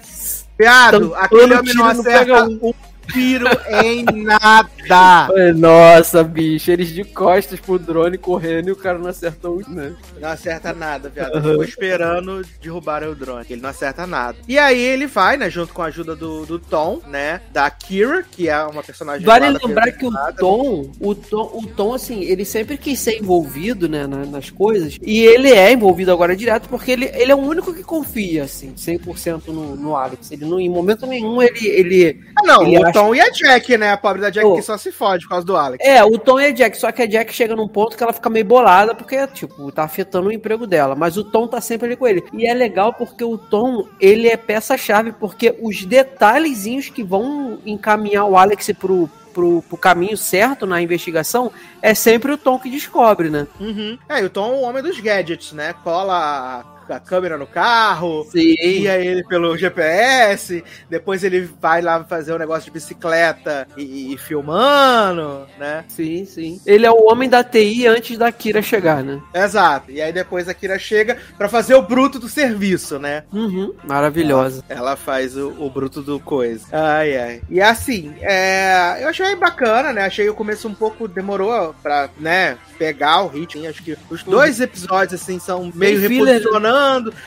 Tampando aquele homem não não acerta pega um tiro em nada. Nossa, bicho, eles de costas pro drone correndo e o cara não acertou um, né? Não acerta nada, viado. Ficou esperando derrubar o drone. Ele não acerta nada. E aí ele vai, né, junto com a ajuda do, do Tom, né, da Kira, que é uma personagem Vale lembrar que o. Tom, o Tom, o Tom, assim, ele sempre quis ser envolvido, né, na- nas coisas, e ele é envolvido agora direto porque ele, ele é o único que confia, assim, 100% no, no Alex. Ele não, em momento nenhum, ele, ele... Ah, não, ele o Tom e a Jack, né? A pobre da Jack Ô. que só se fode por causa do Alex. É, o Tom e a Jack, só que a Jack chega num ponto que ela fica meio bolada, porque, tipo, tá afetando o emprego dela, mas o Tom tá sempre ali com ele. E é legal porque o Tom, ele é peça-chave, porque os detalhezinhos que vão encaminhar o Alex pro, pro, pro caminho certo na investigação, é sempre o Tom que descobre, né? Uhum. É, e o Tom é o homem dos gadgets, né? Cola a, câmera no carro, Sim. guia ele pelo GPS, depois ele vai lá fazer um negócio de bicicleta e, e filmando, né? Sim, sim. Ele é o homem da TI antes da Kira chegar, né? Exato. E aí depois a Kira chega pra fazer o bruto do serviço, né? Uhum. Maravilhosa. Ela faz o, o bruto do coisa. Ai, ai. E assim, é, eu achei bacana, né? Achei o começo um pouco demorou pra, né, pegar o ritmo. Acho que os dois episódios, assim, são meio né?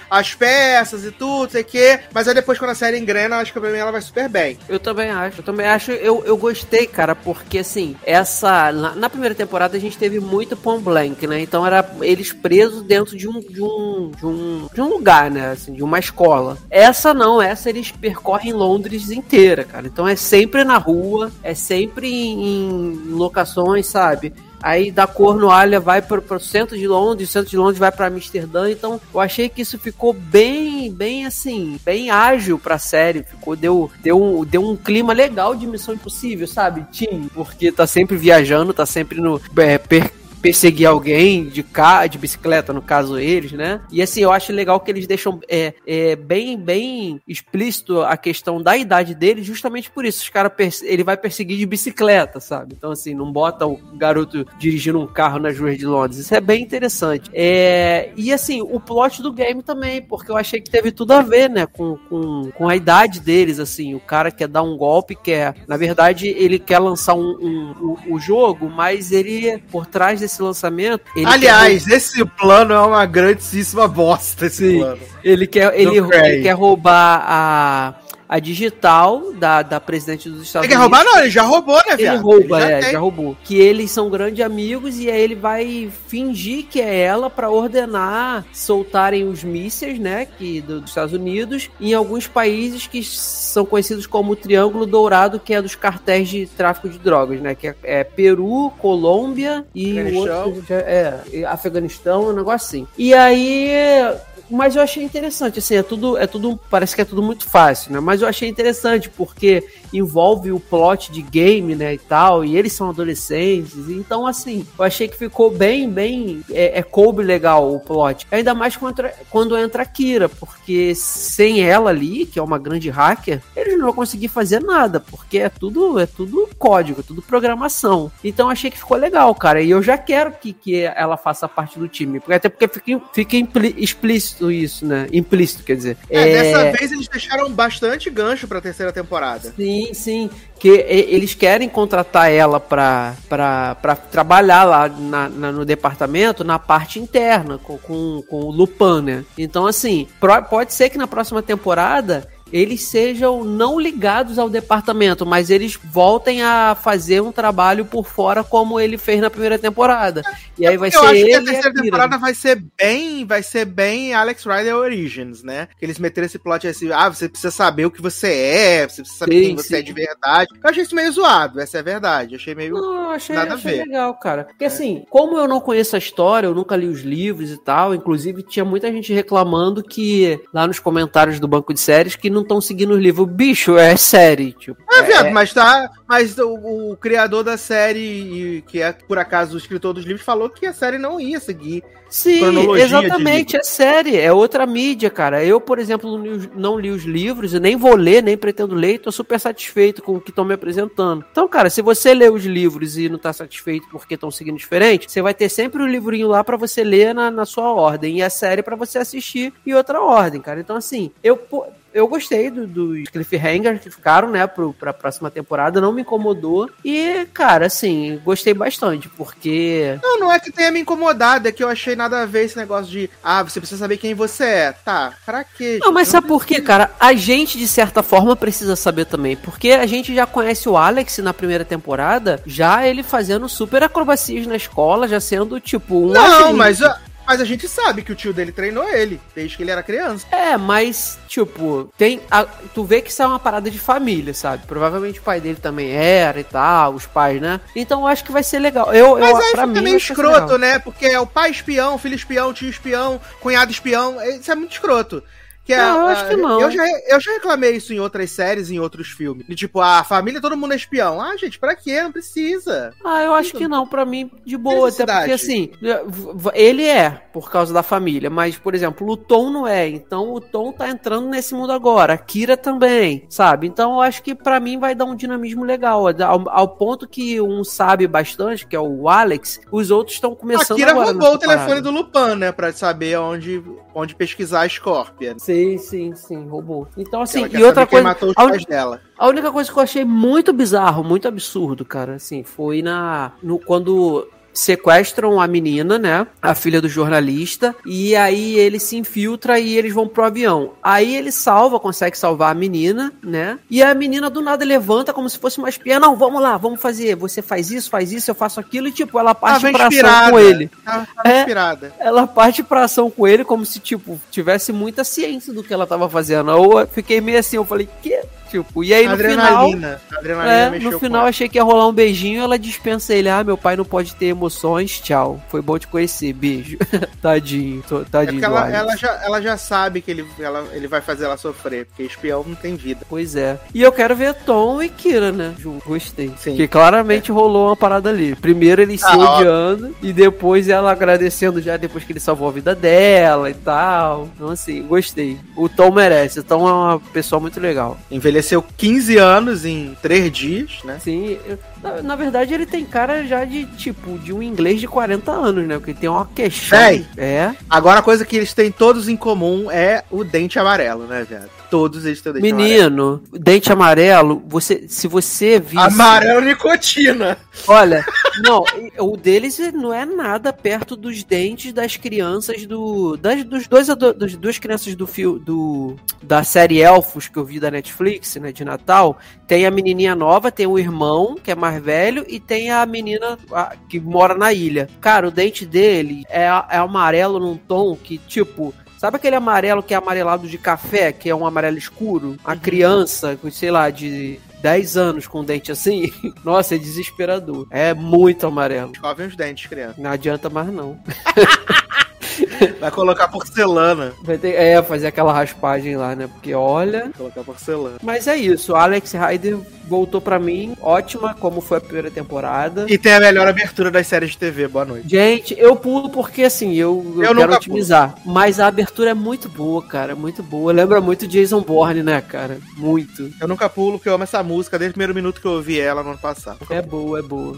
As peças e tudo, sei o quê. Mas aí depois, quando a série engrena, acho que pra mim ela vai super bem. Eu também acho, eu também acho, eu, eu gostei, cara, porque assim, essa. Na, na primeira temporada a gente teve muito Pom Blank, né? Então era eles presos dentro de um, de um. de um. de um lugar, né? Assim, de uma escola. Essa não, essa eles percorrem Londres inteira, cara. Então é sempre na rua, é sempre em, em locações, sabe? Aí da Cornualha vai para o centro de Londres, o centro de Londres vai para Amsterdã. Então eu achei que isso ficou bem, bem assim, bem ágil pra série. Ficou deu, deu, deu um clima legal de Missão Impossível, sabe? Time, porque tá sempre viajando, tá sempre no é, per- perseguir alguém de ca de bicicleta, no caso eles, né? E assim, eu acho legal que eles deixam é, é, bem, bem explícito a questão da idade dele, justamente por isso. Os perse- ele vai perseguir de bicicleta, sabe? Então, assim, não bota o garoto dirigindo um carro nas ruas de Londres. Isso é bem interessante. É, e assim, o plot do game também, porque eu achei que teve tudo a ver, né? Com, com, com a idade deles, assim. O cara quer dar um golpe, quer. Na verdade, ele quer lançar um, um- o, o jogo, mas ele, por trás desse desse lançamento. Aliás, esse plano é uma grandíssima bosta, esse Sim. plano. quer, ele quer, ele, ele quer roubar a, a digital da, da presidente dos Estados Ele quer Unidos. roubar, não, ele já roubou, né, Ele viado? rouba, Ele é, tem. já roubou. Que eles são grandes amigos e aí ele vai fingir que é ela pra ordenar soltarem os mísseis, né, que do- dos Estados Unidos em alguns países que são conhecidos como o Triângulo Dourado, que é dos cartéis de tráfico de drogas, né, que é, é Peru, Colômbia e Afeganistão. outro já- é Afeganistão, um negócio assim. E aí mas eu achei interessante, assim, é tudo, é tudo, parece que é tudo muito fácil, né? Mas eu achei interessante porque envolve o plot de game, né, e tal, e eles são adolescentes, então, assim, eu achei que ficou bem, bem, é, é coube legal o plot. Ainda mais quando, entra- quando entra a Kira, porque sem ela ali, que é uma grande hacker, eles não vão conseguir fazer nada, porque é tudo, é tudo código, é tudo programação. Então achei que ficou legal, cara, e eu já quero que, que ela faça parte do time, até porque fica, fica impli- explícito isso, né? Implícito, quer dizer. É, dessa vez eles deixaram bastante gancho pra terceira temporada. Sim, sim. Que eles querem contratar ela pra, pra, pra trabalhar lá na, na- no departamento na parte interna, com, com, com o Lupin, né? Então, assim, pro- pode ser que na próxima temporada eles sejam não ligados ao departamento, mas eles voltem a fazer um trabalho por fora como ele fez na primeira temporada. E aí vai eu ser acho que a terceira Kira. temporada vai ser bem, vai ser bem Alex Rider Origins, né? Que eles meteram esse plot assim, ah, você precisa saber o que você é, você precisa saber Sim, quem você sim. é de verdade. Eu achei isso meio zoado, essa é a verdade. Eu achei meio Não, achei, Nada a achei ver. É. legal, cara. Porque assim, como eu não conheço a história, eu nunca li os livros e tal, inclusive tinha muita gente reclamando que lá nos comentários do banco de séries que não estão seguindo os livros. Bicho, é série, tipo. É, viado, mas tá. Mas o, o criador da série, e que é por acaso o escritor dos livros, falou que a série não ia seguir. Sim, exatamente, é série, é outra mídia, cara. Eu, por exemplo, não li, os- não li os livros, e nem vou ler, nem pretendo ler, e tô super satisfeito com o que estão me apresentando. Então, cara, se você lê os livros e não tá satisfeito porque estão seguindo diferente, você vai ter sempre o livrinho lá pra você ler na, na sua ordem, e a série pra você assistir em outra ordem, cara. Então, assim, eu. Eu gostei do- dos cliffhangers que ficaram, né, pro, pra próxima temporada, não me incomodou. E, cara, assim, gostei bastante, porque Não, não é que tenha me incomodado, é que eu achei nada a ver esse negócio de, ah, você precisa saber quem você é. Tá, pra quê? Não, mas gente? sabe por quê, cara? A gente, de certa forma, precisa saber também. Porque a gente já conhece o Alex na primeira temporada, já ele fazendo super acrobacias na escola, já sendo, tipo, um Não, agente. mas, a- mas a gente sabe que o tio dele treinou ele, desde que ele era criança. É, mas, tipo, tem. a- tu vê que isso é uma parada de família, sabe? Provavelmente o pai dele também era e tal, os pais, né? Então eu acho que vai ser legal. Eu, Mas eu, aí pra fica mim, meio escroto, né? Porque é o pai espião, filho espião, tio espião, cunhado espião. Isso é muito escroto. Que Não, eu acho a- que não. Eu já, eu já reclamei isso em outras séries, em outros filmes. Tipo, a família, todo mundo é espião. Ah, gente, pra quê? Não precisa. Ah, eu acho que não, pra mim, de boa. Até porque, assim, ele é, por causa da família, mas, por exemplo, o Tom não é. Então, o Tom tá entrando nesse mundo agora. A Kira também, sabe? Então, eu acho que pra mim vai dar um dinamismo legal. Ao, ao ponto que um sabe bastante, que é o Alex, os outros estão A começando Kira roubou o telefone do Lupin, né? Pra saber onde, onde pesquisar a Scorpion. Sim, sim, sim, roubou. Então, assim, e outra coisa. matou os a pais dela. A única coisa que eu achei muito bizarro, muito absurdo, cara, assim, foi na no quando sequestram a menina, né? A filha do jornalista, e aí ele se infiltra e eles vão pro avião. Aí ele salva, consegue salvar a menina, né? E a menina do nada levanta como se fosse uma espiã. Não, vamos lá, vamos fazer. Você faz isso, faz isso, eu faço aquilo, e tipo, ela parte Tava pra ação com ele. Tava, tava É. inspirada. Ela parte pra ação com ele como se, tipo, tivesse muita ciência do que ela tava fazendo. Eu fiquei meio assim, eu falei, que? Tipo, e aí no final. adrenalina. A adrenalina É, no final achei que ia rolar um beijinho ela dispensa ele. Ah, meu pai não pode ter emoções, tchau. Foi bom te conhecer, beijo. tadinho, tô- É tadinho. do ela, ela, já, ela já sabe que ele, ela, ele vai fazer ela sofrer, porque espião não tem vida. Pois é. E eu quero ver Tom e Kira, né? Ju- Gostei. Sim. Porque claramente rolou uma parada ali. Primeiro eles se Ah, ó. odiando e depois ela agradecendo já depois que ele salvou a vida dela e tal. Então, assim, gostei. O Tom merece. O Tom é uma pessoa muito legal. Envelheceu 15 anos em 3 dias, né? Sim, na, na verdade ele tem cara já de, tipo, de um inglês de 40 anos, né? Porque tem uma questão. Véi. É. Agora a coisa que eles têm todos em comum é o dente amarelo, né, viado? Todos eles têm o dente amarelo. Menino, dente amarelo, você, se você visse. Amarelo nicotina. Olha, Não, o deles não é nada perto dos dentes das crianças do. Das, dos dois das duas crianças do fio do da série Elfos que eu vi da Netflix, né, de Natal. Tem a menininha nova, tem o irmão, que é mais velho, e tem a menina a- que mora na ilha. Cara, o dente dele é, é amarelo num tom que, tipo. Sabe aquele amarelo que é amarelado de café, que é um amarelo escuro? A criança, com, sei lá, de 10 anos com dente assim, nossa, é desesperador. É muito amarelo. Escovem os dentes, criança. Não adianta mais não. Vai colocar porcelana. Vai ter, é, fazer aquela raspagem lá, né? Porque olha. Vai colocar porcelana. Mas é isso, Alex Rider voltou pra mim, ótima, como foi a primeira temporada. E tem a melhor abertura das séries de TV. Boa noite. Gente, eu pulo porque assim, eu, eu, Eu quero otimizar. Mas a abertura é muito boa, cara, muito boa. Lembra muito Jason Bourne, né, cara? Muito. Eu nunca pulo, porque eu amo essa música desde o primeiro minuto que eu ouvi ela no ano passado. É boa, é boa.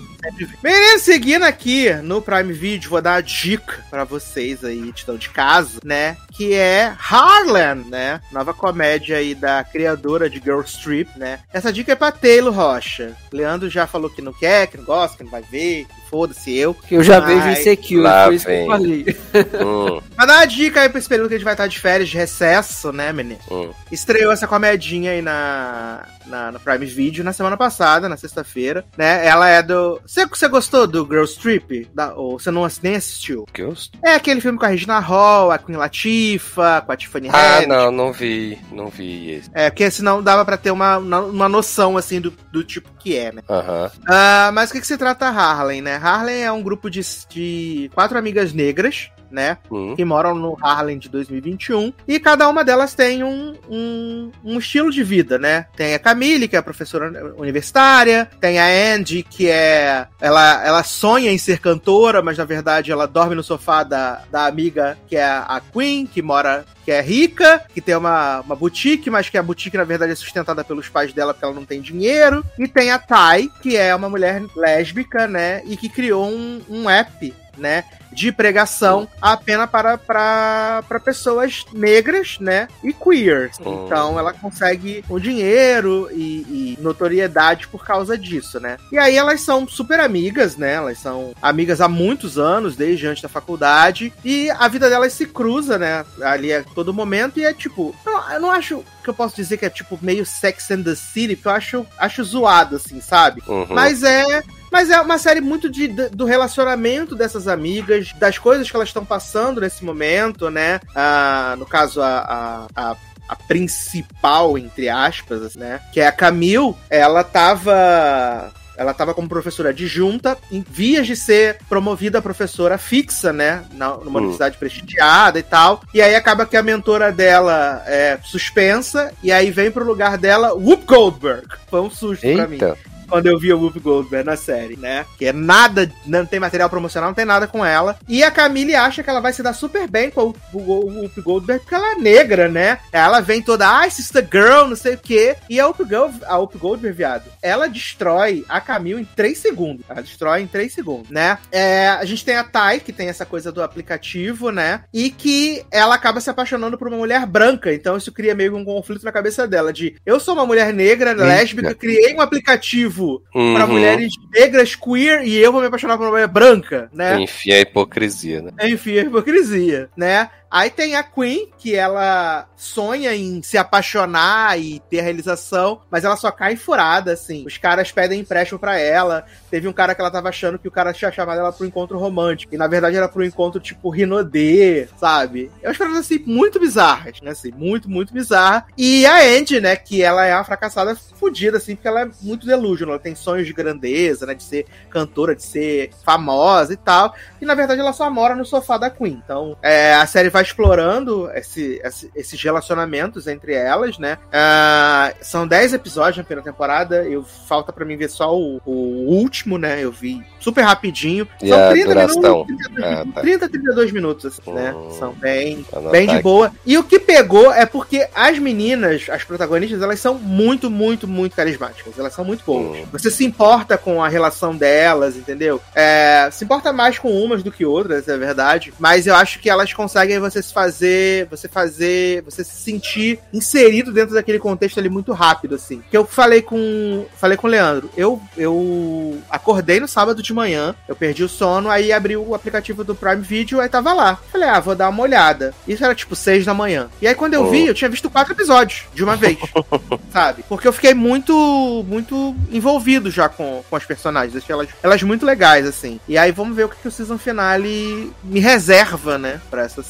Beleza, seguindo aqui no Prime Video, vou dar uma dica pra vocês aí, que estão de casa, né? Que é Harlan, né? Nova comédia aí da criadora de Girl Strip, né? Essa dica é pra Taylor Rocha. Leandro já falou que não quer, que não gosta, que não vai ver, foda-se eu. Eu já Ai, vejo Insecure, lá foi isso que eu vem. falei. Hum, Mas dá uma dica aí pra esse período que a gente vai estar de férias, de recesso, né, menino? hum. Estreou essa comedinha aí na, na, no Prime Video na semana passada, na sexta-feira, né? Ela é do. Você, você gostou do Girl Strip? Da, ou você não, nem assistiu? Ghost? É aquele filme com a Regina Hall, a Queen Latifah, com a Tiffany Ah, Haddish. não, não vi. Não vi esse. É, porque senão dava pra ter uma, uma noção, assim, do, do tipo que é, né? Aham. Ah, mas o que, que se trata Harlem, né? Harlem é um grupo de, de quatro amigas negras, né? Hum. que moram no Harlem de 2021 e cada uma delas tem um, um, um estilo de vida, né? Tem a Camille, que é professora universitária, tem a Andy, que é. Ela, ela sonha em ser cantora, mas na verdade ela dorme no sofá da, da amiga, que é a Queen, que mora. Que é rica, que tem uma, uma boutique, mas que a boutique, na verdade, é sustentada pelos pais dela porque ela não tem dinheiro. E tem a Tai, que é uma mulher lésbica, né? E que criou um, um app, né? de pregação apenas para, para, para pessoas negras, né? E queers. Hum. Então ela consegue o dinheiro e, e notoriedade por causa disso, né? E aí elas são super amigas, né? Elas são amigas há muitos anos, desde antes da faculdade. E a vida delas se cruza, né? Ali a todo momento. E é tipo. eu não acho que eu posso dizer que é tipo meio Sex and the City, porque eu acho, acho zoado, assim, sabe? Uhum. Mas é. Mas é uma série muito de, do relacionamento dessas amigas, das coisas que elas estão passando nesse momento, né? Ah, no caso, a, a, a, a principal, entre aspas, né? Que é a Camille, ela tava. Ela estava como professora adjunta, em vias de ser promovida a professora fixa, né? Na, numa Hum. universidade prestigiada e tal. E aí acaba que a mentora dela é suspensa, e aí vem pro lugar dela Whoop Goldberg. Foi um susto pra mim Eita. Quando eu vi o Whoopi Goldberg na série, né? Que é nada, não tem material promocional, não tem nada com ela. E a Camille acha que ela vai se dar super bem com o, Whoopi Goldberg porque ela é negra, né? Ela vem toda, ai, sister girl, não sei o quê. E a Whoopi, Gold, a Whoopi Goldberg, viado, ela destrói a Camille em 3 segundos. Ela destrói em 3 segundos, né? É, a gente tem a Tai, que tem essa coisa do aplicativo, né? E que ela acaba se apaixonando por uma mulher branca. Então isso cria meio que um conflito na cabeça dela de eu sou uma mulher negra, lésbica, criei um aplicativo para Uhum. mulheres negras, queer, e eu vou me apaixonar por uma mulher branca, né? Enfim, a hipocrisia, né? Enfim, a hipocrisia, né? Aí tem a Queen, que ela sonha em se apaixonar e ter realização, mas ela só cai furada, assim. Os caras pedem empréstimo pra ela. Teve um cara que ela tava achando que o cara tinha chamado ela pro encontro romântico. E na verdade era pro encontro tipo Rinodê, sabe? É umas coisas assim muito bizarras, né? Assim, muito, muito bizarra. E a Andy, né? Que ela é uma fracassada fodida, assim, porque ela é muito delusional. Ela tem sonhos de grandeza, né? De ser cantora, de ser famosa e tal. E na verdade ela só mora no sofá da Queen. Então é, a série vai explorando esse- esse- esses relacionamentos entre elas, né? Ah, são 10 episódios na primeira temporada. Eu, falta pra mim ver só o, o último, né? Eu vi super rapidinho. E a duração? minutos, 32, Ah, tá. 30, 32 minutos, assim, né? Hum. São bem, Anotar bem de boa. E o que pegou é porque as meninas, as protagonistas, elas são muito, muito, muito carismáticas. Elas são muito boas. Hum. Você se importa com a relação delas, entendeu? É, se importa mais com umas do que outras, é verdade. Mas eu acho que elas conseguem você se fazer, você fazer, você se sentir inserido dentro daquele contexto ali muito rápido, assim. Que eu falei com, falei com o Leandro, eu, eu acordei no sábado de manhã, eu perdi o sono, aí abri o aplicativo do Prime Video, aí tava lá. Falei, ah, vou dar uma olhada. Isso era tipo seis da manhã. E aí quando eu vi, eu tinha visto quatro episódios de uma vez, sabe? Porque eu fiquei muito, muito envolvido já com, com as personagens, achei elas, elas muito legais, assim. E aí vamos ver o que, que o season finale me reserva, né, pra essas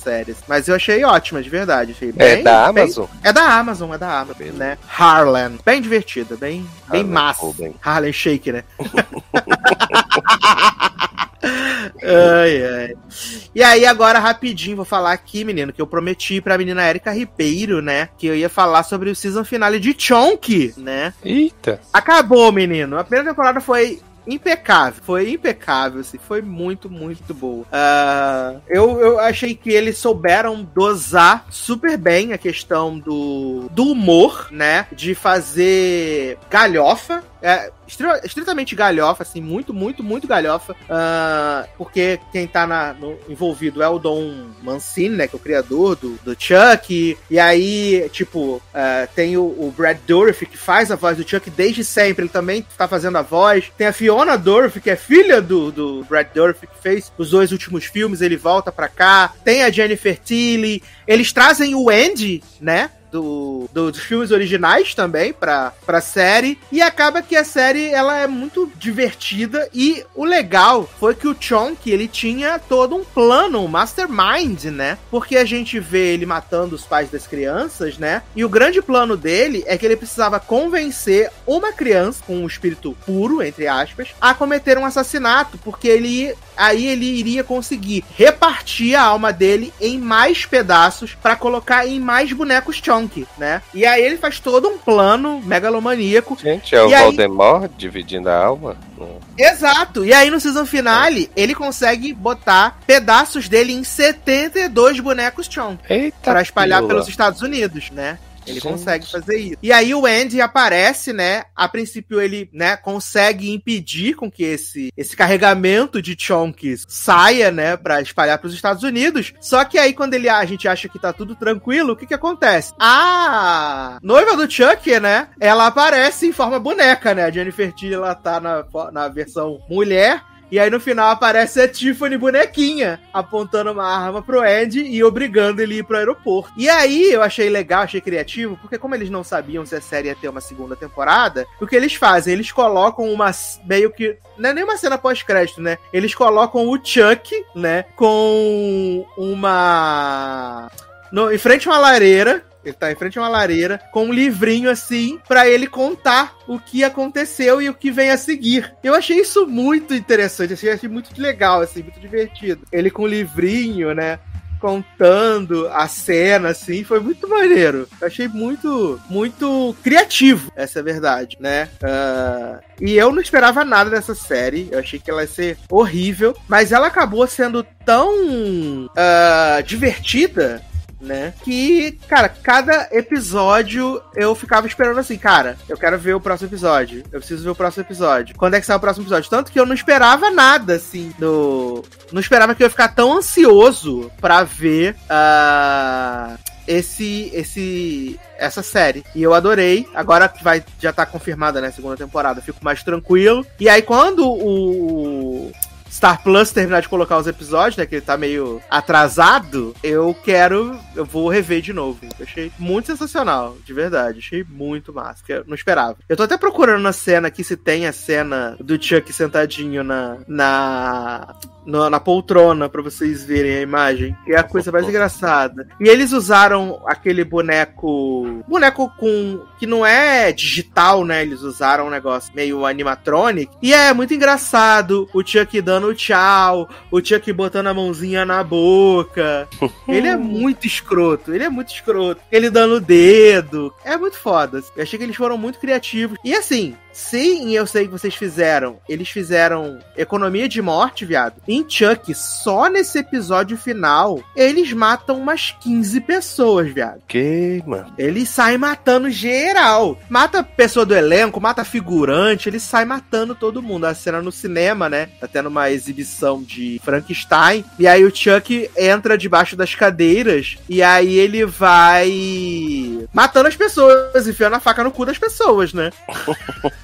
Mas eu achei ótima, de verdade. Achei É bem- da bem- Amazon? é da Amazon, é da Amazon, Beleza. né? Harlan. Bem divertida, bem, bem Harlan massa. Coben. Harlan Shake, né? ai, ai. E aí, agora, rapidinho, vou falar aqui, menino, que eu prometi pra menina Erika Ribeiro, né? Que eu ia falar sobre o season finale de Chonk, né? Eita. Acabou, menino. A primeira temporada foi impecável. Foi impecável, assim. Foi muito, muito boa. Ah, eu, eu achei que eles souberam dosar super bem a questão do, do humor, né? De fazer galhofa. É, estritamente galhofa, assim, muito, muito, muito galhofa. Ah, porque quem tá na- no- envolvido é o Don Mancini, né? Que é o criador do, do Chuck. E aí, tipo, ah, tem o, o Brad Dourif, que faz a voz do Chuck desde sempre. Ele também tá fazendo a voz. Tem a Fiona Dourif, que é filha do, do Brad Dourif, que fez os dois últimos filmes. Ele volta pra cá. Tem a Jennifer Tilly. Eles trazem o Andy, né? Do, do- dos filmes originais também pra, pra série. E acaba que a série ela é muito divertida. E o legal foi que o Chonk ele tinha todo um plano, um mastermind, né? Porque a gente vê ele matando os pais das crianças, né? E o grande plano dele é que ele precisava convencer uma criança com um espírito puro, entre aspas, a cometer um assassinato. Porque ele aí ele iria conseguir repartir a alma dele em mais pedaços pra colocar em mais bonecos Chonk, né? E aí ele faz todo um plano megalomaníaco. Gente, é o aí- Voldemort dividindo a alma? Exato. E aí no season finale, ele consegue botar pedaços dele em 72 bonecos Chonk Eita. pra espalhar pila. pelos Estados Unidos, né? Ele Gente. consegue fazer isso. E aí o Andy aparece, né? A princípio ele, né, consegue impedir com que esse, esse carregamento de chonks saia, né, Pra espalhar pros Estados Unidos. Só que aí quando ele a gente acha que tá tudo tranquilo, o que que acontece? A noiva do Chuck, né? Ela aparece em forma boneca, né? A Jennifer Tilly ela tá na, na versão mulher. E aí no final aparece a Tiffany bonequinha, apontando uma arma pro Andy e obrigando ele ir pro aeroporto. E aí eu achei legal, achei criativo, porque como eles não sabiam se a série ia ter uma segunda temporada, o que eles fazem? Eles colocam uma meio que não é nem uma cena pós-crédito, né? Eles colocam o Chuck, né, com uma no, em frente a uma lareira ele tá em frente a uma lareira com um livrinho assim pra ele contar o que aconteceu e o que vem a seguir. Eu achei isso muito interessante, achei, achei muito legal, assim, muito divertido. Ele com o livrinho, né? Contando a cena, assim, foi muito maneiro. Eu achei muito, muito criativo, essa é a verdade, né? Ah, e eu não esperava nada dessa série. Eu achei que ela ia ser horrível, mas ela acabou sendo tão ah, divertida né? Que, cara, cada episódio eu ficava esperando assim, cara, eu quero ver o próximo episódio. Eu preciso ver o próximo episódio. Quando é que sai o próximo episódio? Tanto que eu não esperava nada, assim, do. Não esperava que eu ia ficar tão ansioso pra ver ah, esse. esse. essa série. E eu adorei. Agora que vai já tá confirmada, né? Segunda temporada. Fico mais tranquilo. E aí, quando o. Star Plus terminar de colocar os episódios, né? Que ele tá meio atrasado. Eu quero. Eu vou rever de novo. Eu achei muito sensacional, de verdade. Achei muito massa. que Eu não esperava. Eu tô até procurando na cena aqui se tem a cena do Chuck sentadinho na. na. na, na poltrona pra vocês verem a imagem. Que é a coisa mais engraçada. E eles usaram aquele boneco. Boneco com. que não é digital, né? Eles usaram um negócio meio animatronic. E é muito engraçado. O Chuck dando tchau. O Chuck botando a mãozinha na boca. Ele é muito escroto. Ele é muito escroto. Ele dando o dedo. É muito foda. Eu achei que eles foram muito criativos. E assim, Sim, eu sei que vocês fizeram. Eles fizeram economia de morte, viado. Em Chuck, só nesse episódio final, eles matam umas 15 pessoas, viado. Que, mano? Eles saem matando geral. Mata pessoa do elenco, mata figurante, eles saem matando todo mundo. A cena no cinema, né? Tá tendo uma exibição de Frankenstein. E aí o Chuck entra debaixo das cadeiras. E aí ele vai matando as pessoas, enfiando a faca no cu das pessoas, né?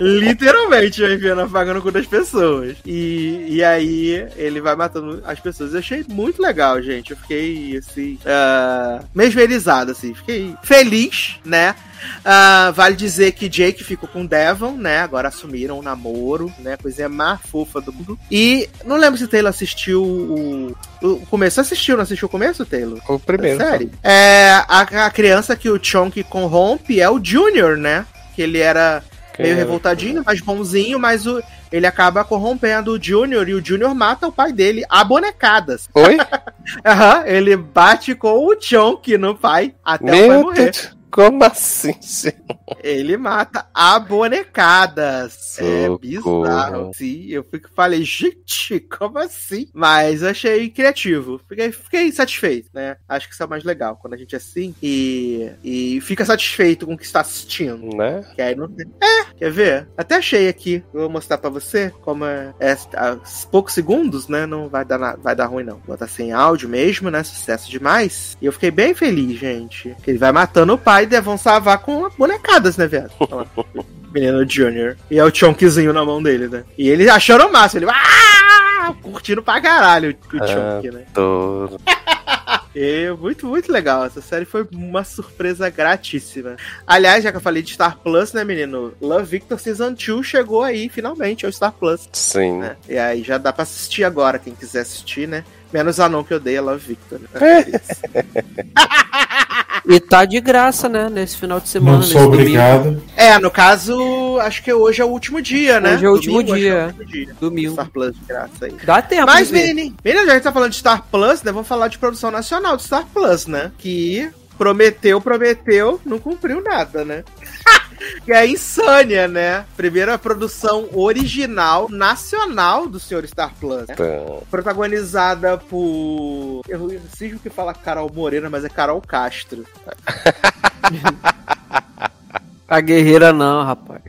Literalmente enfiando a faca no cu das pessoas. E, e aí ele vai matando as pessoas. Eu achei muito legal, gente. Eu fiquei assim. Uh, mesmerizado, assim. Fiquei feliz, né? Uh, vale dizer que Jake ficou com Devon, né? Agora assumiram o namoro, né? Coisa mais fofa do mundo. E não lembro se Taylor assistiu o, o começo. Assistiu, não assistiu o começo, Taylor? O primeiro. Sério? É, a, a criança que o Chonk corrompe é o Junior, né? Que ele era meio revoltadinho, mas bonzinho, mas o, ele acaba corrompendo o Junior e o Junior mata o pai dele a bonecadas. Oi? Aham, ele bate com o Chonk no pai até o pai Meu morrer. Deus. Como assim? sim? Ele mata a bonecadas. É bizarro. Sim, eu fico, falei, gente, como assim? Mas eu achei criativo. Fiquei, fiquei satisfeito, né? Acho que isso é o mais legal, quando a gente é assim e, e fica satisfeito com o que está assistindo. Né? Que aí não. É, quer ver? Até achei aqui. Vou mostrar pra você como é, é poucos segundos, né? Não vai dar, na- vai dar ruim, não. Vou botar sem áudio mesmo, né? Sucesso demais. E eu fiquei bem feliz, gente. Que ele vai matando o pai e vão salvar com bonecadas, né, viado? Lá. Menino Junior. E é o Chonkzinho na mão dele, né? E ele achando o máximo. Ele. Ah! Curtindo pra caralho o Ah. Chonk, né? Tô... E muito, muito legal. Essa série foi uma surpresa gratíssima. Aliás, já que eu falei de Star Plus, né, menino? Love Victor Season 2 chegou aí, finalmente, ao Star Plus. Sim. Né? E aí já dá pra assistir agora, quem quiser assistir, né? Menos a não que odeia Love Victor. Né? E tá de graça, né? Nesse final de semana. Não nesse sou domingo. obrigado. é, no caso, acho que hoje é o último dia, né? Hoje é o último que dia. é o último dia. Domingo. Star Plus de graça aí. Dá tempo Mas, menino, menino, já que tá falando de Star Plus, né? Vamos falar de produção nacional de Star Plus, né? Que prometeu, prometeu, não cumpriu nada, né? que é a Insânia, né? Primeira produção original nacional do Senhor Star Plus. né? Então, Protagonizada por. Eu não sei o que fala Carol Moreira, mas é Carol Castro. A guerreira não, rapaz.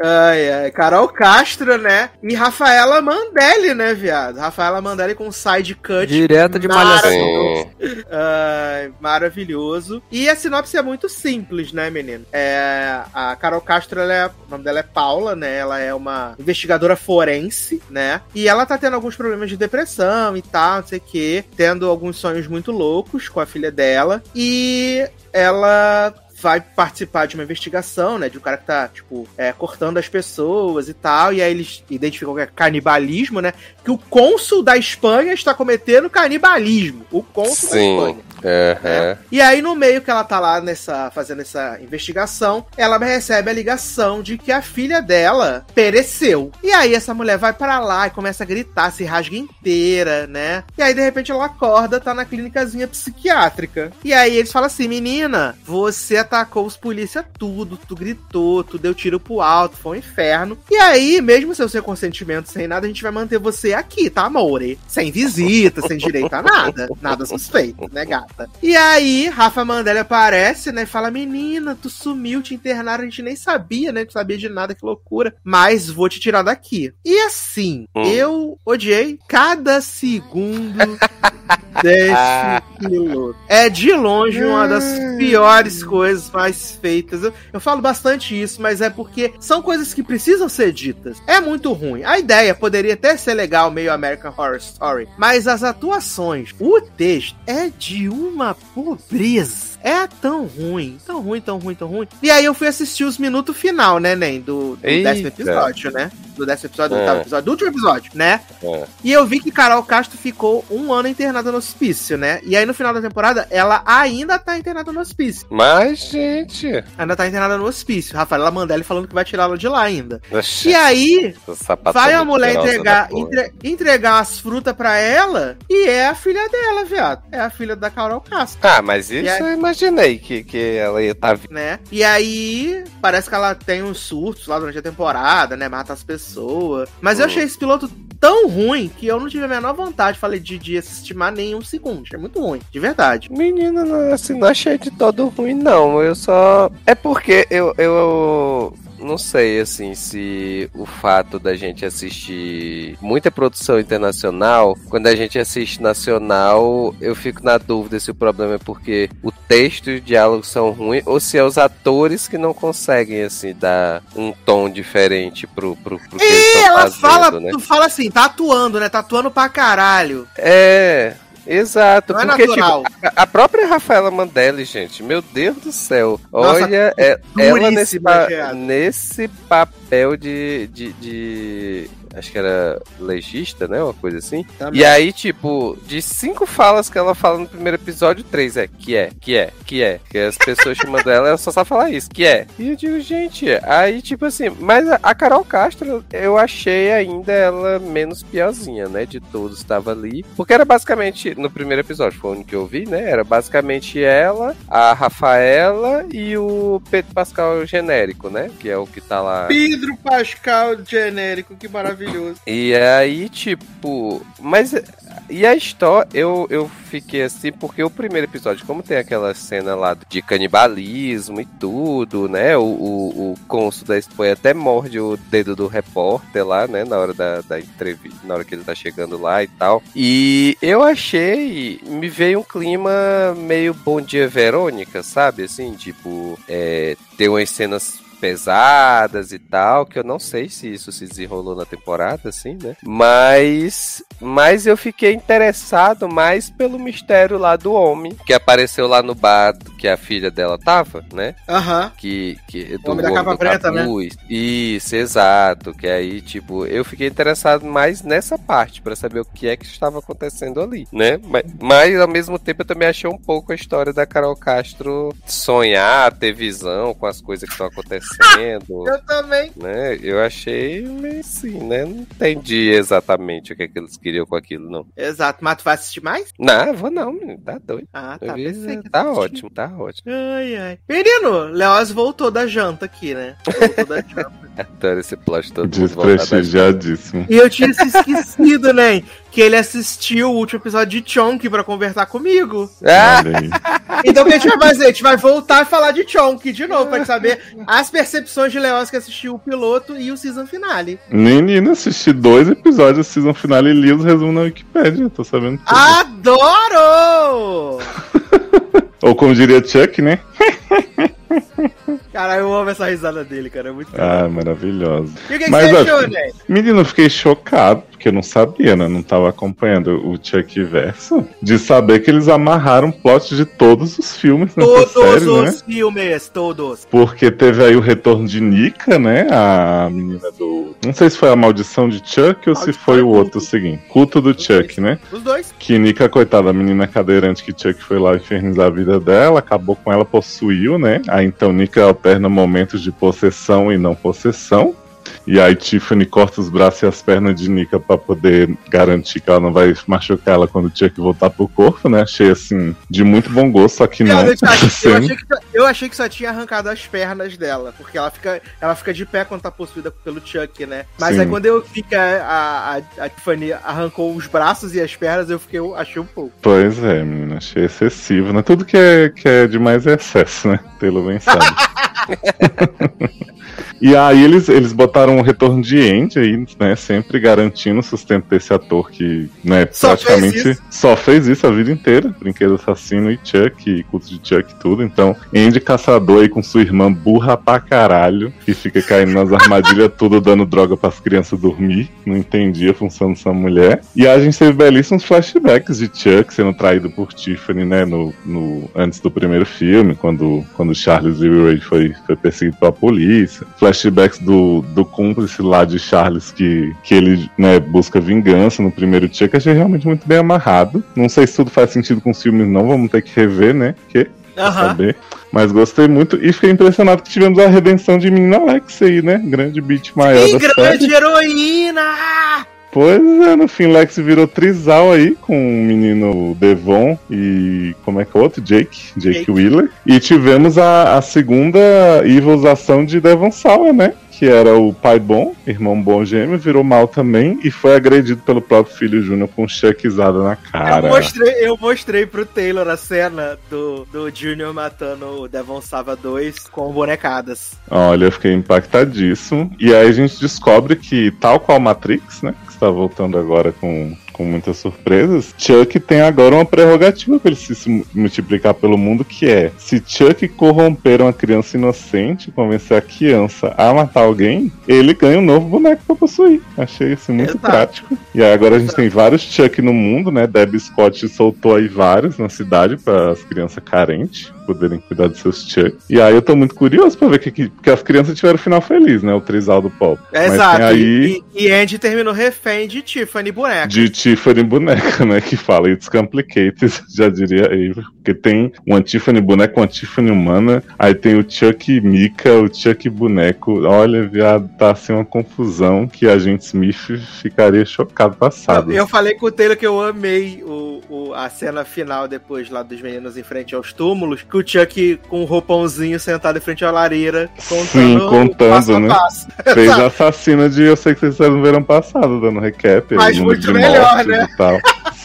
Ai, ai. Carol Castro, né? E Rafaela Mandelli, né, viado? Rafaela Mandelli com side cut. Direta de malhação. Ai, maravilhoso. E a sinopse é muito simples, né, menino? É, a Carol Castro, ela é, o nome dela é Paula, né? Ela é uma investigadora forense, né? E ela tá tendo alguns problemas de depressão e tal, não sei o quê. Tendo alguns sonhos muito loucos com a filha dela. E ela vai participar de uma investigação, né? De um cara que tá, tipo, é, cortando as pessoas e tal. E aí eles identificam que é canibalismo, né? Que o cônsul da Espanha está cometendo canibalismo. O cônsul da Sim. Espanha. Aham. E aí, no meio que ela tá lá nessa, fazendo essa investigação, ela recebe a ligação de que a filha dela pereceu. E aí, essa mulher vai pra lá e começa a gritar, se rasga inteira, né? E aí, de repente, ela acorda, tá na clínicazinha psiquiátrica. E aí, eles falam assim: menina, você atacou os polícia tudo, tu gritou, tu deu tiro pro alto, foi um inferno. E aí, mesmo sem o seu consentimento, sem nada, a gente vai manter você aqui, tá, amore? Sem visita, sem direito a nada. Nada suspeito, né, gata? E aí, Rafa Mandela aparece, né? e Fala, menina, tu sumiu, te internaram, a gente nem sabia, né? Tu sabia de nada, que loucura. Mas vou te tirar daqui. E assim, Hum. eu odiei cada segundo desse piloto. É de longe uma das piores coisas mais feitas. Eu, eu falo bastante isso, mas é porque são coisas que precisam ser ditas. É muito ruim. A ideia poderia até ser legal, meio American Horror Story, mas as atuações, o texto é de uma pobreza. É tão ruim, tão ruim, tão ruim, tão ruim. E aí eu fui assistir os minutos final, né, Nen, do, do Eita. décimo episódio, né? do décimo episódio, do É. oitavo episódio, do último episódio, né? É. E eu vi que Carol Castro ficou um ano internada no hospício, né? E aí no final da temporada, ela ainda tá internada no hospício. Mas, gente. Ainda tá internada no hospício. Rafaela Mandelli falando que vai tirá-la de lá ainda. Oxi, E aí, vai a mulher entregar, entre- entregar as frutas pra ela e é a filha dela, viado. É a filha da Carol Castro. Ah, mas isso E aí- eu imaginei que, que ela ia estar viva. né? E aí, parece que ela tem uns surtos lá durante a temporada, né? Mata as pessoas. Mas eu Hum. achei esse piloto tão ruim que eu não tive a menor vontade, falei, de, de assistir mais nenhum segundo. É muito ruim, de verdade. Menina, assim, não achei de todo ruim, não. Eu só. É porque eu. eu... Não sei, assim, se o fato da gente assistir muita produção internacional, quando a gente assiste nacional, eu fico na dúvida se o problema é porque o texto e o diálogo são ruins ou se é os atores que não conseguem, assim, dar um tom diferente pro, pro, pro que eles E estão ela fazendo, fala, né? tu fala assim, tá atuando, né? Tá atuando pra caralho. É, exato. Não é porque, natural. tipo, a, a própria Rafaela Mandelli, gente, meu Deus do céu. Nossa, olha, é- ela nesse, pa- nesse papel de, de, de- Acho que era legista, né? Uma coisa assim. Também. E aí, tipo, de cinco falas que ela fala no primeiro episódio, três é que é, que é, que é. Que as pessoas chamando ela, ela só sabe falar isso, que é. E eu digo, gente, aí, tipo assim, mas a- Carol Castro, eu achei ainda ela menos piorzinha, né? De todos estava ali. Porque era basicamente, no primeiro episódio, foi o único que eu vi, né? Era basicamente ela, a Rafaela e o Pedro Pascal genérico, né? Que é o que tá lá. Pedro Pascal genérico, que maravilhoso. E aí, tipo, mas e a história, eu, eu fiquei assim, porque o primeiro episódio, como tem aquela cena lá de canibalismo e tudo, né? O, o, o cônsul da Espanha até morde o dedo do repórter lá, né? Na hora da, da entrevista, na hora que ele tá chegando lá e tal. E eu achei, me veio um clima meio Bom Dia Verônica, sabe? Assim, tipo, é, ter umas cenas pesadas e tal, que eu não sei se isso se desenrolou na temporada, assim, né? Mas, mas eu fiquei interessado mais pelo mistério lá do homem, que apareceu lá no bar que a filha dela tava, né? Aham. Que, que O homem da capa preta, né? Isso, exato. Que aí, tipo, eu fiquei interessado mais nessa parte, pra saber o que é que estava acontecendo ali, né? Mas, mas, ao mesmo tempo eu também achei um pouco a história da Carol Castro sonhar, ter visão com as coisas que estão acontecendo. Eu também. né? Eu achei meio assim, né? Não entendi exatamente o que, é que eles queriam com aquilo, não. Exato. Mas tu vai assistir mais? Não, vou não, menino, tá doido. Ah, tá. vi, tá ótimo, tá ótimo. Ai, ai. Menino, Leoz voltou da janta aqui, né? Voltou da janta. Adoro esse plot todo Desprestigiadíssimo. E eu tinha se esquecido, né? Que ele assistiu o último episódio de Chonk pra conversar comigo. Ah. Então o que a gente vai fazer? A gente vai voltar a falar de Chonk de novo, pra saber as percepções de Leoz que assistiu o piloto e o season finale. Menina, assisti dois episódios da season final e li os resumos na Wikipédia. Tô sabendo tudo. Adoro! Ou como diria Chuck, né? Cara, eu amo essa risada dele, cara. É muito Ah, maravilhosa. E o que, que Mas, você ó, achou, né? Menino, eu fiquei chocado, porque eu não sabia, né? Não tava acompanhando o Chuck Verso, de saber que eles amarraram plot de todos os filmes nessa Todos série, os né? filmes, todos. Porque teve aí o retorno de Nika, né? A menina do. Não sei se foi a maldição de Chuck ou se foi o outro seguinte. Culto do Chuck, né? Os dois. Que Nika, coitada, a menina cadeirante que Chuck foi lá infernizar a vida dela, acabou com ela, possuiu, né? Aí então Nika alterna momentos de possessão e não possessão. E aí Tiffany corta os braços e as pernas de Nika pra poder garantir que ela não vai machucar ela quando o Chuck voltar pro corpo, né? Achei assim, de muito bom gosto, só que não. Eu, eu achei que, eu achei que só tinha arrancado as pernas dela, porque ela fica, ela fica de pé quando tá possuída pelo Chuck, né? Mas Sim. aí quando eu vi que a, a, a Tiffany arrancou os braços e as pernas, eu fiquei, eu achei um pouco. Pois é, menina, achei excessivo, né? Tudo que é, que é demais é excesso, né? Pelo bem sabe. e aí eles, eles botaram o retorno de Andy aí, né? Sempre garantindo o sustento desse ator que, né, Só praticamente fez só fez isso a vida inteira. Brinquedo assassino e Chuck, e culto de Chuck e tudo. Então, Andy caçador aí com sua irmã burra pra caralho, que fica caindo nas armadilhas tudo, dando droga pras crianças dormir. Não entendia a função dessa mulher. E a gente teve belíssimos flashbacks de Chuck sendo traído por Tiffany, né? No, no, antes do primeiro filme, quando, quando Charles Ray foi, foi perseguido pela polícia. Flashbacks do, do cúmplice lá de Charles, que, que ele né, busca vingança no primeiro Chuck, achei realmente muito bem amarrado. Não sei se tudo faz sentido com os filmes, não, vamos ter que rever, né? Que Aham. saber. Mas gostei muito e fiquei impressionado que tivemos a redenção de menina Alex aí, né? Grande beat maior grande série. heroína! Pois é, no fim Lex virou trisal aí com o menino Devon e como é que é o outro? Jake, Jake, Jake. Wheeler. E tivemos a, a segunda evilização de Devon Sawa, né? Que era o pai bom, irmão bom gêmeo, virou mal também e foi agredido pelo próprio filho Júnior com chuckizada na cara. Eu mostrei, eu mostrei pro Taylor a cena do, do Junior matando o Devon Sava 2 com bonecadas. Olha, eu fiquei impactadíssimo. E aí a gente descobre que, tal qual Matrix, né? Que está voltando agora com, com muitas surpresas, Chuck tem agora uma prerrogativa para ele se multiplicar pelo mundo, que é se Chuck corromper uma criança inocente, convencer a criança a matar alguém, ele ganha um novo boneco para possuir. Achei isso muito Exato. prático. E aí agora a gente tem vários Chuck no mundo, né? Debbie Scott soltou aí vários na cidade para as crianças carentes poderem cuidar dos seus Chuck. E aí eu tô muito curioso pra ver que, que porque as crianças tiveram final feliz, né? O trisal do Pop. Mas Exato. aí E, e Andy terminou refém de Tiffany boneca. de Tiffany boneca, né? Que fala It's complicated, já diria Ava. Porque tem uma Tiffany boneca, uma Tiffany humana, aí tem o Chuck Mika, o Chuck boneco. Olha, viado, tá assim uma confusão que a gente Smith ficaria chocado passado. Eu, eu falei com o Taylor que eu amei o, o- a cena final depois lá dos meninos em frente aos túmulos, que o Chuck com um roupãozinho sentado em frente à lareira, contando, Sim, o contando, passo né? passo. Fez assassina de Eu Sei Que Vocês Fizeram no Verão Passado, dando recap. Mas o muito melhor, né?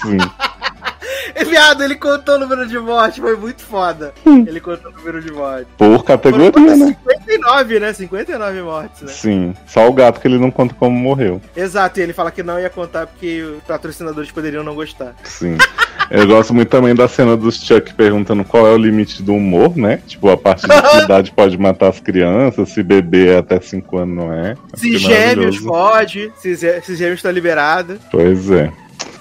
Sim. E, Viado, ele contou o número de mortes, foi muito foda. Hum. Ele contou o número de mortes. Por categoria, né? 59, né? 59 mortes, né? Sim. Só o gato que ele não conta como morreu. Exato, e ele fala que não ia contar porque os patrocinadores poderiam não gostar. Sim. Eu gosto muito também da cena dos Chuck perguntando qual é o limite do humor, né? Tipo, a partir de que idade pode matar as crianças, se bebê é até 5 anos não é. Se Achei gêmeos pode, se gêmeos tá liberado. Pois é.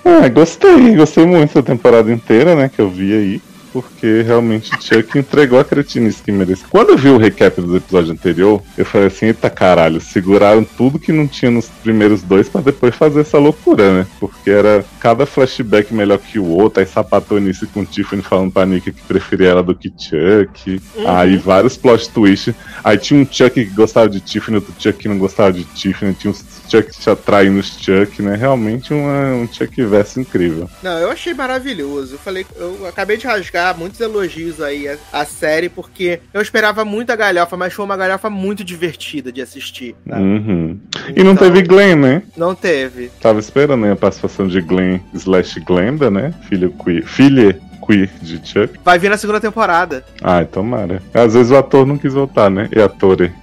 Ah, gostei, gostei muito da temporada inteira, né, que eu vi aí. Porque realmente Chuck entregou a cretinice que merecia. Quando eu vi o recap do episódio anterior, eu falei assim, eita caralho, seguraram tudo que não tinha nos primeiros dois pra depois fazer essa loucura, né? Porque era cada flashback melhor que o outro, aí sapatonice com Tiffany falando pra Nika que preferia ela do que Chuck. Uhum. Aí vários plot twists. Aí tinha um Chuck que gostava de Tiffany, outro Chuck que não gostava de Tiffany, tinha uns Chuck te atraindo os Chuck, né? Realmente uma, um Chuck verso incrível. Não, eu achei maravilhoso. Eu falei, eu acabei de rasgar muitos elogios aí à, à série, porque eu esperava muita galhofa, mas foi uma galhofa muito divertida de assistir. tá? Uhum. E não Então, teve Glenn, né? Não teve. Tava esperando né, a participação de Glenn slash Glenda, né? Filho queer. Filha queer de Chuck. Vai vir na segunda temporada. Ai, tomara. Às vezes o ator não quis voltar, né? E a atore.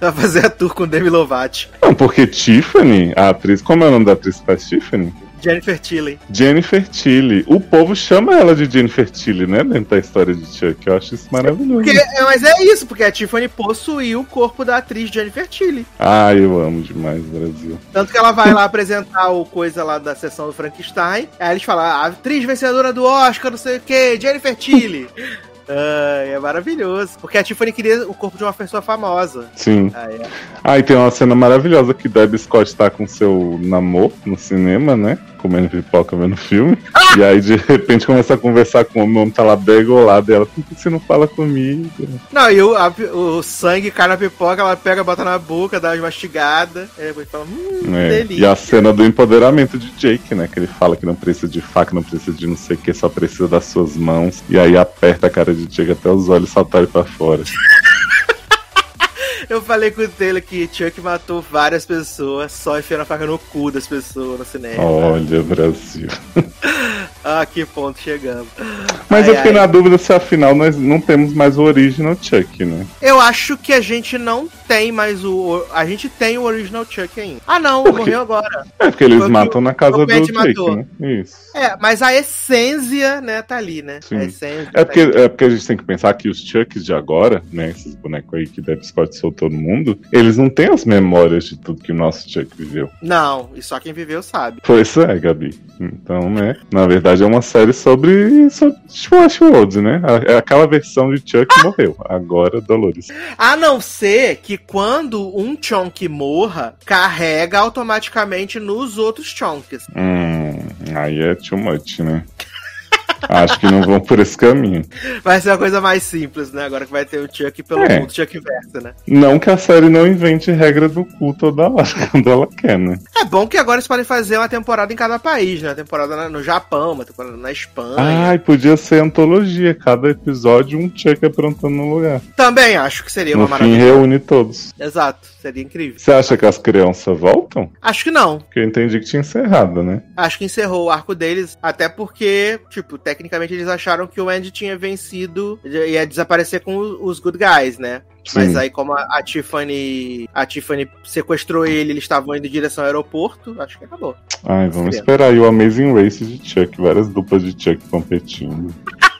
Vai fazer a tour com Demi Lovato. Não, porque Tiffany, a atriz. Como é o nome da atriz que faz Tiffany? Jennifer Tilly. Jennifer Tilly. O povo chama ela de Jennifer Tilly, né? Dentro da história de Chuck. Eu acho isso maravilhoso. Porque, é, mas é isso, porque a Tiffany possuiu o corpo da atriz Jennifer Tilly. Ah, eu amo demais o Brasil. Tanto que ela vai lá apresentar o coisa lá da sessão do Frankenstein. Aí eles falam, a atriz vencedora do Oscar, não sei o que, Jennifer Tilly. Ai, é maravilhoso. Porque a Tiffany queria o corpo de uma pessoa famosa. Sim. Aí, é. Ah, e tem uma cena maravilhosa que Debbie Scott tá com seu namoro no cinema, né? Comendo pipoca vendo filme. e aí, de repente, começa a conversar com o homem, o homem tá lá begolado. E ela, por que você não fala comigo? Não, e o, a- o sangue cai na pipoca, ela pega, bota na boca, dá uma mastigada. Depois fala, hum, É, delícia. E a cena do empoderamento de Jake, né? Que ele fala que não precisa de faca, não precisa de não sei o que, só precisa das suas mãos. E aí aperta a cara de Jake até os olhos saltarem pra fora. Eu falei com o Taylor que Chuck matou várias pessoas, só enfiando a faca no cu das pessoas no cinema. Olha, Brasil. Ah, que ponto chegamos. Mas Ai, eu fiquei ai. na dúvida se afinal nós não temos mais o original Chuck, né? Eu acho que a gente não tem mais o. A gente tem o original Chuck ainda. Ah, não, morreu agora. É porque eles Foi que matam na casa do matou. né? Isso. É, mas a essência, né, tá ali, né? Sim. A essência. É tá porque, ali. é porque a gente tem que pensar que os Chucks de agora, né? Esses bonecos aí que Dev Scott soltou no mundo, eles não têm as memórias de tudo que o nosso Chuck viveu. Não, e só quem viveu sabe. Pois é, Gabi. Então, né? Na verdade, é uma série sobre, sobre Westworld, né? É aquela versão de Chuck que morreu. Agora, Dolores. A não ser que quando um Chonk morra, carrega automaticamente nos outros Chonks. Hum, aí é too much, né? Acho que não vão por esse caminho. Vai ser uma coisa mais simples, né? Agora que vai ter o Chuck pelo É. mundo, Chuck verso, né? Não que a série não invente regra do cu toda hora, quando ela quer, né? É bom que agora eles podem fazer uma temporada em cada país, né? Uma temporada no Japão, uma temporada na Espanha. Ai, podia ser antologia. Cada episódio, um Chuck aprontando no lugar. Também acho que seria No uma fim, maravilha. reúne todos. Exato, seria incrível. Você acha que as crianças voltam? Acho que não. Porque eu entendi que tinha encerrado, né? Acho que encerrou o arco deles, até porque, tipo, tecnicamente eles acharam que o Andy tinha vencido e ia desaparecer com os good guys, né? Mas Sim. aí, como a, a Tiffany. A Tiffany sequestrou ele, eles estavam indo em direção ao aeroporto, acho que acabou. Ai, vamos esperar aí o Amazing Race de Chuck. Várias duplas de Chuck competindo.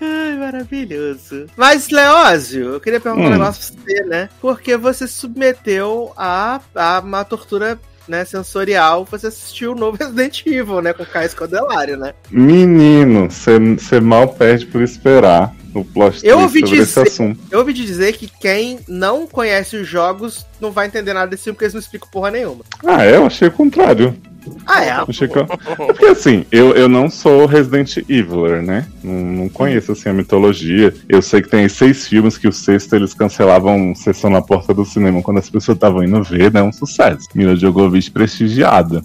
Ai, maravilhoso. Mas, Leózio, eu queria perguntar um Hum. negócio pra você, né? Porque você se submeteu a, a uma tortura né, sensorial, você assistiu o novo Resident Evil, né? Com o Caio Scodelário, né? Menino, você mal perde por esperar o plot Eu ouvi sobre esse dizer- assunto. Eu ouvi dizer que quem não conhece os jogos não vai entender nada desse filme, porque eles não explicam porra nenhuma. Ah, é? Eu achei o contrário. Ah, é? É porque assim, eu, eu não sou Resident Eviler, né? Não, não conheço assim a mitologia. Eu sei que tem seis filmes que o sexto eles cancelavam sessão na porta do cinema quando as pessoas estavam indo ver, né? Um sucesso. Mila Djokovic prestigiada.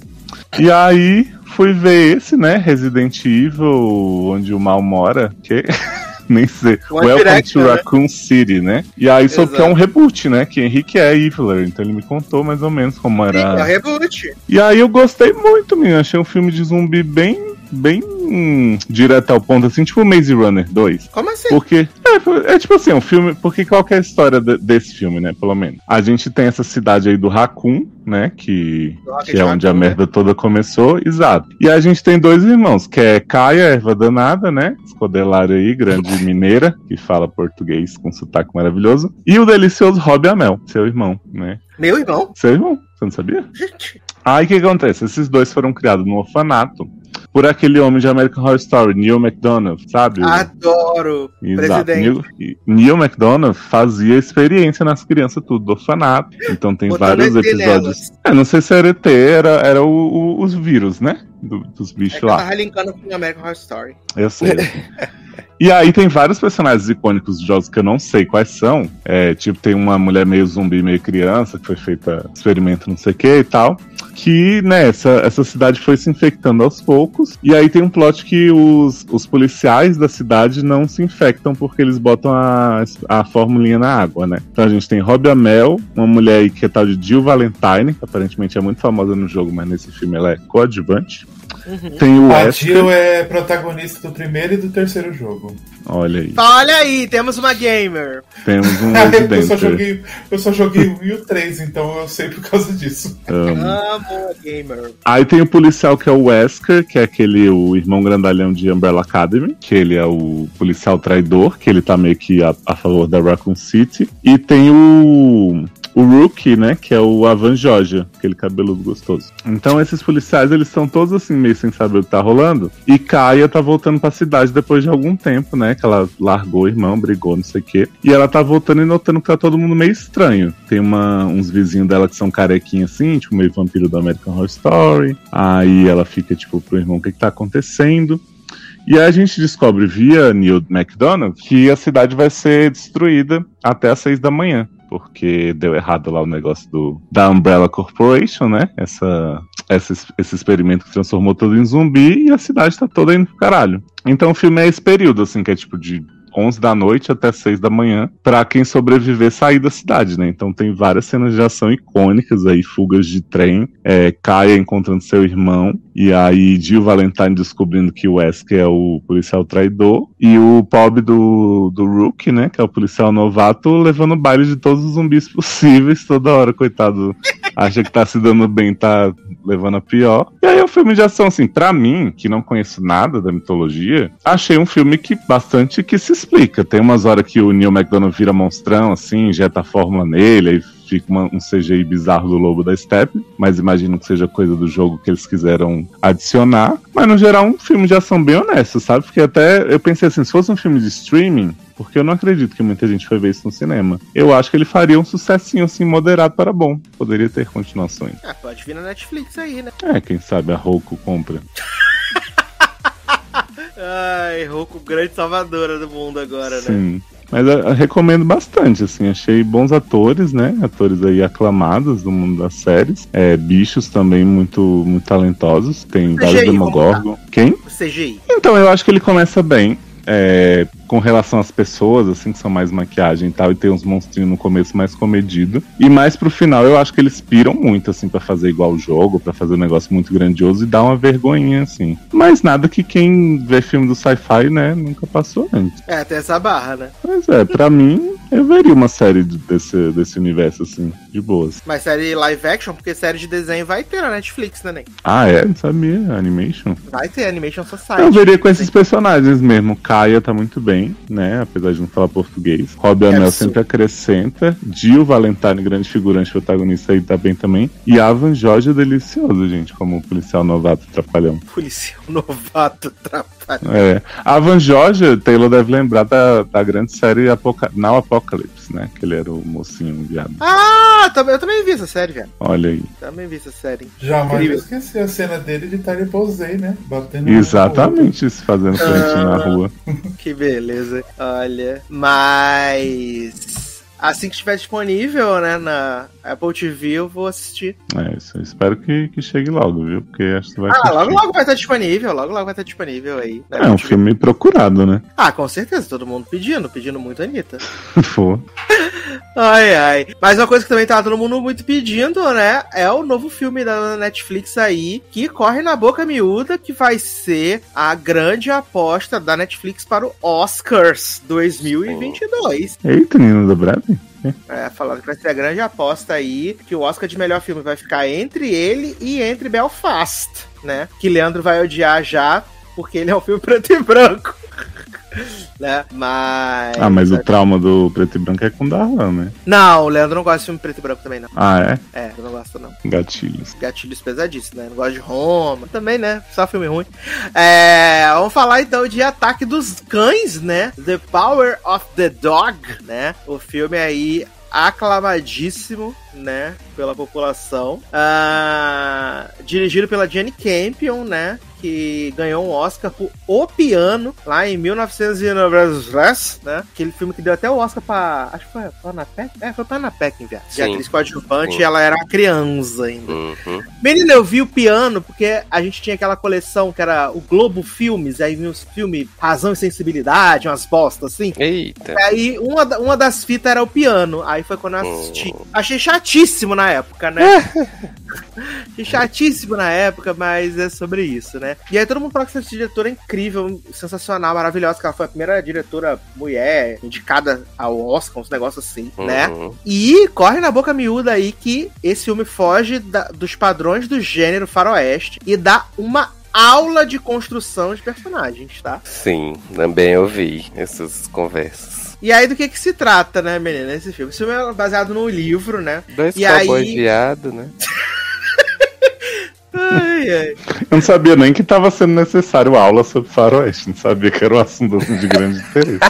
E aí fui ver esse, né? Resident Evil, onde o mal mora. Que nem sei. One Welcome Direction, to né? Raccoon City, né? E aí soube que é um reboot, né? Que Henrique é Eviler, então ele me contou mais ou menos como Sim, é era. reboot. E aí eu gostei muito, menino. Achei um filme de zumbi bem, bem hum, direto ao ponto, assim, tipo Maze Runner 2. Como assim? Porque, é, é tipo assim, um filme. Porque qual que é a história de- desse filme, né? Pelo menos. A gente tem essa cidade aí do Raccoon, né? Que, que é onde a né? merda toda começou, exato. E a gente tem dois irmãos, que é Caia, erva danada, né? Escodelário aí, grande mineira, que fala português com sotaque maravilhoso. E o delicioso Rob Amel, seu irmão, né? Meu irmão? Seu irmão, você não sabia? Gente. Aí o que acontece? Esses dois foram criados no orfanato por aquele homem de American Horror Story, Neil McDonough, sabe? Adoro. Exato. presidente. Neil, Neil McDonough fazia experiência nas crianças tudo do orfanato. Então tem vários episódios. É, não sei se era ET, era, era o- o- os vírus, né? Do- dos É bichos eu lá. tava linkando com o American Horror Story. Eu sei. E aí tem vários personagens icônicos de jogos que eu não sei quais são. É, tipo, tem uma mulher meio zumbi, meio criança, que foi feita experimento não sei o que e tal. Que, né, essa, essa cidade foi se infectando aos poucos. E aí tem um plot que os, os policiais da cidade não se infectam porque eles botam a, a formulinha na água, né? Então a gente tem Robbie Amell, uma mulher aí que é tal de Jill Valentine, que aparentemente é muito famosa no jogo, mas nesse filme ela é coadjuvante. Uhum. Tem o A Jill é protagonista do primeiro e do terceiro jogo. olha aí, Olha aí, temos uma gamer. temos um eu, só joguei, eu só joguei o 1 o 3, então eu sei por causa disso. Amo. Amo a gamer. Aí tem o policial que é o Wesker, que é aquele o irmão grandalhão de Umbrella Academy, que ele é o policial traidor, que ele tá meio que a, a favor da Raccoon City. E tem o o Rookie, né, que é o Avan Georgia, aquele cabeludo gostoso. Então esses policiais, eles estão todos assim meio sem saber o que tá rolando. E Kaia tá voltando pra cidade depois de algum tempo, né, que ela largou o irmão, brigou, não sei o quê. E ela tá voltando e notando que tá todo mundo meio estranho. Tem uma, uns vizinhos dela que são carequinhos assim, tipo meio vampiro do American Horror Story. Aí ela fica tipo pro irmão o que, que tá acontecendo. E aí a gente descobre via Neil McDonough que a cidade vai ser destruída até às seis da manhã. Porque deu errado lá o negócio do, da Umbrella Corporation, né? Essa, esse experimento que transformou tudo em zumbi e a cidade tá toda indo pro caralho. Então o filme é esse período, assim, que é tipo de 11 da noite até 6 da manhã, pra quem sobreviver sair da cidade, né? Então tem várias cenas de ação icônicas aí, fugas de trem, é, Kaia encontrando seu irmão, e aí Jill Valentine descobrindo que o Wesker é o policial traidor, e o pobre do, do Rook, né, que é o policial novato, levando baile de todos os zumbis possíveis toda hora, coitado. Acha que tá se dando bem, tá levando a pior. E aí é um filme de ação, assim, pra mim, que não conheço nada da mitologia, achei um filme que bastante que se explica. Tem umas horas que o Neil McDonough vira monstrão, assim, injeta a fórmula nele, aí fica uma- um CGI bizarro do Lobo da Steppe, mas imagino que seja coisa do jogo que eles quiseram adicionar. Mas no geral, um filme de ação bem honesto, sabe? Porque até eu pensei assim, se fosse um filme de streaming, porque eu não acredito que muita gente foi ver isso no cinema. Eu acho que ele faria um sucessinho assim moderado para bom. Poderia ter continuações. Ah, pode vir na Netflix aí, né? É, quem sabe a Roku compra. Ai, Roku, grande salvadora do mundo agora, né? Sim. Mas eu, eu recomendo bastante, assim, achei bons atores, né? Atores aí aclamados do mundo das séries. É, bichos também muito, muito talentosos. Tem vários Demogorgon. Quem? O CGI. Então, eu acho que ele começa bem. É, com relação às pessoas, assim, que são mais maquiagem e tal, e tem uns monstrinhos no começo mais comedido. E mais pro final, eu acho que eles piram muito, assim, pra fazer igual o jogo, pra fazer um negócio muito grandioso e dar uma vergonhinha, assim. Mas nada que quem vê filme do sci-fi, né, nunca passou antes. É, tem essa barra, né? Mas é, pra mim, eu veria uma série de- desse, desse universo, assim, de boas. Mas série live action, porque série de desenho vai ter na Netflix, né, Ney? Ah, é? Não sabia. Animation. Vai ter Animation Society. Eu veria com esses personagens mesmo. Kaia tá muito bem, né? Apesar de não falar português. Rob Anel sempre acrescenta. Jill Valentine, grande figurante protagonista aí, tá bem também. E Avan Jorge é delicioso, gente, como policial novato trapalhão. Policial novato, trapalha. É. Avan Jorge, Taylor deve lembrar da, da grande série Apoca Now Apocalypse, né? Que ele era o mocinho viado. Ah, também, eu também vi essa série, velho. Olha aí. Também vi essa série. Jamais Incrível. esqueci a cena dele de Tyler Posey, né? Batendo no- Exatamente, se fazendo frente Ah. na rua. Que beleza. Olha. Mas. Assim que estiver disponível, né, na Apple TV, eu vou assistir. É isso. Espero que, que chegue logo, viu? Porque acho que vai Ah, curtir. logo logo vai estar disponível, logo logo vai estar disponível aí. É um filme procurado, né? Ah, com certeza, todo mundo pedindo, pedindo muito a Anitta. Pô. Ai, ai. Mas uma coisa que também tá todo mundo muito pedindo, né? É o novo filme da Netflix aí, que corre na boca miúda, que vai ser a grande aposta da Netflix para o Oscars 2022. Eita, Nino da Breve? É, falando que vai ser a grande aposta aí, que o Oscar de melhor filme vai ficar entre ele e entre Belfast, né? Que Leandro vai odiar já, porque ele é um filme preto e branco. né? Mas. Ah, mas o trauma do preto e branco é com Darlan, né? Não, o Leandro não gosta de filme preto e branco também, não. Ah, é? É, eu não gosto, não. Gatilhos. Gatilhos pesadíssimos, né? Não gosto de Roma. Também, né? Só filme ruim. É, vamos falar então de Ataque dos Cães, né? The Power of the Dog, né? O filme aí aclamadíssimo, né? Pela população. Ah, dirigido pela Jenny Campion, né? Que ganhou um Oscar por O Piano, lá em 1993, né? Aquele filme que deu até o Oscar pra. Acho que foi pra Ana Peck? É, foi pra Ana Peck, viado. De Sim. atriz coadjuvante, e ela era uma criança ainda. Uhum. Menina, eu vi o piano porque a gente tinha aquela coleção que era o Globo Filmes, aí vinha os filmes Razão e Sensibilidade, umas bostas assim. Eita. Aí uma, uma das fitas era o piano. Aí foi quando eu assisti. Hum. Achei chatíssimo na época, né? Achei chatíssimo na época, mas é sobre isso, né? E aí todo mundo fala que essa diretora é incrível, sensacional, maravilhosa, que ela foi a primeira diretora mulher indicada ao Oscar, uns negócios assim, né? Uhum. E corre na boca miúda aí que esse filme foge da- dos padrões do gênero faroeste e dá uma aula de construção de personagens, tá? Sim, também ouvi essas conversas. E aí do que que se trata, né, menina, esse filme? Esse filme é baseado num livro, né? Dois E cowboys aí- viado, né? Ai, ai. Eu não sabia nem que estava sendo necessário aula sobre faroeste. Não sabia que era um assunto de grande interesse.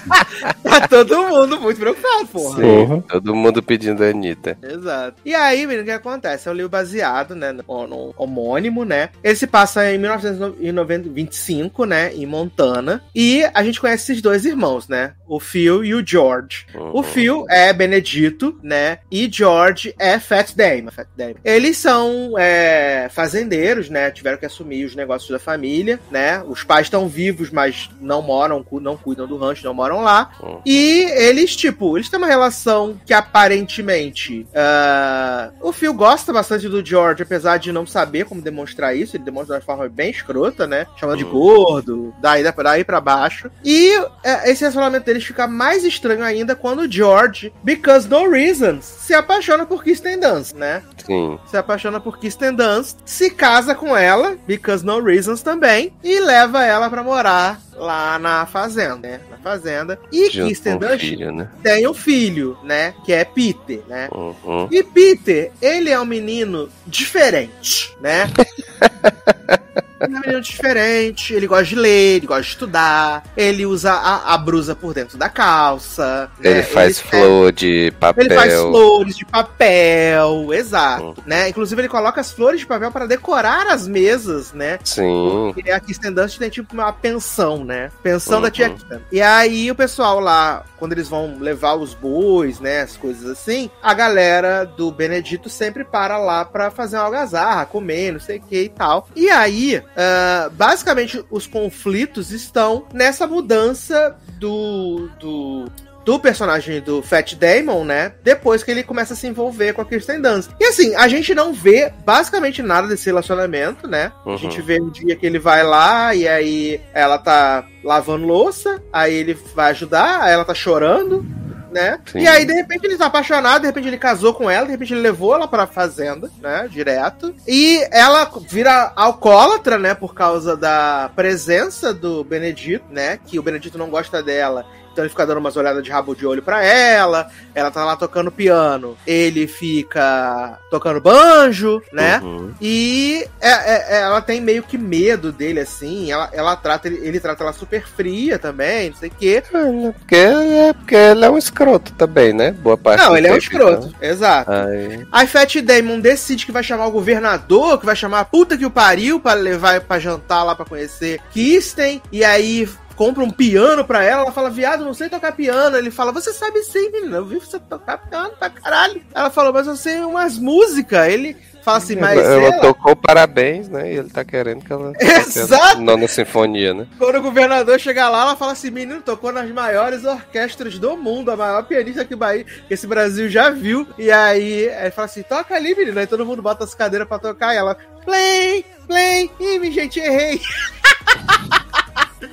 Tá todo mundo muito preocupado, porra. Sim, Porra. todo mundo pedindo a Anitta. Exato. E aí, menino, o que acontece? É um livro baseado, né, no, no homônimo, né? Ele se passa em 1925, né, em Montana. E a gente conhece esses dois irmãos, né? O Phil e o George. O Uhum. Phil é Benedito, né? E George é Fat Damon. Fat Damon. Eles são é, fazendeiros, né? né, tiveram que assumir os negócios da família, né? Os pais estão vivos, mas não moram, não cuidam do rancho, não moram lá. Hum. E eles, tipo, eles têm uma relação que aparentemente. ah, o Phil gosta bastante do George, apesar de não saber como demonstrar isso. Ele demonstra de uma forma bem escrota, né? Chamando de Hum. gordo, daí, daí pra baixo. E é, esse relacionamento deles fica mais estranho ainda quando o George, because no reasons, se apaixona por Kirsten Dunst, né? Sim. se apaixona por Kirsten Dunst, se casa com ela, because no reasons também, e leva ela pra morar lá na fazenda, né? Na fazenda. E Junto Kirsten o Dunst filho, né? tem um filho, né? Que é Peter, né? Uhum. E Peter, ele é um menino diferente, né? Ele é um menino diferente, ele gosta de ler, ele gosta de estudar, ele usa a, a brusa por dentro da calça. né? Ele faz é- flor de papel. ele faz flores de papel, exato, Uhum. né? Inclusive ele coloca as flores de papel para decorar as mesas, né? Sim. E a Kirsten Dunst tem tipo uma pensão, né? Pensão da Uhum. tia Kirsten. E aí o pessoal lá, quando eles vão levar os bois, né? As coisas assim, a galera do Benedito sempre para lá pra fazer uma algazarra, comer, não sei o que e tal. E aí, ah, basicamente, os conflitos estão nessa mudança do. do do personagem do Fat Damon, né? Depois que ele começa a se envolver com a Kirsten Dunst. E assim, a gente não vê basicamente nada desse relacionamento, né? A Uhum. gente vê um dia que ele vai lá e aí ela tá lavando louça, aí ele vai ajudar, aí ela tá chorando, né? Sim. E aí, de repente, ele tá apaixonado, de repente ele casou com ela, de repente ele levou ela pra fazenda, né? Direto. E ela vira alcoólatra, né? Por causa da presença do Benedito, né? Que o Benedito não gosta dela. Então ele fica dando umas olhadas de rabo de olho pra ela. Ela tá lá tocando piano. Ele fica tocando banjo, né? Uhum. E é- é- ela tem meio que medo dele, assim. Ela, ela trata ele, ele trata ela super fria também, não sei o quê. É, né? Porque, é, porque ele é um escroto também, né? Boa parte Não, ele é um escroto, exato. então. Aí, Aí Fat Damon decide que vai chamar o governador, que vai chamar a puta que o pariu pra levar pra jantar lá pra conhecer Kirsten. E aí compra um piano pra ela. Ela fala, viado, não sei tocar piano. Ele fala, você sabe sim, menina. Eu vi você tocar piano pra caralho. Ela falou, mas eu sei umas músicas. Ele fala assim, mas ela ela, tocou parabéns, né? E ele tá querendo que ela. Exato. Nona sinfonia, né? Quando o governador chega lá, ela fala assim: menino, tocou nas maiores orquestras do mundo, a maior pianista que, Bahia, que esse Brasil já viu. E aí ele fala assim: toca ali, menino. Aí todo mundo bota as cadeiras pra tocar e ela, play, play. Ih, gente, errei.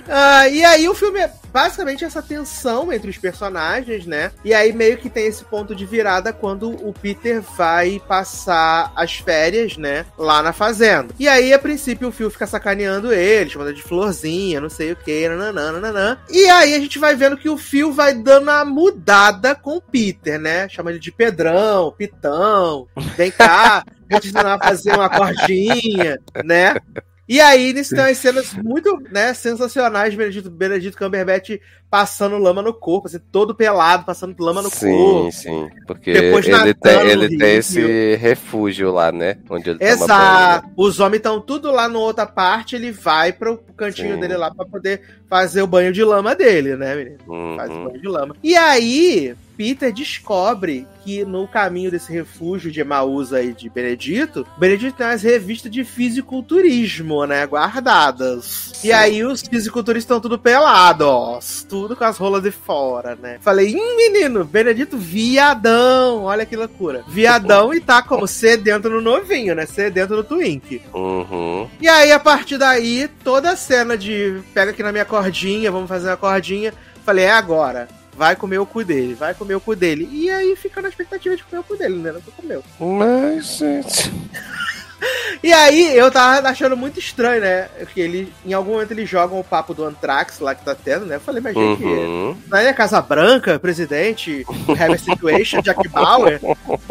Ah, e aí o filme é basicamente essa tensão entre os personagens, né? E aí meio que tem esse ponto de virada quando o Peter vai passar as férias, né? Lá na fazenda. E aí, a princípio, o Phil fica sacaneando ele, chamando de florzinha, não sei o que, nananã. E aí a gente vai vendo que o Phil vai dando a mudada com o Peter, né? Chama ele de Pedrão, Pitão, vem cá, vou te ensinar a fazer uma cordinha, né? E aí, nisso tem umas cenas muito, né, sensacionais de Benedito, Benedito Cumberbatch passando lama no corpo, assim, todo pelado, passando lama no sim, corpo. sim. Porque Depois ele tem, ele rio. tem esse refúgio lá, né? Onde ele toma banho. Exato. Os homens estão tudo lá na outra parte, ele vai pro cantinho Sim. dele lá pra poder fazer o banho de lama dele, né, menino? Uhum. Faz o banho de lama. E aí, Peter descobre que no caminho desse refúgio de Emaús aí de Benedito, Benedito tem umas revistas de fisiculturismo, né, guardadas. E aí os fisiculturistas estão tudo pelados, tudo com as rolas de fora, né. Falei, hum, menino, Benedito viadão, olha que loucura. Viadão e tá como sedento no novinho, né, sedento no Twink. Uhum. E aí, a partir daí, toda a cena de pega aqui na minha cordinha, vamos fazer uma cordinha. Falei, é agora. Vai comer o cu dele, vai comer o cu dele. E aí fica na expectativa de comer o cu dele, né? Não comeu. Mas, gente. E aí eu tava achando muito estranho, né? Que ele, em algum momento eles jogam o papo do Anthrax lá que tá tendo, né? Eu falei, mas gente, Uhum. não é Casa Branca, presidente, a Situation, Jack Bauer,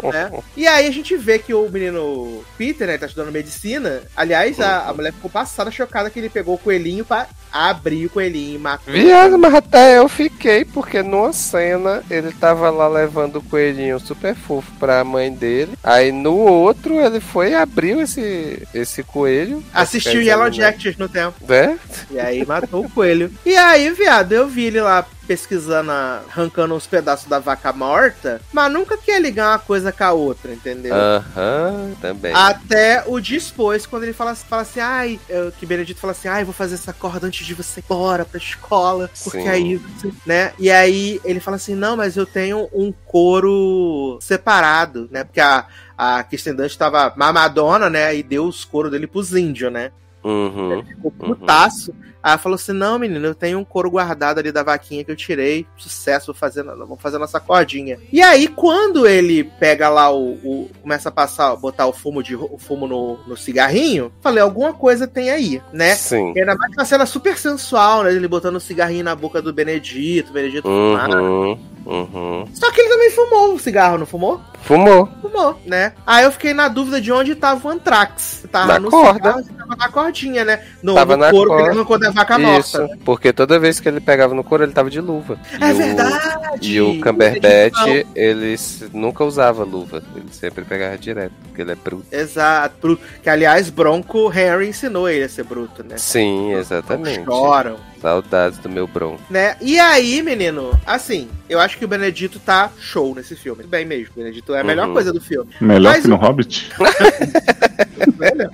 né? E aí a gente vê que o menino Peter, né, tá estudando medicina. Aliás, a, a mulher ficou passada, chocada que ele pegou o coelhinho pra abrir o coelhinho e matar. Viado, mas até eu fiquei, porque numa cena ele tava lá levando o coelhinho super fofo pra mãe dele. Aí no outro ele foi e abriu esse, esse coelho. Assistiu Yellow animal. Jackets no tempo. Né? E aí matou o coelho. E aí, viado, eu vi ele lá pesquisando, a- arrancando uns pedaços da vaca morta, mas nunca quer ligar uma coisa com a outra, entendeu? Aham, também. Até o dispôs, quando ele fala, fala assim, ai, eu- que Benedito fala assim, ai, vou fazer essa corda antes de você ir embora pra escola, porque Sim. aí, você-" né? E aí ele fala assim, não, mas eu tenho um couro separado, né? Porque a, a Kirsten Dunst tava mamadona, né? E deu os couro dele pros índios, né? Uhum. Ficou putaço. Aí ela falou assim: não, menino, eu tenho um couro guardado ali da vaquinha que eu tirei. Sucesso, vou fazer, vou fazer nossa cordinha. E aí, quando ele pega lá o. o- começa a passar, botar o fumo, de, o fumo no, no cigarrinho, falei, alguma coisa tem aí, né? Sim. E ainda mais uma cena super sensual, né? Ele botando o cigarrinho na boca do Benedito, Benedito. Uhum. Uhum. Só que ele também fumou o cigarro, não fumou? Fumou. Fumou, né? Aí eu fiquei na dúvida de onde tava o Antrax. Tava Na no corda. cigarro, tava na cordinha, né? No, Tava no na couro que corda. ele arrancou da vaca Isso, morta. porque toda vez que ele pegava no couro, ele tava de luva. É E o- verdade! E o Cumberbatch, Não. ele s- nunca usava luva. Ele sempre pegava direto, porque ele é bruto. Exato. Bruto. Que, aliás, Bronco Henry ensinou ele a ser bruto, né? Sim, exatamente. Choram. Saudades do meu Bronco. Né? E aí, menino, assim, eu acho que o Benedito tá show nesse filme. Bem mesmo, o Benedito é a melhor Uhum. coisa do filme. Melhor Mas que no o- Hobbit? Velho.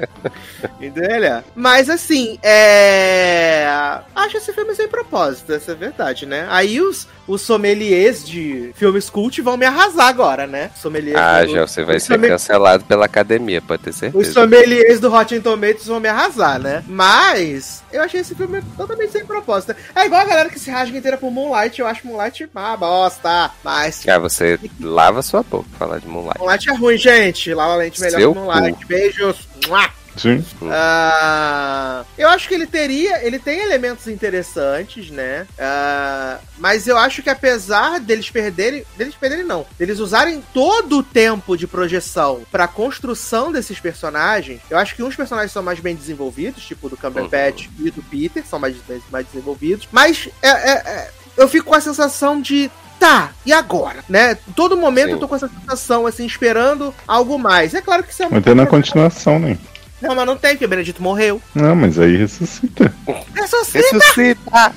Entendeu? Mas assim, é. Acho esse filme sem propósito, essa é a verdade, né? Aí os, os sommeliers de filmes cult vão me arrasar agora, né? Sommeliers Ah, do- já você vai os ser cancelado pela academia, pode ter Os certeza. sommeliers do Rotten Tomatoes vão me arrasar, né? Mas eu achei esse filme totalmente sem propósito. É igual a galera que se rasga inteira por Moonlight. Eu acho Moonlight uma bosta. Mas Ah, você lava sua boca pra falar de Moonlight. Moonlight é ruim, gente. Lava Lente melhor Seu que Moonlight. Beijos. Mua! Sim. Ah, eu acho que ele teria, ele tem elementos interessantes, né? Ah, mas eu acho que apesar deles perderem, deles perderem não, deles usarem todo o tempo de projeção pra construção desses personagens, eu acho que uns personagens são mais bem desenvolvidos, tipo o do Cumberbatch e do Peter, são mais, mais desenvolvidos, mas é- é- é, eu fico com a sensação de Tá, e agora? Né? Todo momento Sim. eu tô com essa sensação, assim, esperando algo mais. É claro que isso é Vai ter na continuação, né? Não, mas não tem, porque o Benedito morreu. Não, mas aí ressuscita. Assim. Ressuscita!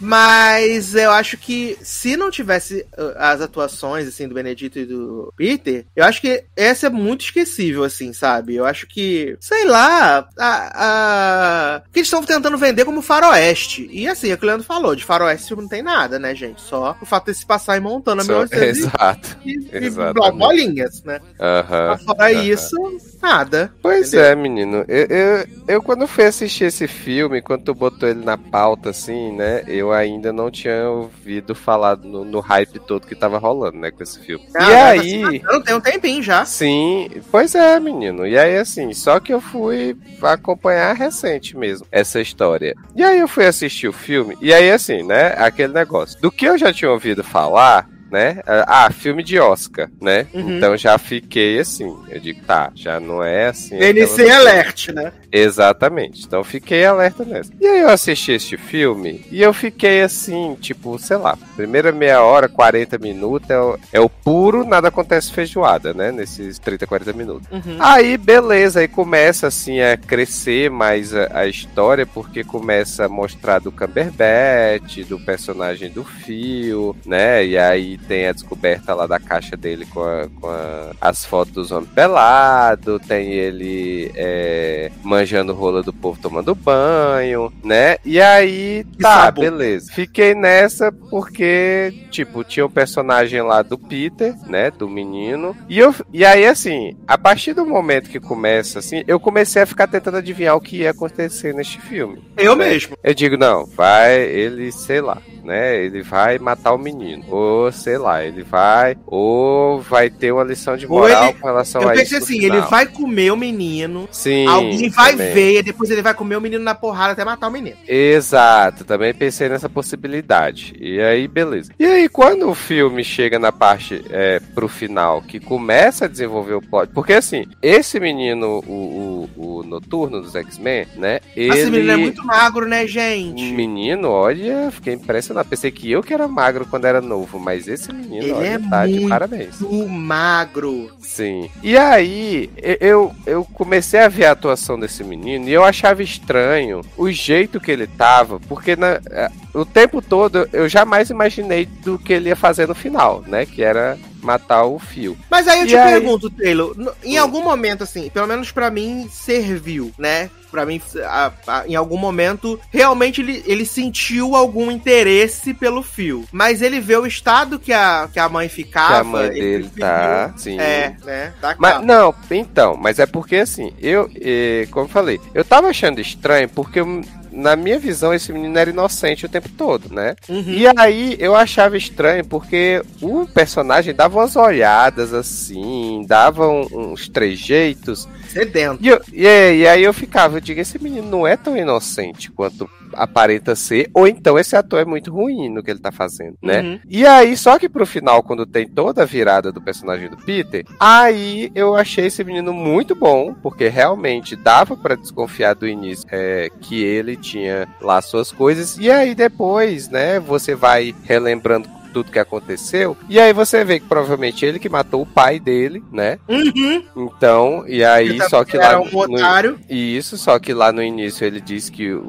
Mas eu acho que se não tivesse uh, as atuações, assim, do Benedito e do Peter, eu acho que essa é muito esquecível, assim, sabe? Eu acho que, sei lá, a, a... que eles estão tentando vender como faroeste. E assim, é o que o Leandro falou, de faroeste não tem nada, né, gente? Só o fato de se passar em Montana, Só- 1900 Exato. e, e bolinhas, né? Aham. Fora isso, nada. Pois Entendeu? é, menino. Eu, eu, eu, quando fui assistir esse filme, quando tu botou ele na pauta, assim, né? Eu ainda não tinha ouvido falar no, no hype todo que tava rolando, né, com esse filme. Ah, e aí. assim, Não tem um tempinho já. Sim, pois é, menino. E aí, assim, só que eu fui acompanhar recente mesmo essa história. E aí eu fui assistir o filme, e aí, assim, né, aquele negócio. Do que eu já tinha ouvido falar, né? Ah, filme de Oscar, né? Uhum. Então já fiquei assim. Eu digo, tá, já não é assim. NC aquela- Alert, né? Exatamente. Então fiquei alerta nessa. E aí eu assisti este filme e eu fiquei assim, tipo, sei lá, primeira meia hora, 40 minutos é o, é o puro nada acontece feijoada, né? Nesses 30, 40 minutos. Uhum. Aí, beleza, aí começa assim a crescer mais a, a história, porque começa a mostrar do Cumberbatch, do personagem do Fio, né? E aí tem a descoberta lá da caixa dele com, a- com a- as fotos dos homens pelados, tem ele é, manjando rola do povo tomando banho, né? E aí, tá, beleza. Fiquei nessa porque, tipo, tinha o personagem lá do Peter, né? Do menino. E, eu, e aí, assim, a partir do momento que começa, assim, eu comecei a ficar tentando adivinhar o que ia acontecer neste filme. Eu né? mesmo. Eu digo, não, vai, ele, sei lá, né? Ele vai matar o menino. Ou, sei lá, ele vai. Ou vai ter uma lição de moral ele- com relação Eu a pensei isso. no assim, final. ele vai comer o menino, Sim. alguém vai também. ver, e depois ele vai comer o menino na porrada até matar o menino. Exato, também pensei nessa possibilidade. E aí, beleza. E aí, quando o filme chega na parte é, pro final, que começa a desenvolver o plot. Porque assim, esse menino, o, o, o noturno dos X-Men, né? Ele. Esse menino é muito magro, né, gente? Menino, olha, fiquei impressionado. Impressionado. Pensei que eu que era magro quando era novo, mas esse menino, Ele olha, é tá de muito parabéns. magro. Sim. E aí, eu, eu comecei a ver a atuação desse menino e eu achava estranho o jeito que ele tava, porque na, eh, o tempo todo eu jamais imaginei do que ele ia fazer no final, né? Que era matar o fio. Mas aí eu E te aí? pergunto, Taylor, em algum momento, assim, pelo menos pra mim, serviu, né? Pra mim, a- a- em algum momento, realmente ele, ele sentiu algum interesse pelo fio. Mas ele vê o estado que a, que a mãe ficava. que a mãe ele dele preferiu- tá. Sim. É, né? Tá Mas não, então, mas é porque assim, eu, eh, como eu falei, eu tava achando estranho porque eu- na minha visão esse menino era inocente o tempo todo, né? Uhum. E aí eu achava estranho porque o personagem dava umas olhadas assim, dava uns trejeitos. Sedento. E, eu- e aí- e aí eu ficava, eu digo, esse menino não é tão inocente quanto aparenta ser, ou então esse ator é muito ruim no que ele tá fazendo, né? Uhum. E aí, só que pro final, quando tem toda a virada do personagem do Peter, aí eu achei esse menino muito bom, porque realmente dava pra desconfiar do início é, que ele tinha lá suas coisas, e aí depois, né, você vai relembrando tudo que aconteceu, e aí você vê que provavelmente ele que matou o pai dele, né? Uhum. Então, e aí, só que era lá um no- otário. e isso, só que lá no início ele disse que o,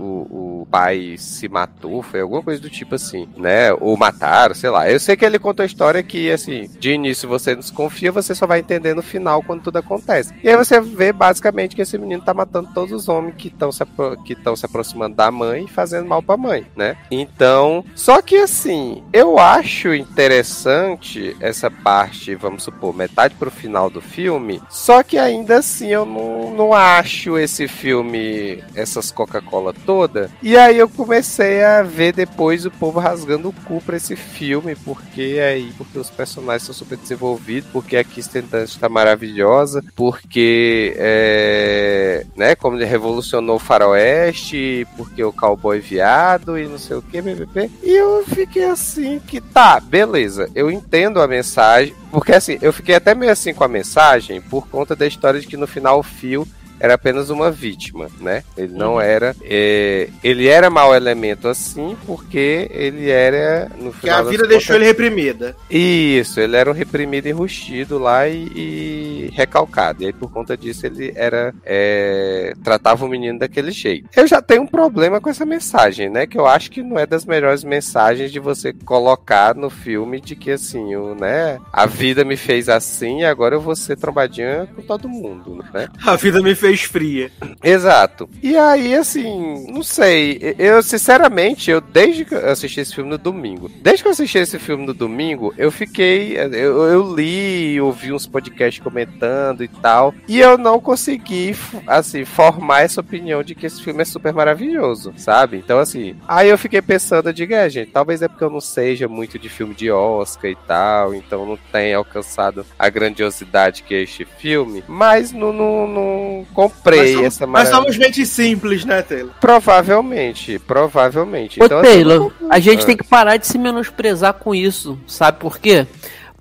o pai se matou, foi alguma coisa do tipo assim, né? Ou mataram, sei lá. Eu sei que ele contou a história que, assim, de início você desconfia, você só vai entender no final quando tudo acontece. E aí você vê basicamente que esse menino tá matando todos os homens que estão se, que se aproximando da mãe e fazendo mal pra mãe, né? Então, só que assim, eu acho interessante essa parte, vamos supor, metade pro final do filme, só que ainda assim eu não, não acho esse filme, essas Coca-Cola toda. E aí eu comecei a ver depois o povo rasgando o cu pra esse filme, porque aí, porque os personagens são super desenvolvidos, porque a Kirsten Dunst tá maravilhosa, porque é, né, como ele revolucionou o faroeste, porque o cowboy viado e não sei o que, BBB. E eu fiquei assim que tá, beleza, eu entendo a mensagem, porque assim, eu fiquei até meio assim com a mensagem por conta da história de que no final o Phil era apenas uma vítima, né? Ele não era. é, ele era mau elemento assim porque ele era. No Que final a das vida contas, deixou ele reprimida. isso, ele era um reprimido enrustido lá e, e recalcado. E aí, por conta disso, ele era. é, tratava o menino daquele jeito. Eu já tenho um problema com essa mensagem, né? Que eu acho que não é das melhores mensagens de você colocar no filme de que assim, o, né? A vida me fez assim e agora eu vou ser trombadinha com todo mundo, né? A vida me fez fria. Exato. E aí, assim, não sei. Eu, sinceramente, eu desde que eu assisti esse filme no domingo, desde que eu assisti esse filme no domingo, eu fiquei. Eu, eu li, ouvi uns podcasts comentando e tal. E eu não consegui, assim, formar essa opinião de que esse filme é super maravilhoso, sabe? Então, assim, aí eu fiquei pensando, eu digo, é, gente, talvez é porque eu não seja muito de filme de Oscar e tal, então não tenha alcançado a grandiosidade que é este filme, mas não comprei essa Nós maravilha. somos gente simples, né, Taylor? Provavelmente, provavelmente. Ô, Então, assim, Taylor, a gente Ah. tem que parar de se menosprezar com isso. Sabe por quê?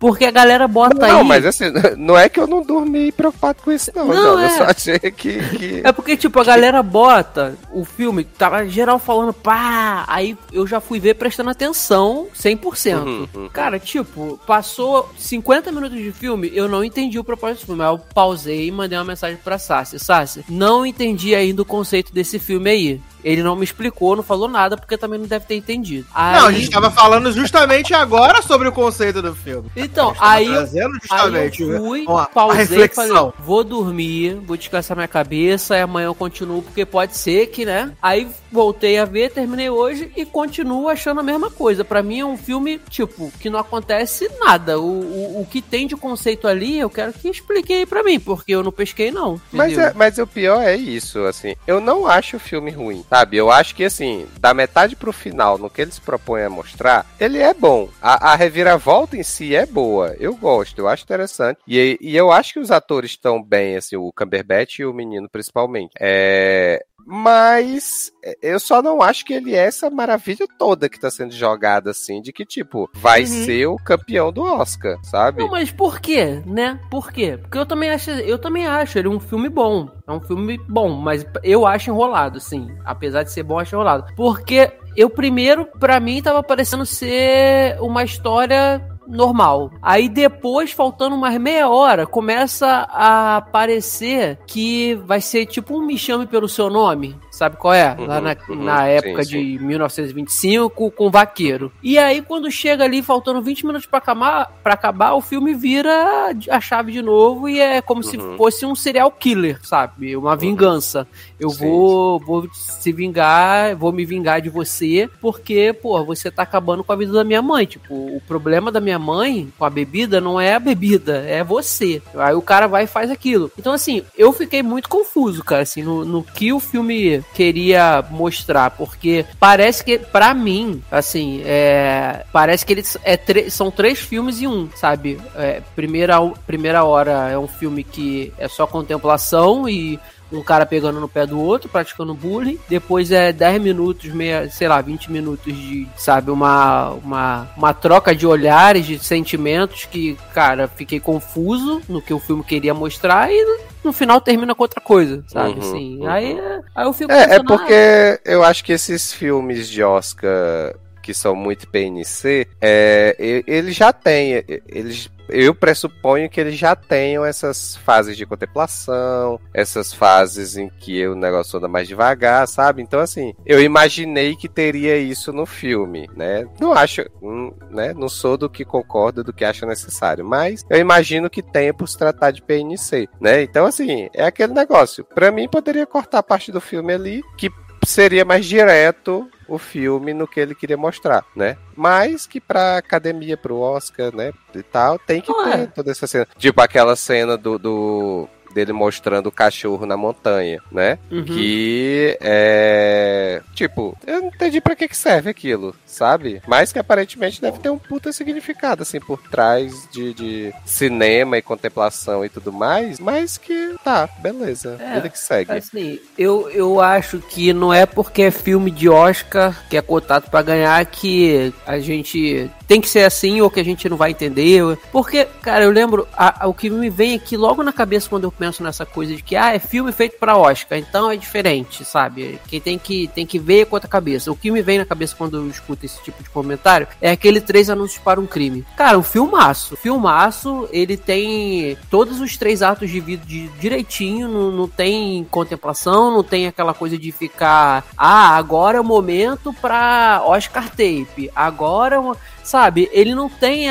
Porque a galera bota Não, aí. mas assim, não é que eu não dormi preocupado com isso, não. Não, Não, é. Eu só achei que. que... É porque, tipo, a galera bota o filme, tava geral falando, pá, aí eu já fui ver prestando atenção 100%. Uhum, uhum. Cara, tipo, passou 50 minutos de filme, eu não entendi o propósito do filme. Aí eu pausei e mandei uma mensagem pra Sassi. Sassi, não entendi ainda o conceito desse filme aí. Ele não me explicou, não falou nada, porque também não deve ter entendido. Aí, Não, a gente tava falando justamente agora sobre o conceito do filme. Então, aí eu trazendo Aí justamente eu fui, uma, pausei e reflexão. falei, vou dormir, vou descansar minha cabeça, e amanhã eu continuo, porque pode ser que, né? Aí voltei a ver, terminei hoje e continuo achando a mesma coisa. Pra mim é um filme, tipo, que não acontece nada. O, o, o que tem de conceito ali, eu quero que explique aí pra mim, porque eu não pesquei, não. Mas, é, mas o pior é isso, assim. Eu não acho o filme ruim, sabe? Eu acho que, assim, da metade pro final, no que eles propõem a mostrar, ele é bom. A, a reviravolta em si é boa. Eu gosto, eu acho interessante. E, e eu acho que os atores estão bem, assim, o Cumberbatch e o menino, principalmente. É. Mas eu só não acho que ele é essa maravilha toda que tá sendo jogada, assim, de que, tipo, vai Uhum. ser o campeão do Oscar, sabe? Não, mas por quê, né? Por quê? Porque eu também acho, eu também acho ele um filme bom. É É um filme bom, mas eu acho enrolado, sim. Apesar de ser bom, acho enrolado. Porque eu primeiro, pra mim, tava parecendo ser uma história normal. Aí depois, faltando umas meia hora, começa a aparecer que vai ser tipo um Me Chame Pelo Seu Nome. Sabe qual é? Uhum, Lá na, uhum, na época sim, de 1925, com Vaqueiro. E aí, quando chega ali, faltando 20 minutos pra acabar, pra acabar o filme vira a chave de novo e é como se Uhum. fosse um serial killer, sabe? Uma vingança. Eu Sim, vou, vou se vingar, vou me vingar de você, porque, pô, você tá acabando com a vida da minha mãe. Tipo, o problema da minha mãe com a bebida não é a bebida, é você. Aí o cara vai e faz aquilo. Então, assim, eu fiquei muito confuso, cara, assim, no, no que o filme queria mostrar, porque parece que, pra mim, assim, é, parece que eles é, são três filmes em um, sabe? É, primeira, primeira hora é um filme que é só contemplação e um cara pegando no pé do outro, praticando bullying. Depois é 10 minutos, meia, sei lá, 20 minutos de, sabe, uma, uma, uma troca de olhares, de sentimentos que, cara, fiquei confuso no que o filme queria mostrar e no, final termina com outra coisa, sabe? Uhum, assim, uhum. aí, aí eu fico É, é pensando, ah, porque eu acho que esses filmes de Oscar que são muito PNC, é, e- eles já têm, e- eles, eu pressuponho que eles já tenham essas fases de contemplação, essas fases em que o negócio anda mais devagar, sabe? Então, assim, eu imaginei que teria isso no filme, né? Não acho, hum, né? Não sou do que concordo, do que acha necessário, mas eu imagino que tenha por se tratar de PNC, né? Então, assim, é aquele negócio. Pra mim, poderia cortar parte do filme ali, que seria mais direto o filme no que ele queria mostrar, né? Mas que pra academia, pro Oscar, né, e tal, tem que Não ter é. toda essa cena. Tipo aquela cena do, do- dele mostrando o cachorro na montanha, né? uhum. Que é. Tipo, eu não entendi pra que, que serve aquilo, sabe? Mas que aparentemente deve ter um puta significado, assim, por trás de, de cinema e contemplação e tudo mais. Mas que tá, beleza. É, Vida que segue. Assim, eu, eu acho que não é porque é filme de Oscar que é cotado pra ganhar que a gente tem que ser assim ou que a gente não vai entender. Porque, cara, eu lembro, a- a- o que me vem aqui logo na cabeça quando eu penso nessa coisa de que, ah, é filme feito pra Oscar, então é diferente, sabe? Quem tem que, tem que ver com outra cabeça. O que me vem na cabeça quando eu escuto esse tipo de comentário é aquele três anúncios para um crime. Cara, um filmaço. Filmaço, ele tem todos os três atos de vida de- direitinho, não, não tem contemplação, não tem aquela coisa de ficar, ah, agora é o momento pra Oscar Tape, agora é uma... Sabe, ele não tem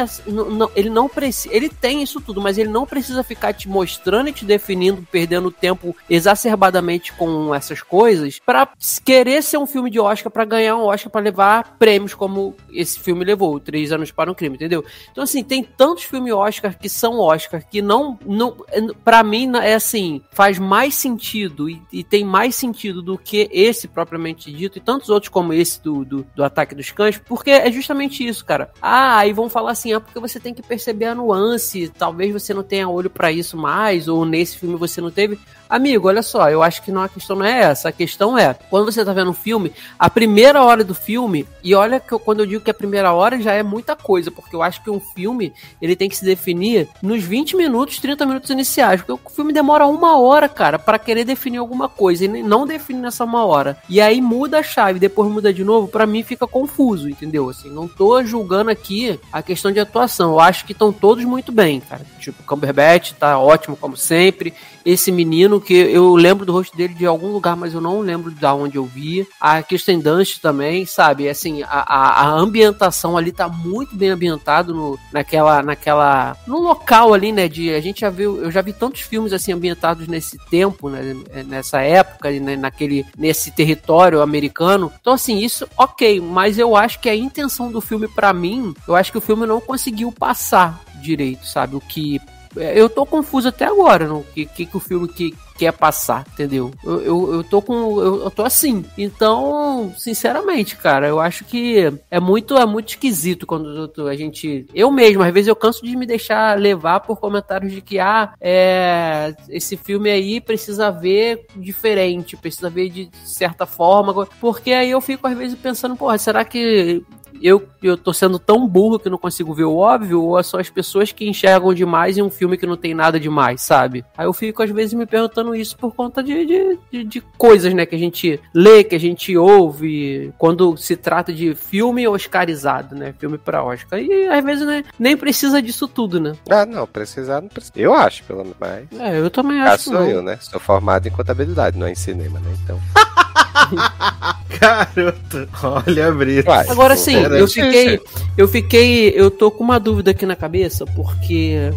ele não precisa, ele tem isso tudo, mas ele não precisa ficar te mostrando e te definindo, perdendo tempo exacerbadamente com essas coisas pra querer ser um filme de Oscar pra ganhar um Oscar pra levar prêmios como esse filme levou, Três Anos para um Crime, entendeu? Então assim, tem tantos filmes Oscar que são Oscar que não, não para mim é assim, faz mais sentido e, e tem mais sentido do que esse propriamente dito e tantos outros como esse do, do, do Ataque dos Cães, porque é justamente isso, cara. Ah, aí vão falar assim, ah, porque você tem que perceber a nuance, talvez você não tenha olho pra isso mais, ou nesse filme você não teve. Amigo, olha só, eu acho que não, a questão não é essa. A questão é, quando você tá vendo um filme, a primeira hora do filme, e olha que eu- quando eu digo que a primeira hora já é muita coisa, porque eu acho que um filme, ele tem que se definir nos 20 minutos, 30 minutos iniciais, porque o filme demora uma hora, cara, pra querer definir alguma coisa, e não define nessa uma hora. E aí muda a chave, depois muda de novo, pra mim fica confuso, entendeu? Assim, não tô julgando aqui a questão de atuação, eu acho que estão todos muito bem, cara. Tipo, Cumberbatch tá ótimo como sempre, esse menino que eu lembro do rosto dele de algum lugar, mas eu não lembro de onde eu vi. A Kirsten Dunst também, sabe? Assim, a, a, a ambientação ali tá muito bem ambientado no, naquela, naquela, no local ali, né? De a gente já viu, eu já vi tantos filmes assim ambientados nesse tempo, né? Nessa época, né, naquele, nesse território americano. Então assim, isso, ok. Mas eu acho que a intenção do filme para mim, eu acho que o filme não conseguiu passar direito, sabe? O que eu tô confuso até agora no que, que, que o filme que quer passar, entendeu? Eu, eu, eu tô com. Eu, eu tô assim. Então, sinceramente, cara, eu acho que é muito, é muito esquisito quando a gente. Eu mesmo, às vezes, eu canso de me deixar levar por comentários de que, ah, é, esse filme aí precisa ver diferente, precisa ver de certa forma. Porque aí eu fico, às vezes, pensando, porra, será que eu, eu tô sendo tão burro que não consigo ver o óbvio, ou é só as pessoas que enxergam demais em um filme que não tem nada demais, sabe? Aí eu fico às vezes me perguntando isso por conta de, de, de, de coisas, né, que a gente lê, que a gente ouve, quando se trata de filme oscarizado, né? Filme pra Oscar. E às vezes né, nem precisa disso tudo, né? Ah, não, precisar não precisa. Eu acho, pelo menos. Mas... É, eu também Ah, acho que sou não. eu, né? Sou formado em contabilidade, não é em cinema, né? Então. Garoto, olha, Brito. Vai. Agora sim, eu fiquei, eu fiquei, eu tô com uma dúvida aqui na cabeça, porque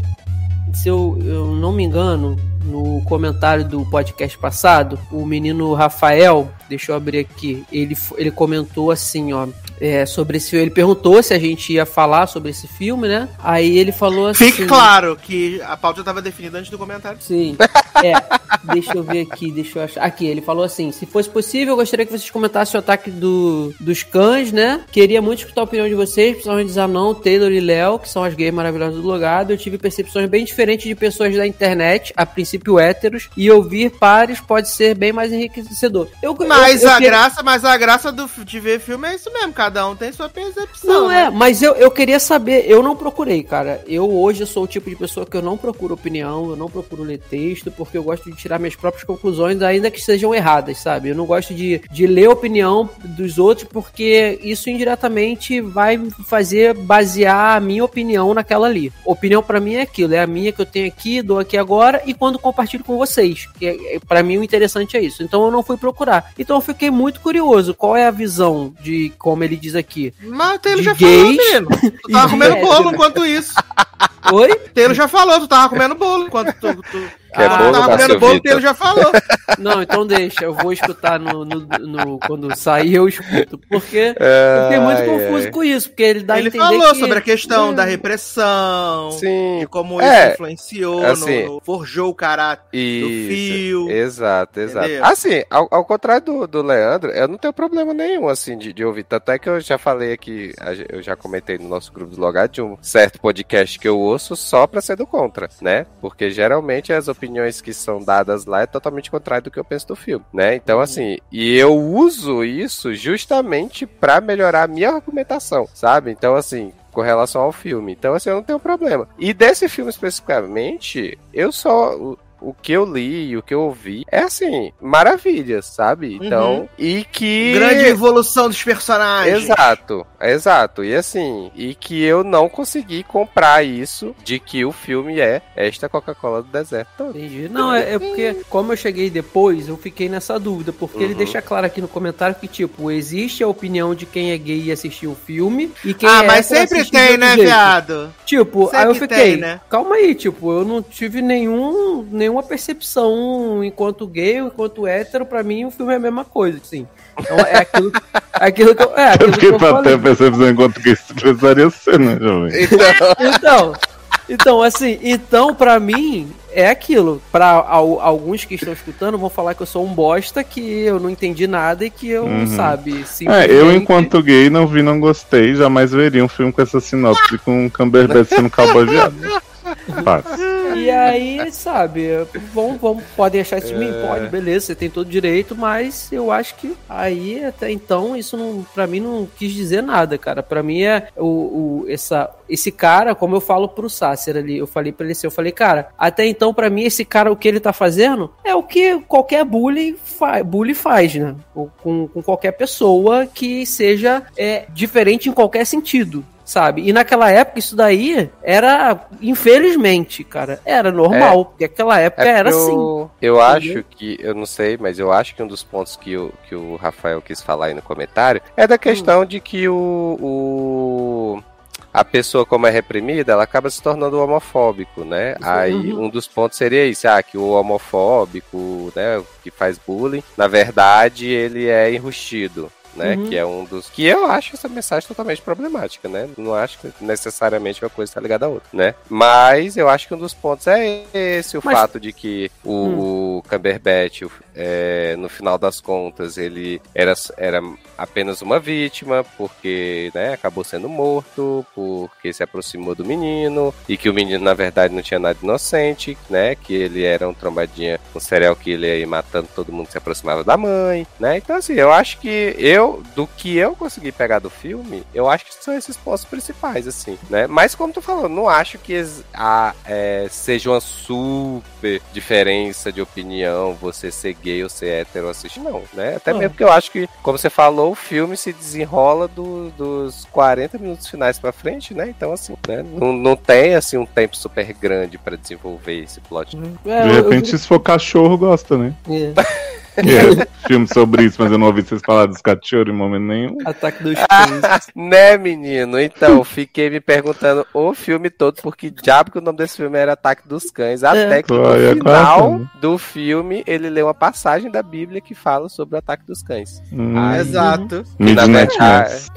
se eu, eu não me engano, no comentário do podcast passado, o menino Rafael, deixa eu abrir aqui, ele, ele comentou assim, ó, é, sobre esse ele perguntou se a gente ia falar sobre esse filme, né? Aí ele falou assim. Fique claro que a pauta estava definida antes do comentário. Sim. É, deixa eu ver aqui, deixa eu achar. Aqui, ele falou assim: se fosse possível, eu gostaria que vocês comentassem o ataque do, dos cães, né? Queria muito escutar a opinião de vocês, principalmente de Zanon, Taylor e Léo, que são as gays maravilhosas do logado. Eu tive percepções bem diferentes de pessoas da internet, a princípio héteros, e ouvir pares pode ser bem mais enriquecedor. Eu, Mas eu- eu a queria- graça, mas a graça do, de ver filme é isso mesmo, cada um tem sua percepção. Não né? é, mas eu, eu queria saber, eu não procurei, cara. Eu hoje sou o tipo de pessoa que eu não procuro opinião, eu não procuro ler texto, porque eu gosto de tirar minhas próprias conclusões, ainda que sejam erradas, sabe? Eu não gosto de, de ler a opinião dos outros, porque isso indiretamente vai fazer basear a minha opinião naquela ali. Opinião pra mim é aquilo, é a minha que eu tenho aqui, dou aqui agora, e quando compartilho com vocês. Que é, é- pra mim o interessante é isso. Então eu não fui procurar. Então eu fiquei muito curioso. Qual é a visão de, como ele diz aqui, Mas o Taylor já gays falou, menino. Tu tava comendo de bolo enquanto isso. Oi? Taylor já falou, tu tava comendo bolo enquanto tu, tu, Que é Ah, bolo, tava comendo bolo? Taylor já falou. Não, então deixa. Eu vou escutar no, no- no- quando sair, eu escuto. Porque eu fiquei muito Ai, confuso ai. com isso, porque ele dá a Ele entender falou que... sobre a questão da repressão. Sim, E como É, isso influenciou, assim, no, forjou o caráter do Isso, fio. Exato, exato. Entendeu? Assim, ao, ao contrário do, do Leandro, eu não tenho problema nenhum, assim, de, de ouvir. Tanto é que eu já falei aqui, a eu já comentei no nosso grupo do Logado de um certo podcast que eu ouço só pra ser do contra, né? Porque geralmente as opiniões que são dadas lá é totalmente contrário do que eu penso do filme, né? Então, assim, e eu uso isso justamente pra melhorar a minha argumentação, sabe? Então, assim, com relação ao filme. Então, assim, eu não tenho problema. E desse filme especificamente, eu só. O, que eu li, o que eu ouvi, é assim, maravilhas, sabe? Então, e que. Grande evolução dos personagens. Exato, exato. E assim, e que eu não consegui comprar isso de que o filme é esta Coca-Cola do deserto todo. Entendi. Não, é, é porque, como eu cheguei depois, eu fiquei nessa dúvida. Porque ele Uhum. deixa claro aqui no comentário que, tipo, existe a opinião de quem é gay e assistiu o filme. E quem Ah, é mas sempre tem, né, jeito. viado? Tipo, Sempre aí eu fiquei, tem, né? calma aí, tipo, eu não tive nenhum, nenhuma percepção enquanto gay ou enquanto hétero, pra mim o filme é a mesma coisa, assim. Então é aquilo, aquilo que eu, é aquilo que Porque eu pra falei. ter percepção enquanto que isso precisaria ser, né, jovem? Então, então, assim, então pra mim é aquilo. Pra al- alguns que estão escutando vão falar que eu sou um bosta, que eu não entendi nada e que eu, Uhum. sabe, É, eu simplesmente- enquanto gay não vi, não gostei, jamais veria um filme com essa sinopse com um Cumberbatch sendo cowboy viado. E aí, sabe, vão, vão, podem achar isso de mim? É. Pode, beleza, você tem todo direito, mas eu acho que aí, até então, isso não, pra mim não quis dizer nada, cara. Pra mim é o, o- essa, esse cara, como eu falo pro Sácer ali, eu falei pra ele assim, eu falei, cara, até então, pra mim, esse cara, o que ele tá fazendo é o que qualquer bully, fa bully faz, né? Com, com qualquer pessoa que seja é, diferente em qualquer sentido. Sabe? E naquela época isso daí era, infelizmente, cara, era normal. Porque aquela época era É porque assim. eu, eu entendeu? acho que, eu não sei, mas eu acho que um dos pontos que o, que o Rafael quis falar aí no comentário é da questão de que o, o- a pessoa, como é reprimida, ela acaba se tornando homofóbico, né? Aí Uhum. um dos pontos seria isso, ah, que o homofóbico, né, que faz bullying, na verdade ele é enrustido. Né, Uhum. Que é um dos. Que eu acho essa mensagem totalmente problemática, né? Não acho que necessariamente uma coisa está ligada à outra, né? Mas eu acho que um dos pontos é esse, o Mas- fato de que o, o Cumberbatch, é, no final das contas, ele era, era apenas uma vítima, porque né, acabou sendo morto, porque se aproximou do menino, e que o menino, na verdade, não tinha nada inocente, né? Que ele era um trombadinha, um serial killer aí matando todo mundo que se aproximava da mãe, né? Então, assim, eu acho que eu eu, do que eu consegui pegar do filme, eu acho que são esses pontos principais, assim, né? Mas como tu falou, não acho que a, é, seja uma super diferença de opinião você ser gay ou ser hétero assistir, não, né? Até Ah. mesmo porque eu acho que, como você falou, o filme se desenrola do- dos 40 minutos finais pra frente, né? Então, assim, né? Não, não tem, assim, um tempo super grande pra desenvolver esse plot. É, De eu- eu- repente, se for cachorro, gosta, né? é. É, filme sobre isso, mas eu não ouvi vocês falar dos cachorros em momento nenhum. Ataque dos cães. Né, menino? Então, fiquei me perguntando o filme todo, porque diabo que o nome desse filme era Ataque dos Cães. Até que no é final quase. do filme, ele lê uma passagem da Bíblia que fala sobre o ataque dos cães. Hum, Exato. Midnight na Mass.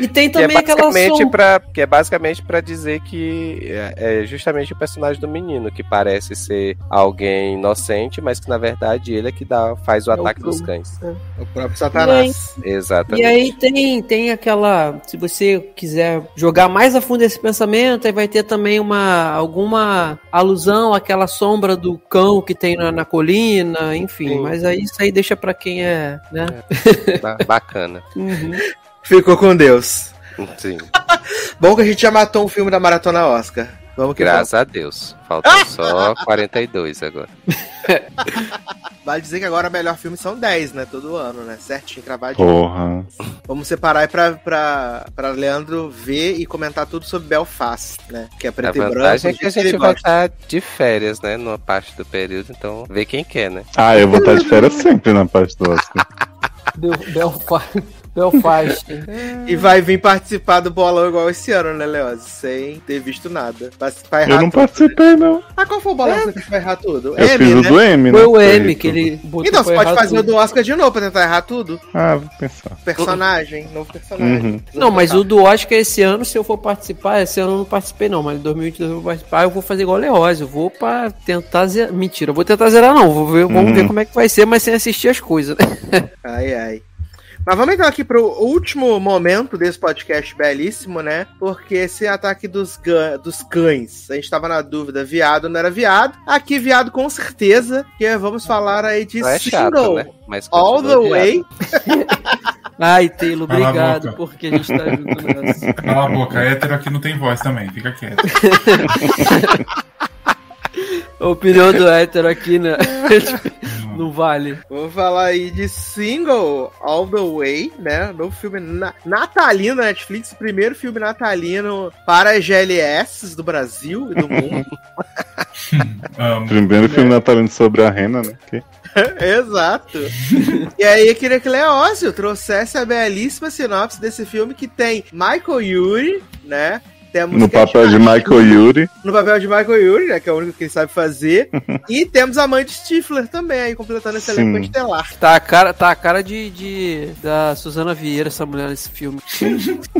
E tem Que é, também aquela basicamente som... pra, que é basicamente pra dizer que é, é justamente o personagem do menino, que parece ser alguém inocente, mas que na verdade ele é que dá, faz o É o ataque dos Bruno. cães. O próprio Satanás. Exatamente. E aí tem, tem aquela. Se você quiser jogar mais a fundo esse pensamento, aí vai ter também uma alguma alusão àquela sombra do cão que tem na, na colina, enfim. Sim. Mas aí isso aí deixa pra quem é, né? Ba- Bacana. Uhum. Ficou com Deus. Sim. Bom que a gente já matou um filme da Maratona Oscar. Vamos que Graças a Deus. Faltam só 42 agora. vamos. Vale dizer que agora o melhor filme são 10, né? Todo ano, né? Certinho, cravadinho. Porra. Vamos separar aí pra, pra, pra Leandro ver e comentar tudo sobre Belfast, né? Que é A preto e branco. vantagem é que a gente vai gosta. estar de férias, né? Numa parte do período, então vê quem quer, né? Ah, eu vou estar de férias sempre na parte do Oscar. Bel- Belfast. Belfast. E vai vir participar do bolão igual esse ano, né, Leoz? Sem ter visto nada. Vai, vai errar Eu não tudo. participei, não. Ah, qual foi o bolão que você vai errar tudo? Eu M, fiz o né? do M, né? Foi o M que ele botou Então, você pode fazer o tudo. do Oscar de novo pra tentar errar tudo. Ah, vou pensar. Personagem, novo personagem. Uhum. Não, mas o do Oscar esse ano, se eu for participar, esse ano eu não participei não, mas em 2022 eu vou participar, eu vou fazer igual o Leózio, eu vou pra tentar zerar, mentira, eu vou tentar zerar não, vou ver, vamos Uhum. ver como é que vai ser, mas sem assistir as coisas, né? Ai, ai. Mas vamos então aqui pro último momento desse podcast belíssimo, né? Porque esse ataque dos, dos cães, a gente tava na dúvida, viado não era viado. Aqui, viado com certeza, que vamos falar aí de Não é chato, single. né? Mas All the way. Ai, Taylor, obrigado, porque a gente tá junto nessa. Cala a boca, hétero aqui não tem voz também, fica quieto. A opinião do hétero aqui, né? não vale. Vamos falar aí de single All the Way, né? Novo filme na natalino da Netflix, primeiro filme natalino para as GLS do Brasil e do mundo. Primeiro filme natalino sobre a Rena, né? Que- Exato. E aí eu queria que Leózio trouxesse a belíssima sinopse desse filme que tem Michael Yuri, né? Temos No Cat papel de Michael Yuri. No papel de Michael Yuri, né? Que é o único que ele sabe fazer. e temos a mãe de Stifler também, aí completando esse elenco estelar. Tá a cara, tá a cara de, de da Suzana Vieira, essa mulher nesse filme.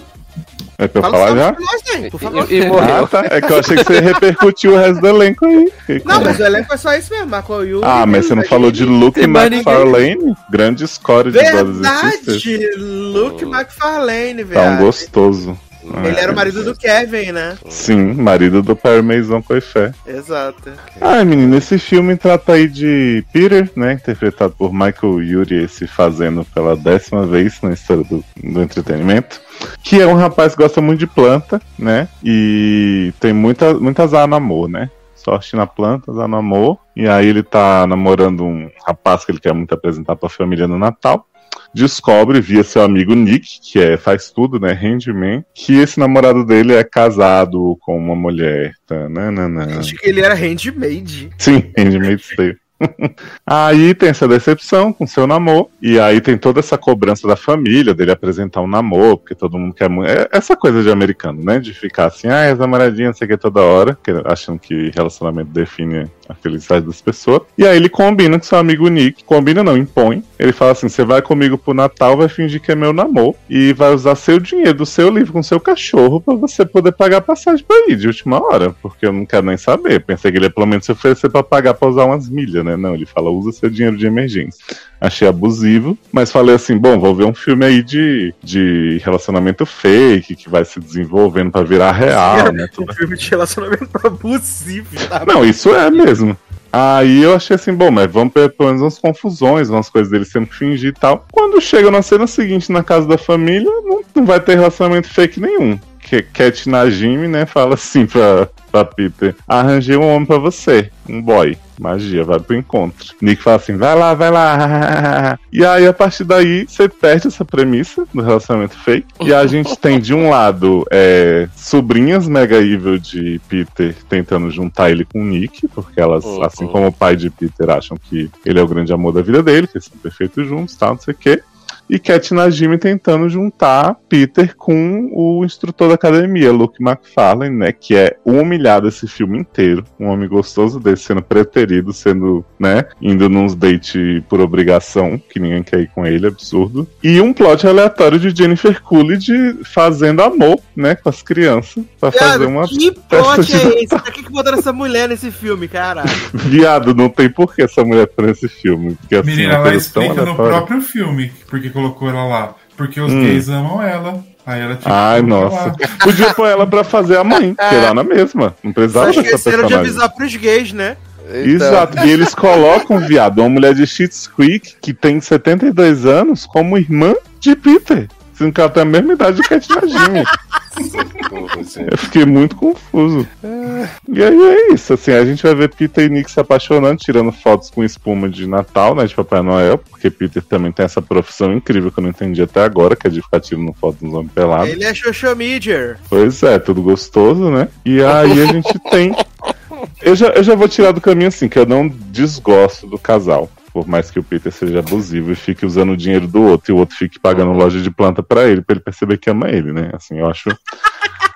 É pra eu Fala falar já? nós, por favor. E, e morreu. Ah, tá. É que eu achei que você repercutiu o resto do elenco aí. Não, mas o elenco é só isso mesmo, Michael Yuri. Ah, mas você não falou de Luke McFarlane? Grande score de Brothers and Sisters. Verdade! Luke McFarlane, Tá um velho. gostoso. Ele era o marido do Kevin, né? Sim, marido do Perry Mason Coifé. Exato. Ah, menino, esse filme trata aí de Peter, né? Interpretado por Michael Yuri, se fazendo pela décima vez na história do, do entretenimento. Que é um rapaz que gosta muito de planta, né? E tem muita, muitas azar no amor, né? Sorte na planta, azar no amor. E aí ele tá namorando um rapaz que ele quer muito apresentar pra família no Natal. Descobre via seu amigo Nick, que é faz tudo, né? Handyman, que esse namorado dele é casado com uma mulher. Tananana. Acho que ele era handmade. Sim, Handmaid's Tale. aí tem essa decepção com seu namoro, e aí tem toda essa cobrança da família dele apresentar um namoro, porque todo mundo quer muito. É essa coisa de americano, né? De ficar assim, ah, as namoradinhas, sei que, toda hora, achando que relacionamento define a felicidade das pessoas. E aí ele combina com seu amigo Nick, combina não, impõe. Ele fala assim: você vai comigo pro Natal, vai fingir que é meu namoro, e vai usar seu dinheiro do seu livro com seu cachorro pra você poder pagar passagem pra ir de última hora, porque eu não quero nem saber. Pensei que ele ia pelo menos se oferecer pra pagar pra usar umas milhas, né? Não, ele fala, usa seu dinheiro de emergência. Achei abusivo, mas falei assim: bom, vou ver um filme aí de, de relacionamento fake que vai se desenvolvendo pra virar real, né? Um filme de relacionamento abusivo, tá? não, isso é mesmo. Aí eu achei assim, bom, mas vamos ter pelo menos umas confusões, umas coisas dele sempre fingir e tal. Quando chega na cena seguinte, na casa da família, não, não vai ter relacionamento fake nenhum. Que Cat Najimi, né, fala assim pra, pra Peter: arranjei um homem pra você, um boy. Magia, vai pro encontro. Nick fala assim: vai lá, vai lá. E aí, a partir daí, você perde essa premissa do relacionamento fake. E a gente tem, de um lado, é, sobrinhas mega evil de Peter tentando juntar ele com o Nick, porque elas, Uhum. assim como o pai de Peter, acham que ele é o grande amor da vida dele, que eles são perfeitos juntos, tal, não sei o quê. E Cat Najimy tentando juntar Peter com o instrutor da academia, Luke McFarlane, né? Que é o humilhado esse filme inteiro. Um homem gostoso desse sendo preterido, sendo, né? Indo nos date por obrigação, que ninguém quer ir com ele, absurdo. E um plot aleatório de Jennifer Coolidge fazendo amor, né? Com as crianças. Pra fazer uma. que plot é esse? Pra que, que botaram essa mulher nesse filme, caralho? Viado, não tem por que essa mulher tá nesse filme. Porque assim, Menina, é ela explica no aleatória. próprio filme porque colocou ela lá. Porque os Hum. gays amam ela. Aí ela tipo. Ai, nossa. lá. Podia pôr ela pra fazer a mãe, que lá na mesma. Não precisava Só esqueceram de avisar pros gays, né? Então, Exato. E eles colocam, viado, uma mulher de Schitt's Creek que tem 72 anos como irmã de Peter. Sendo que ela tem a mesma idade de Cat Najimy. assim, Eu fiquei muito confuso. E aí é isso, assim, a gente vai ver Peter e Nick se apaixonando, tirando fotos com espuma de Natal, né, de Papai Noel, porque Peter também tem essa profissão incrível que eu não entendi até agora, que é de ficar tirando fotos dos homens pelados. Ele é social media. Pois é, tudo gostoso, né? E aí a gente tem. Eu já, eu já vou tirar do caminho assim, que eu não desgosto do casal. Por mais que o Peter seja abusivo e fique usando o dinheiro do outro e o outro fique pagando loja de planta pra ele, pra ele perceber que ama ele, né? Assim, eu acho.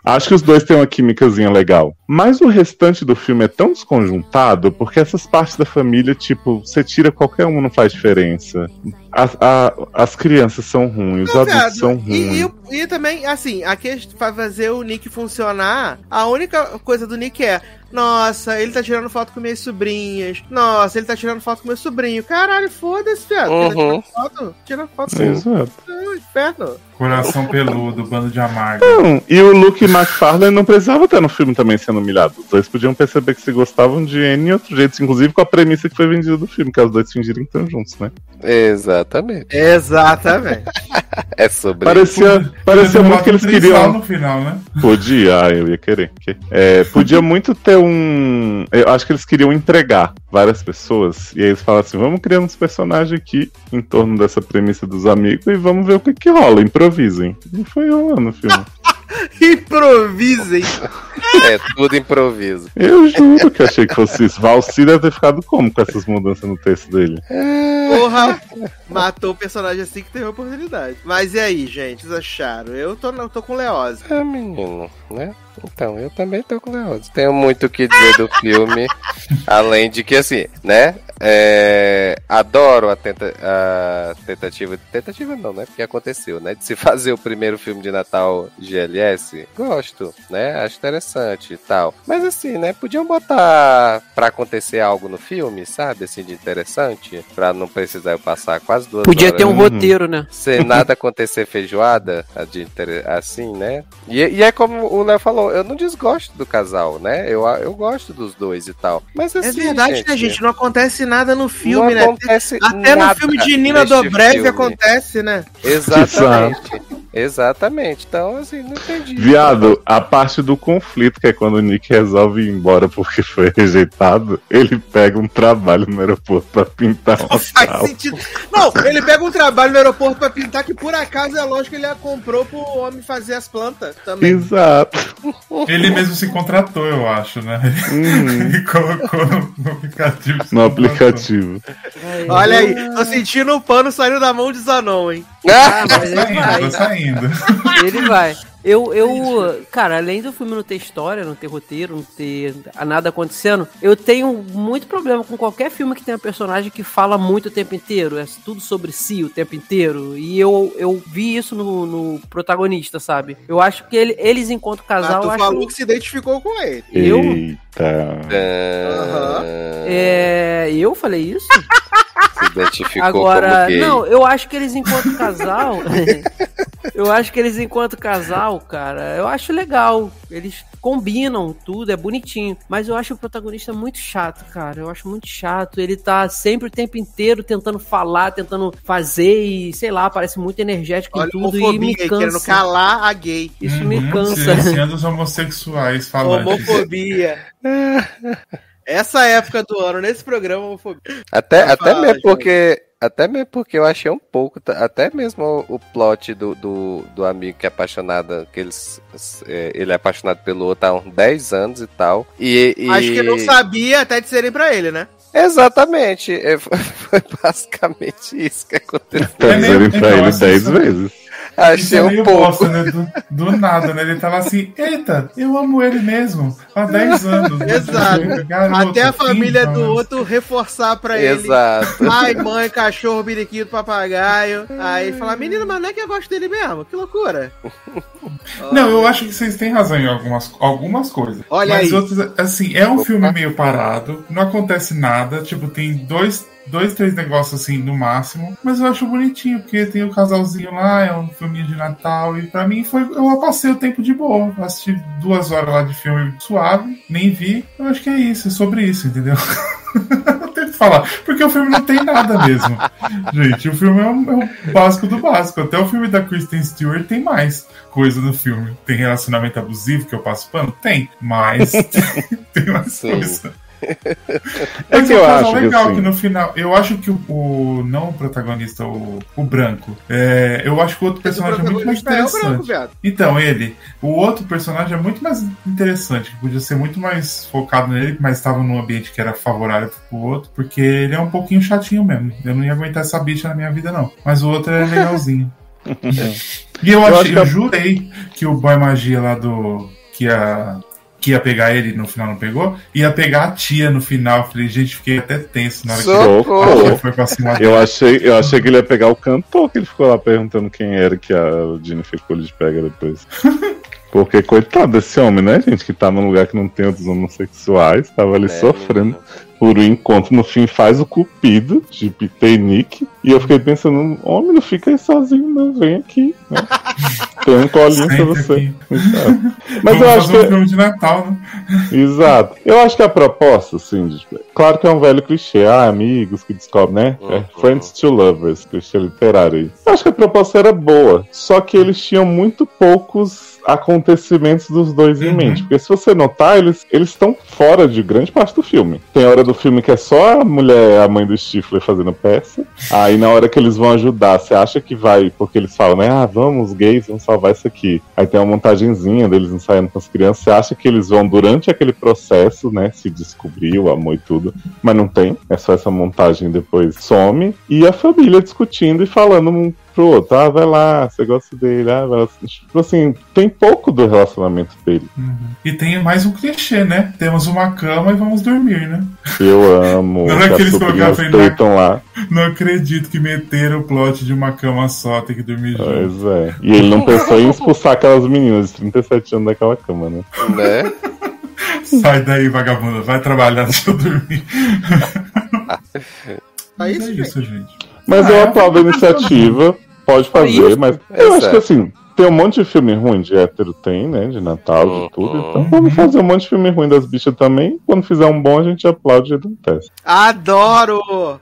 Acho que os dois têm uma químicazinha legal. Mas o restante do filme é tão desconjuntado, porque essas partes da família, tipo, você tira qualquer uma, não faz diferença. As, a- as crianças são ruins, os adultos são e, ruins. e, e também, assim, aqui pra fazer o Nick funcionar, a única coisa do Nick é. Nossa, ele tá tirando foto com minhas sobrinhas. Nossa, ele tá tirando foto com meu sobrinho. Caralho, foda-se, viado. Ele tá Uhum. tirando foto. Tira foto. Sim. Exato. É um inferno. Coração peludo, bando de amargo. Não, e o Luke McFarlane não precisava estar no filme também sendo humilhado. Os dois podiam perceber que se gostavam de N e outros jeitos, inclusive com a premissa que foi vendida do filme, que é os dois fingirem que estão juntos, né? Exatamente. Exatamente. É sobre Parecia, parecia muito que eles queriam. no final, né? Podia, ah, eu ia querer. que- É, podia muito ter um. Eu acho que eles queriam entregar várias pessoas. E aí eles falaram assim: vamos criando uns personagens aqui em torno dessa premissa dos amigos e vamos ver o que, que rola. Improvisem. E foi rolando o filme. Improvisem. É tudo improviso. Eu juro que achei que fosse isso. Valci deve ter ficado como com essas mudanças no texto dele? Porra, matou o personagem assim que teve a oportunidade. Mas e aí, gente? Vocês acharam? Eu tô, eu tô com Leose. É, menino, né? Então, eu também tô com Leoz. Tenho muito o que dizer do filme, além de que, assim, né? É, adoro a, tenta, a tentativa. Tentativa não, né? Porque aconteceu, né? De se fazer o primeiro filme de Natal GLS. Gosto, né? Acho interessante e tal. Mas assim, né? Podiam botar pra acontecer algo no filme, sabe? Assim, de interessante. Pra não precisar eu passar quase duas Podia horas ter um Uhum. roteiro, né? sem nada acontecer feijoada, de inter- assim, né? E, e é como o Léo falou, eu não desgosto do casal, né? Eu, eu gosto dos dois e tal. Mas É assim, verdade, né, gente? Não acontece nada no filme, não né? acontece Até nada no filme de Nina Dobrev acontece, né? Exatamente. Exatamente. Então, assim, não entendi. Viado, a parte do conflito, que é quando o Nick resolve ir embora porque foi rejeitado, ele pega um trabalho no aeroporto pra pintar Não faz sala. sentido. Não, ele pega um trabalho no aeroporto pra pintar, que por acaso é lógico que ele comprou pro homem fazer as plantas também. Exato. Ele mesmo se contratou, eu acho, né? Uhum. Ele colocou no, no aplicativo. No contratou. Aplicativo. Olha aí, tô sentindo um pano saindo da mão de Zanon, hein? Ah, Tá mas ele saindo, vai. tá saindo. Ele vai. Eu, eu, cara, além do filme não ter história, não ter roteiro, não ter nada acontecendo, eu tenho muito problema com qualquer filme que tenha personagem que fala muito o tempo inteiro, é tudo sobre si o tempo inteiro. E eu, eu vi isso no, no protagonista, sabe? Eu acho que ele- eles, enquanto Mas casal, tu eu falou acho. que se identificou com ele. Eu? Eita. Ah, É, eu falei isso? Se identificou Agora, como gay. não, eu acho que eles, enquanto casal. Eu acho que eles, enquanto casal, cara, eu acho legal. Eles combinam tudo, é bonitinho. Mas eu acho o protagonista muito chato, cara. Eu acho muito chato. Ele tá sempre o tempo inteiro tentando falar, tentando fazer e, sei lá, parece muito energético Olha em tudo e me aí, querendo cansa. calar a gay. Isso me Uhum, cansa. Silenciando os homossexuais falantes. Homofobia. Essa época do ano, nesse programa, homofobia. Até, até mesmo porque. Até mesmo porque eu achei um pouco, tá- até mesmo o, plot do, do, do amigo que é apaixonado, que eles, é, ele é apaixonado pelo outro há uns 10 anos e tal. E, e- Acho que não sabia até de serem pra ele, né? Exatamente, é, foi, basicamente isso que aconteceu. Pra É meio- dizerem pra ele assim, 10 isso- vezes. Achei é um meio pouco. bosta, né? Do, do nada, né? Ele tava assim, eita, eu amo ele mesmo, há 10 anos. Exato. Garoto, Até a família então, do né? outro reforçar pra ele. Exato. Pai, mãe, cachorro, biriquito, papagaio. Aí ele fala, menino, mas não é que eu gosto dele mesmo. Que loucura. Não, eu acho que vocês têm razão em algumas, algumas coisas. Olha Mas aí. outras, assim, é um filme meio parado, não acontece nada, tipo, tem dois, dois, três negócios assim no máximo, mas eu acho bonitinho, porque tem o casalzinho lá, é um filminho de Natal, e pra mim foi. Eu passei o tempo de boa. Assisti duas horas lá de filme suave, nem vi. Eu acho que é isso, é sobre isso, entendeu? Não tem o que falar, porque o filme não tem nada mesmo. Gente, o filme é, um- é o básico do básico. Até o filme da Kristen Stewart tem mais coisa no filme. Tem relacionamento abusivo que eu passo pano? Tem, mas tem mais Sim. coisa. É que eu um acho que, legal assim- que no final. Eu acho que o, o- não o protagonista, o, o branco. é, eu acho que o outro personagem é muito mais é o branco, interessante. viado. Então, ele. O outro personagem é muito mais interessante, que podia ser muito mais focado nele, mas estava num ambiente que era favorável pro outro, porque ele é um pouquinho chatinho mesmo. Eu não ia aguentar essa bicha na minha vida, não. Mas o outro é legalzinho. e eu, Eu achei, acho que eu a- jurei que o boy magia lá do. que ia. Que ia pegar ele no final não pegou, ia pegar a tia no final. Falei, gente, fiquei até tenso na hora que Socorro. a tia foi pra cima dele. Eu achei, eu achei que ele ia pegar o cantor, que ele ficou lá perguntando quem era que a Jennifer Coolidge pega depois. Porque, coitado desse homem, né, gente? Que tá num lugar que não tem outros homossexuais, tava ali É, sofrendo menino. Por um encontro. No fim, faz o cupido de Peter e Nick. E eu fiquei pensando, homem, não fica aí sozinho, não. Vem aqui. Né? Tem um colinho pra você. Mas Vamos eu acho fazer um que. filme de Natal, né? Exato. Eu acho que a proposta, assim, de- claro que é um velho clichê, ah, amigos que descobrem, né? É Uhum. Friends to Lovers, clichê literário aí. Eu acho que a proposta era boa, só que eles tinham muito poucos acontecimentos dos dois em Uhum. mente. Porque se você notar, eles eles estão fora de grande parte do filme. Tem hora do filme que é só a mulher, a mãe do Stifler fazendo peça. Aí na hora que eles vão ajudar, você acha que vai, porque eles falam, né? Ah, vamos, gays, vamos salvar isso aqui. Aí tem uma montagenzinha deles ensaiando com as crianças. Você acha que eles vão, durante aquele processo, né? Se descobrir o amor e tudo. Mas não tem. É só essa montagem depois some. E a família discutindo e falando um pro outro. Ah, vai lá, você gosta dele. Ah, vai lá. Tipo assim, tem pouco do relacionamento dele. Uhum. E tem mais um clichê, né? Temos uma cama e vamos dormir, né? Eu amo. Não é que eles colocaram deitam lá. Não acredito que meteram o plot de uma cama só, tem que dormir junto. Pois é. E ele não pensou em expulsar aquelas meninas de 37 anos daquela cama, né? Né? Sai daí, vagabunda, vai trabalhar, deixa eu dormir. É isso, é gente. isso, gente. Mas Ah, eu é aplaudo a iniciativa, pode fazer, isso. mas eu acho Exato. que assim, tem um monte de filme ruim de hétero, tem, né? De Natal, de tudo. Uhum. Então vamos fazer um monte de filme ruim das bichas também. Quando fizer um bom, a gente aplaude e testa. Adoro!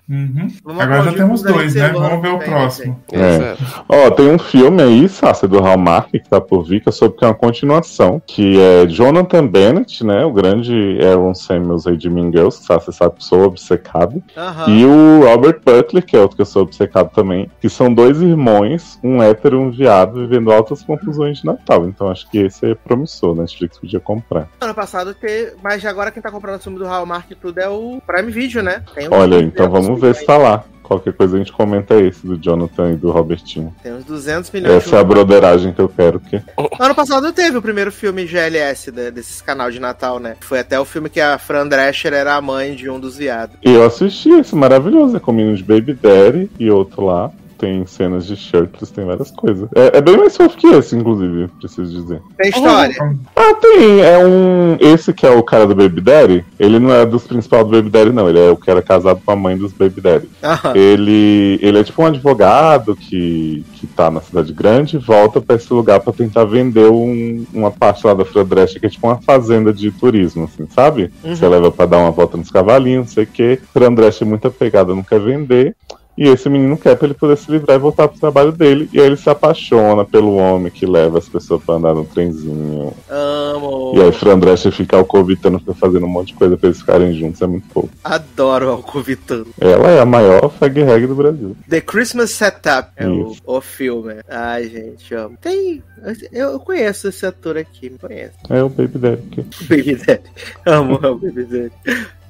Uhum. Agora já temos dois, né? Vamos ver o vem, próximo. É. Exato. Ó, tem um filme aí, Sassi, do Hallmark, que tá por vir, que é sobre que é uma continuação, que é Jonathan Bennett, né? O grande Aaron Samuels aí de Mean Girls, que Sassi sabe que sou obcecado. Aham. E o Robert Butler, que é outro que eu sou obcecado também, que são dois irmãos, um hétero e um viado, vivendo altas confusões de Natal. Então acho que esse é promissor, Netflix podia comprar. Ano passado teve, mas agora quem tá comprando o filme do Hallmark e tudo é o Prime Video, né? Uns Olha, 200 então vamos ver se milhões. tá lá. Qualquer coisa a gente comenta esse do Jonathan e do Robertinho. Tem uns 200 milhões. Essa é a broderagem que eu quero. Que... Ano passado teve o primeiro filme GLS de- desses canal de Natal, né? Foi até o filme que a Fran Drescher era a mãe de um dos viados. E eu assisti esse maravilhoso, é com o menino de Baby Daddy e outro lá. Tem cenas de shirtless, tem várias coisas. É, é bem mais fofo que esse, inclusive, preciso dizer. Tem história. Ah, tem. É um. Esse que é o cara do Baby Daddy, ele não é dos principais do Baby Daddy, não. Ele é o que era casado com a mãe dos Baby Daddy. Aham. Ele, ele é tipo um advogado que, que tá na cidade grande e volta pra esse lugar pra tentar vender um- uma parte lá da Fredrest, que é tipo uma fazenda de turismo, assim, sabe? Uhum. Você leva pra dar uma volta nos cavalinhos, não sei o quê. Fredrest é muito apegada, não quer vender. E esse menino quer pra ele poder se livrar e voltar pro trabalho dele. E aí ele se apaixona pelo homem que leva as pessoas pra andar no trenzinho. Amo. E aí Fran Drescher fica alcovitando, fica fazendo um monte de coisa pra eles ficarem juntos, é muito fofo. Adoro o Alcovitano. Ela é a maior fag rag do Brasil. The Christmas Setup é o, o filme. Ai, gente, amo. Tem. Eu, conheço esse ator aqui, me conheço. É o Baby Daddy. que- Baby Daddy. Amo o Baby Daddy.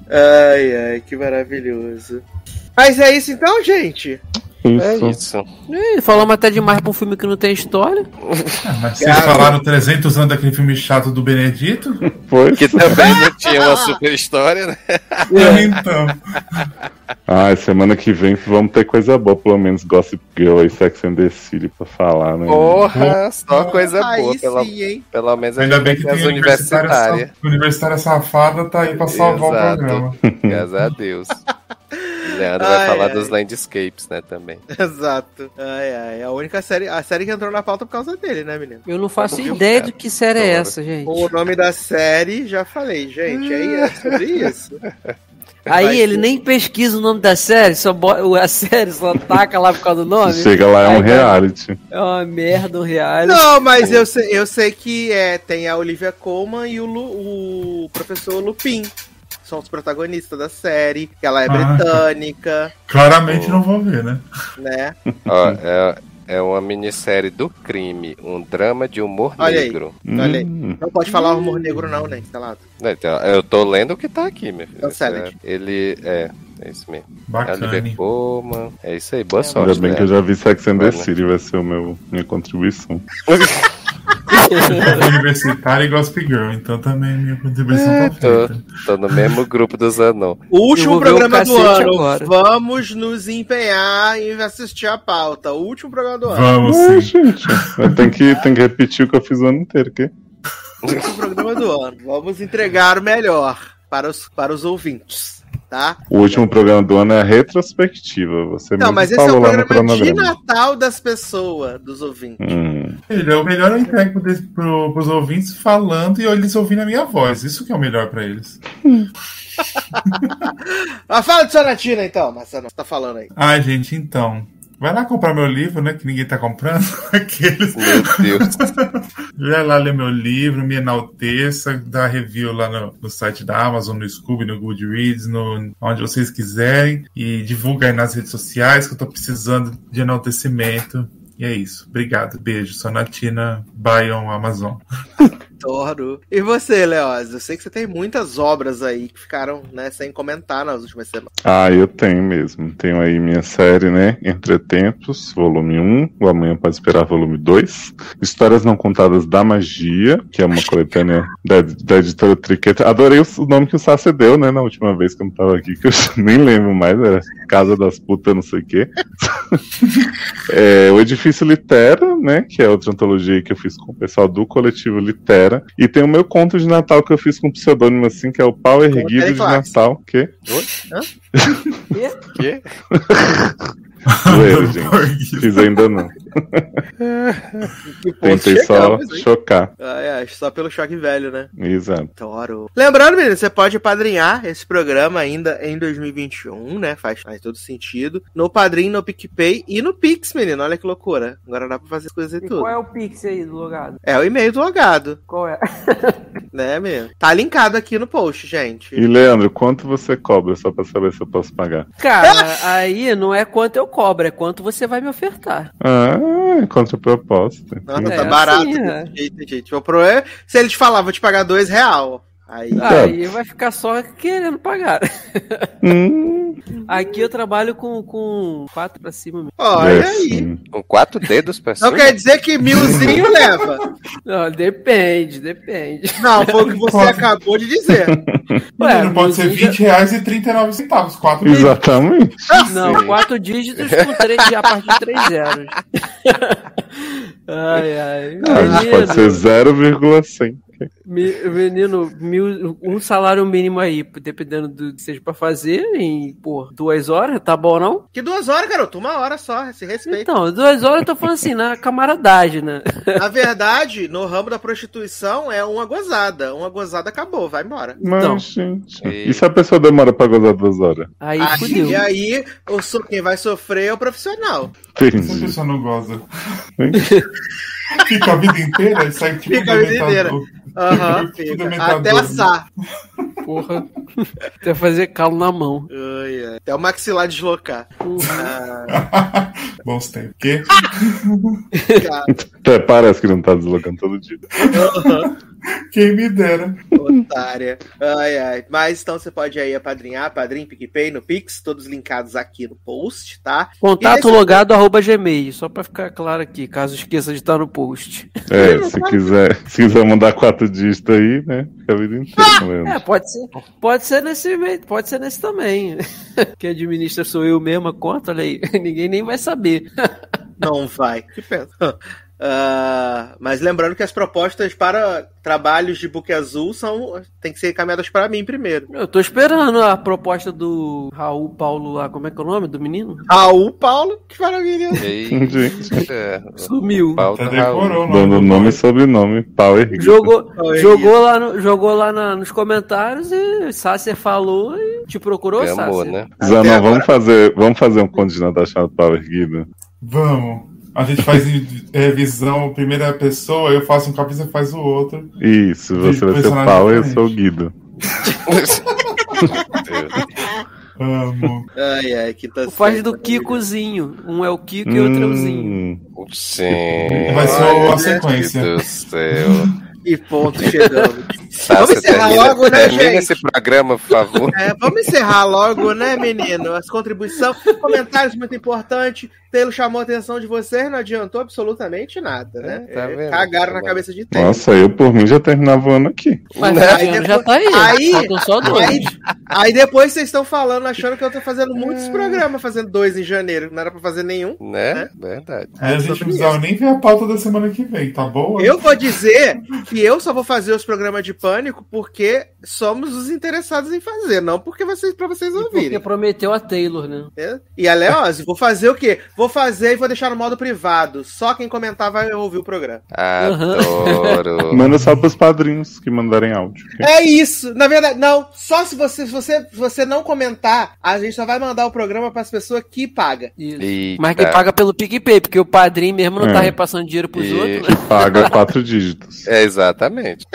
Ai, ai, que maravilhoso. Mas é isso então, gente. É Isso. isso. Ih, falamos até demais pra um filme que não tem história. Ah, mas vocês Cara. falaram 300 anos daquele filme chato do Benedito? Pois. Que também não tinha uma super história, né? Então. Ah, semana que vem vamos ter coisa boa, pelo menos Gossip Girl e Sex and the City pra falar, né? Porra, só coisa boa. Aí Pela, sim, hein? pelo menos a Ainda gente bem que tem as a universitária, universitárias. universitária safada tá aí pra salvar Exato. o programa. Graças a Deus. Leandro vai Ai, falar ai. dos landscapes, né, também. Exato. Ai, ai. A única série. A série que entrou na pauta por causa dele, né, menino? Eu não faço Como ideia viu, do que série é essa, gente. O nome da série, já falei, gente. Aí é sobre isso. Aí vai ele ser. nem pesquisa o nome da série, só bo- a série só taca lá por causa do nome. Chega lá, é um vai- reality. É uma merda, um reality. Não, mas eu sei, eu sei que é, tem a Olivia Colman e o, Lu- o professor Lupin. São os protagonistas da série. Que ela é Ah. britânica, Claramente não vou ver, né? né? Ó, é, é uma minissérie do crime, um drama de humor Olha aí. negro. Olha aí. Hum. Não pode falar humor negro, não, né? Instalado. Então, eu tô lendo o que tá aqui, meu filho. Cancela. Ele é. É isso mesmo. Bacana. É isso aí, boa Ainda sorte. bem né? que eu já vi Sex and the Olha. City, vai ser o meu, minha contribuição. Universitário e Gossip Girl, então também minha contribuição É, tá tô, feita. tô no mesmo grupo dos Anon. O último programa do ano. agora. Vamos nos empenhar em assistir a pauta. O último programa do ano. Vamos Ai, sim. gente, eu tenho que, tenho que repetir o que eu fiz o ano inteiro, que? Último programa do ano. Vamos entregar o melhor para os, para os ouvintes. Tá? O último programa do ano é a retrospectiva. Você Não, mas esse é falou o lá no programa de. Natal das pessoas, dos ouvintes. Hum. Ele é o melhor eu entrego pro, pro, pros ouvintes falando e eles ouvindo a minha voz. Isso que é o melhor pra eles. Ah, fala de Sonatina então, Marcelo. Você tá falando aí. Ai, gente, então. Vai lá comprar meu livro, né? Que ninguém tá comprando. Aqueles. Meu Deus. Vai lá ler meu livro, me enalteça, dá review lá no, no site da Amazon, no Scooby, no Goodreads, no, onde vocês quiserem. E divulga aí nas redes sociais que eu tô precisando de enaltecimento. E é isso. Obrigado. Beijo. Sonatina Bion Amazon. Adoro. E você, Leoz? Eu sei que você tem muitas obras aí que ficaram né, sem comentar nas últimas semanas. Ah, eu tenho mesmo. Tenho aí minha série, né? Entretempos, volume 1. O Amanhã Pode Esperar, volume 2. Histórias Não Contadas da Magia, que é uma coletânea da, da editora Triqueta. Adorei o, nome que o Sassi deu, né? Na última vez que eu não tava aqui, que eu nem lembro mais. Era Casa das Putas, não sei o quê. É, o Edifício Litera, né? Que é outra antologia que eu fiz com o pessoal do coletivo Litera. E tem o meu conto de Natal que eu fiz com um pseudônimo assim, que é o Pau Erguido de. Natal. Que? Quê? Zoeira, gente. Fiz ainda não. Que Tentei só hein? chocar. Ai, ai, só pelo choque velho, né? Exato. Adoro. Lembrando, menino, você pode padrinhar esse programa ainda em 2021, né? Faz, faz todo sentido. No Padrim, no PicPay e no Pix, menino. Olha que loucura. Agora dá pra fazer as coisas e E tudo. qual é o Pix aí do logado? É o e-mail do logado, Qual é? né, menino? Tá linkado aqui no post, gente. E Leandro, quanto você cobra só pra saber se eu posso pagar? Cara, aí não é quanto eu cobro, é quanto você vai me ofertar. Ah, contraproposta. Nossa, É, tá barato assim, desse é. jeito, gente. O problema é se ele te falar, vou te pagar dois real. Aí. Aí vai ficar só querendo pagar. Hum, Aqui eu trabalho com, com quatro pra cima mesmo. Olha é, aí. Com quatro dedos pra Não cima? quer dizer que milzinho leva. Não, depende, depende. Não, foi o que você acabou de dizer. Ué, não pode ser milzinho 20 reais e 39 centavos. 4 Exatamente. Não, Sim. quatro dígitos com três, a partir de três zeros. ai, ai. Ah, pode ser Menino, 0,100. Menino, mil- um salário mínimo aí, dependendo do que seja pra fazer, em, pô, duas horas, tá bom não? Que duas horas, garoto? Uma hora só, se respeita. Então, duas horas eu tô falando assim, na camaradagem, né? Na verdade, no ramo da prostituição é uma gozada. Uma gozada acabou, vai embora. Mas, Então. gente. E- E se a pessoa demora pra gozar duas horas? Aí, Aí, fudeu. e aí, quem vai sofrer é o profissional. Se a Entendi. pessoa não goza. Fica a vida inteira e sai tipo Fica a vida inteira. Aham, fica. Até né? assar. Porra. Até fazer calo na mão. Ai, ai. Até o maxilar deslocar. Ah, Bons tempos. Que? cara, Até parece que não tá deslocando todo dia. Quem me dera. otária. Ai, ai. Mas então você pode aí apadrinhar, padrim, PicPay no Pix, todos linkados aqui no post, tá? Contato nesse- logado arroba gmail, só pra ficar claro aqui, caso esqueça de estar no post. É, se quiser, se quiser mandar quatro dígitos aí, né? Fica a vida inteira, É, Leandro. pode ser. Pode ser nesse meio, pode ser nesse também. Quem administra sou eu mesmo a conta, olha aí. Ninguém nem vai saber. Não vai. Que pena. Ah, mas lembrando que as propostas para trabalhos de book azul são tem que ser encaminhadas para mim primeiro. Eu tô esperando a proposta do Raul Paulo lá, como é que é o nome do menino? Raul Paulo, que maravilha. É, Sumiu. falta Até Raul. decorou o dando do nome e sobrenome, Power Hit. Jogou, jogou lá, no- jogou lá na- nos comentários e Sácer falou e te procurou, Gamou, Sácer. né? Zanon, vamos fazer, vamos fazer um conto de Natal chamado Power Guido? Vamos. A gente faz em revisão primeira pessoa, eu faço um capítulo e você faz o outro. Isso, você vai ser o personagem Power, eu sou o Guido. Amo. Ai, ai, que tá Faz certo. do Kikozinho. Um é o Kiko e outro é o Zinho. Hum, Sim. Vai ser Olha, a sequência. Meu Deus do céu. E ponto, chegamos. Tá, Vamos encerrar termina, logo, né, termina gente? esse programa, por favor. É, vamos encerrar logo, né, menino? As contribuições, comentários muito importante. Taylor chamou a atenção de vocês, não adiantou absolutamente nada, né? É, tá É, vendo? cagaram na Tá cabeça de Taylor. nossa, eu por mim já terminava o ano aqui. Mas Né? o Adriano já tá aí. Aí- só dois. Aí, aí depois vocês estão falando, achando que eu tô fazendo muitos programas, fazendo dois em janeiro. Não era pra fazer nenhum. Né? Verdade. Aí a gente não precisava nem ver a pauta da semana que vem, tá boa? Eu vou dizer que eu só vou fazer os programas de pânico porque somos os interessados em fazer, não porque vocês para vocês Porque ouvirem. prometeu a Taylor, né? né? E a Leose, vou fazer o quê? Vou fazer e vou deixar no modo privado. Só quem comentar vai ouvir o programa. Adoro. Manda só pros padrinhos que mandarem áudio. É isso. Na verdade, não. Só se você, se você, se você não comentar, a gente só vai mandar o programa para as pessoas que pagam. Isso. Eita. Mas que paga pelo PicPay, porque o padrinho mesmo não É. tá repassando dinheiro pros E- outros. né? Paga quatro dígitos. É, exatamente.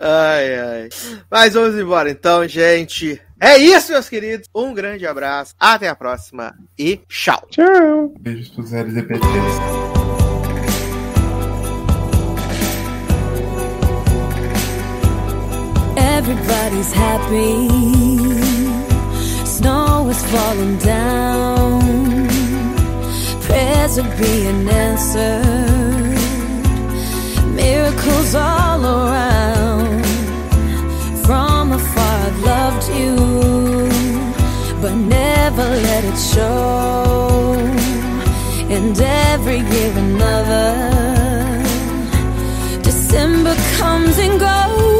Ai, ai. Mas vamos embora então, gente. É isso, meus queridos. Um grande abraço. Até a próxima e tchau. Tchau. Beijos pros LGBTs. Everybody's happy. Snow is falling down. Prayers are being answered. Miracles all around. From afar, I've loved you, but never let it show. And every year, another. December comes and goes.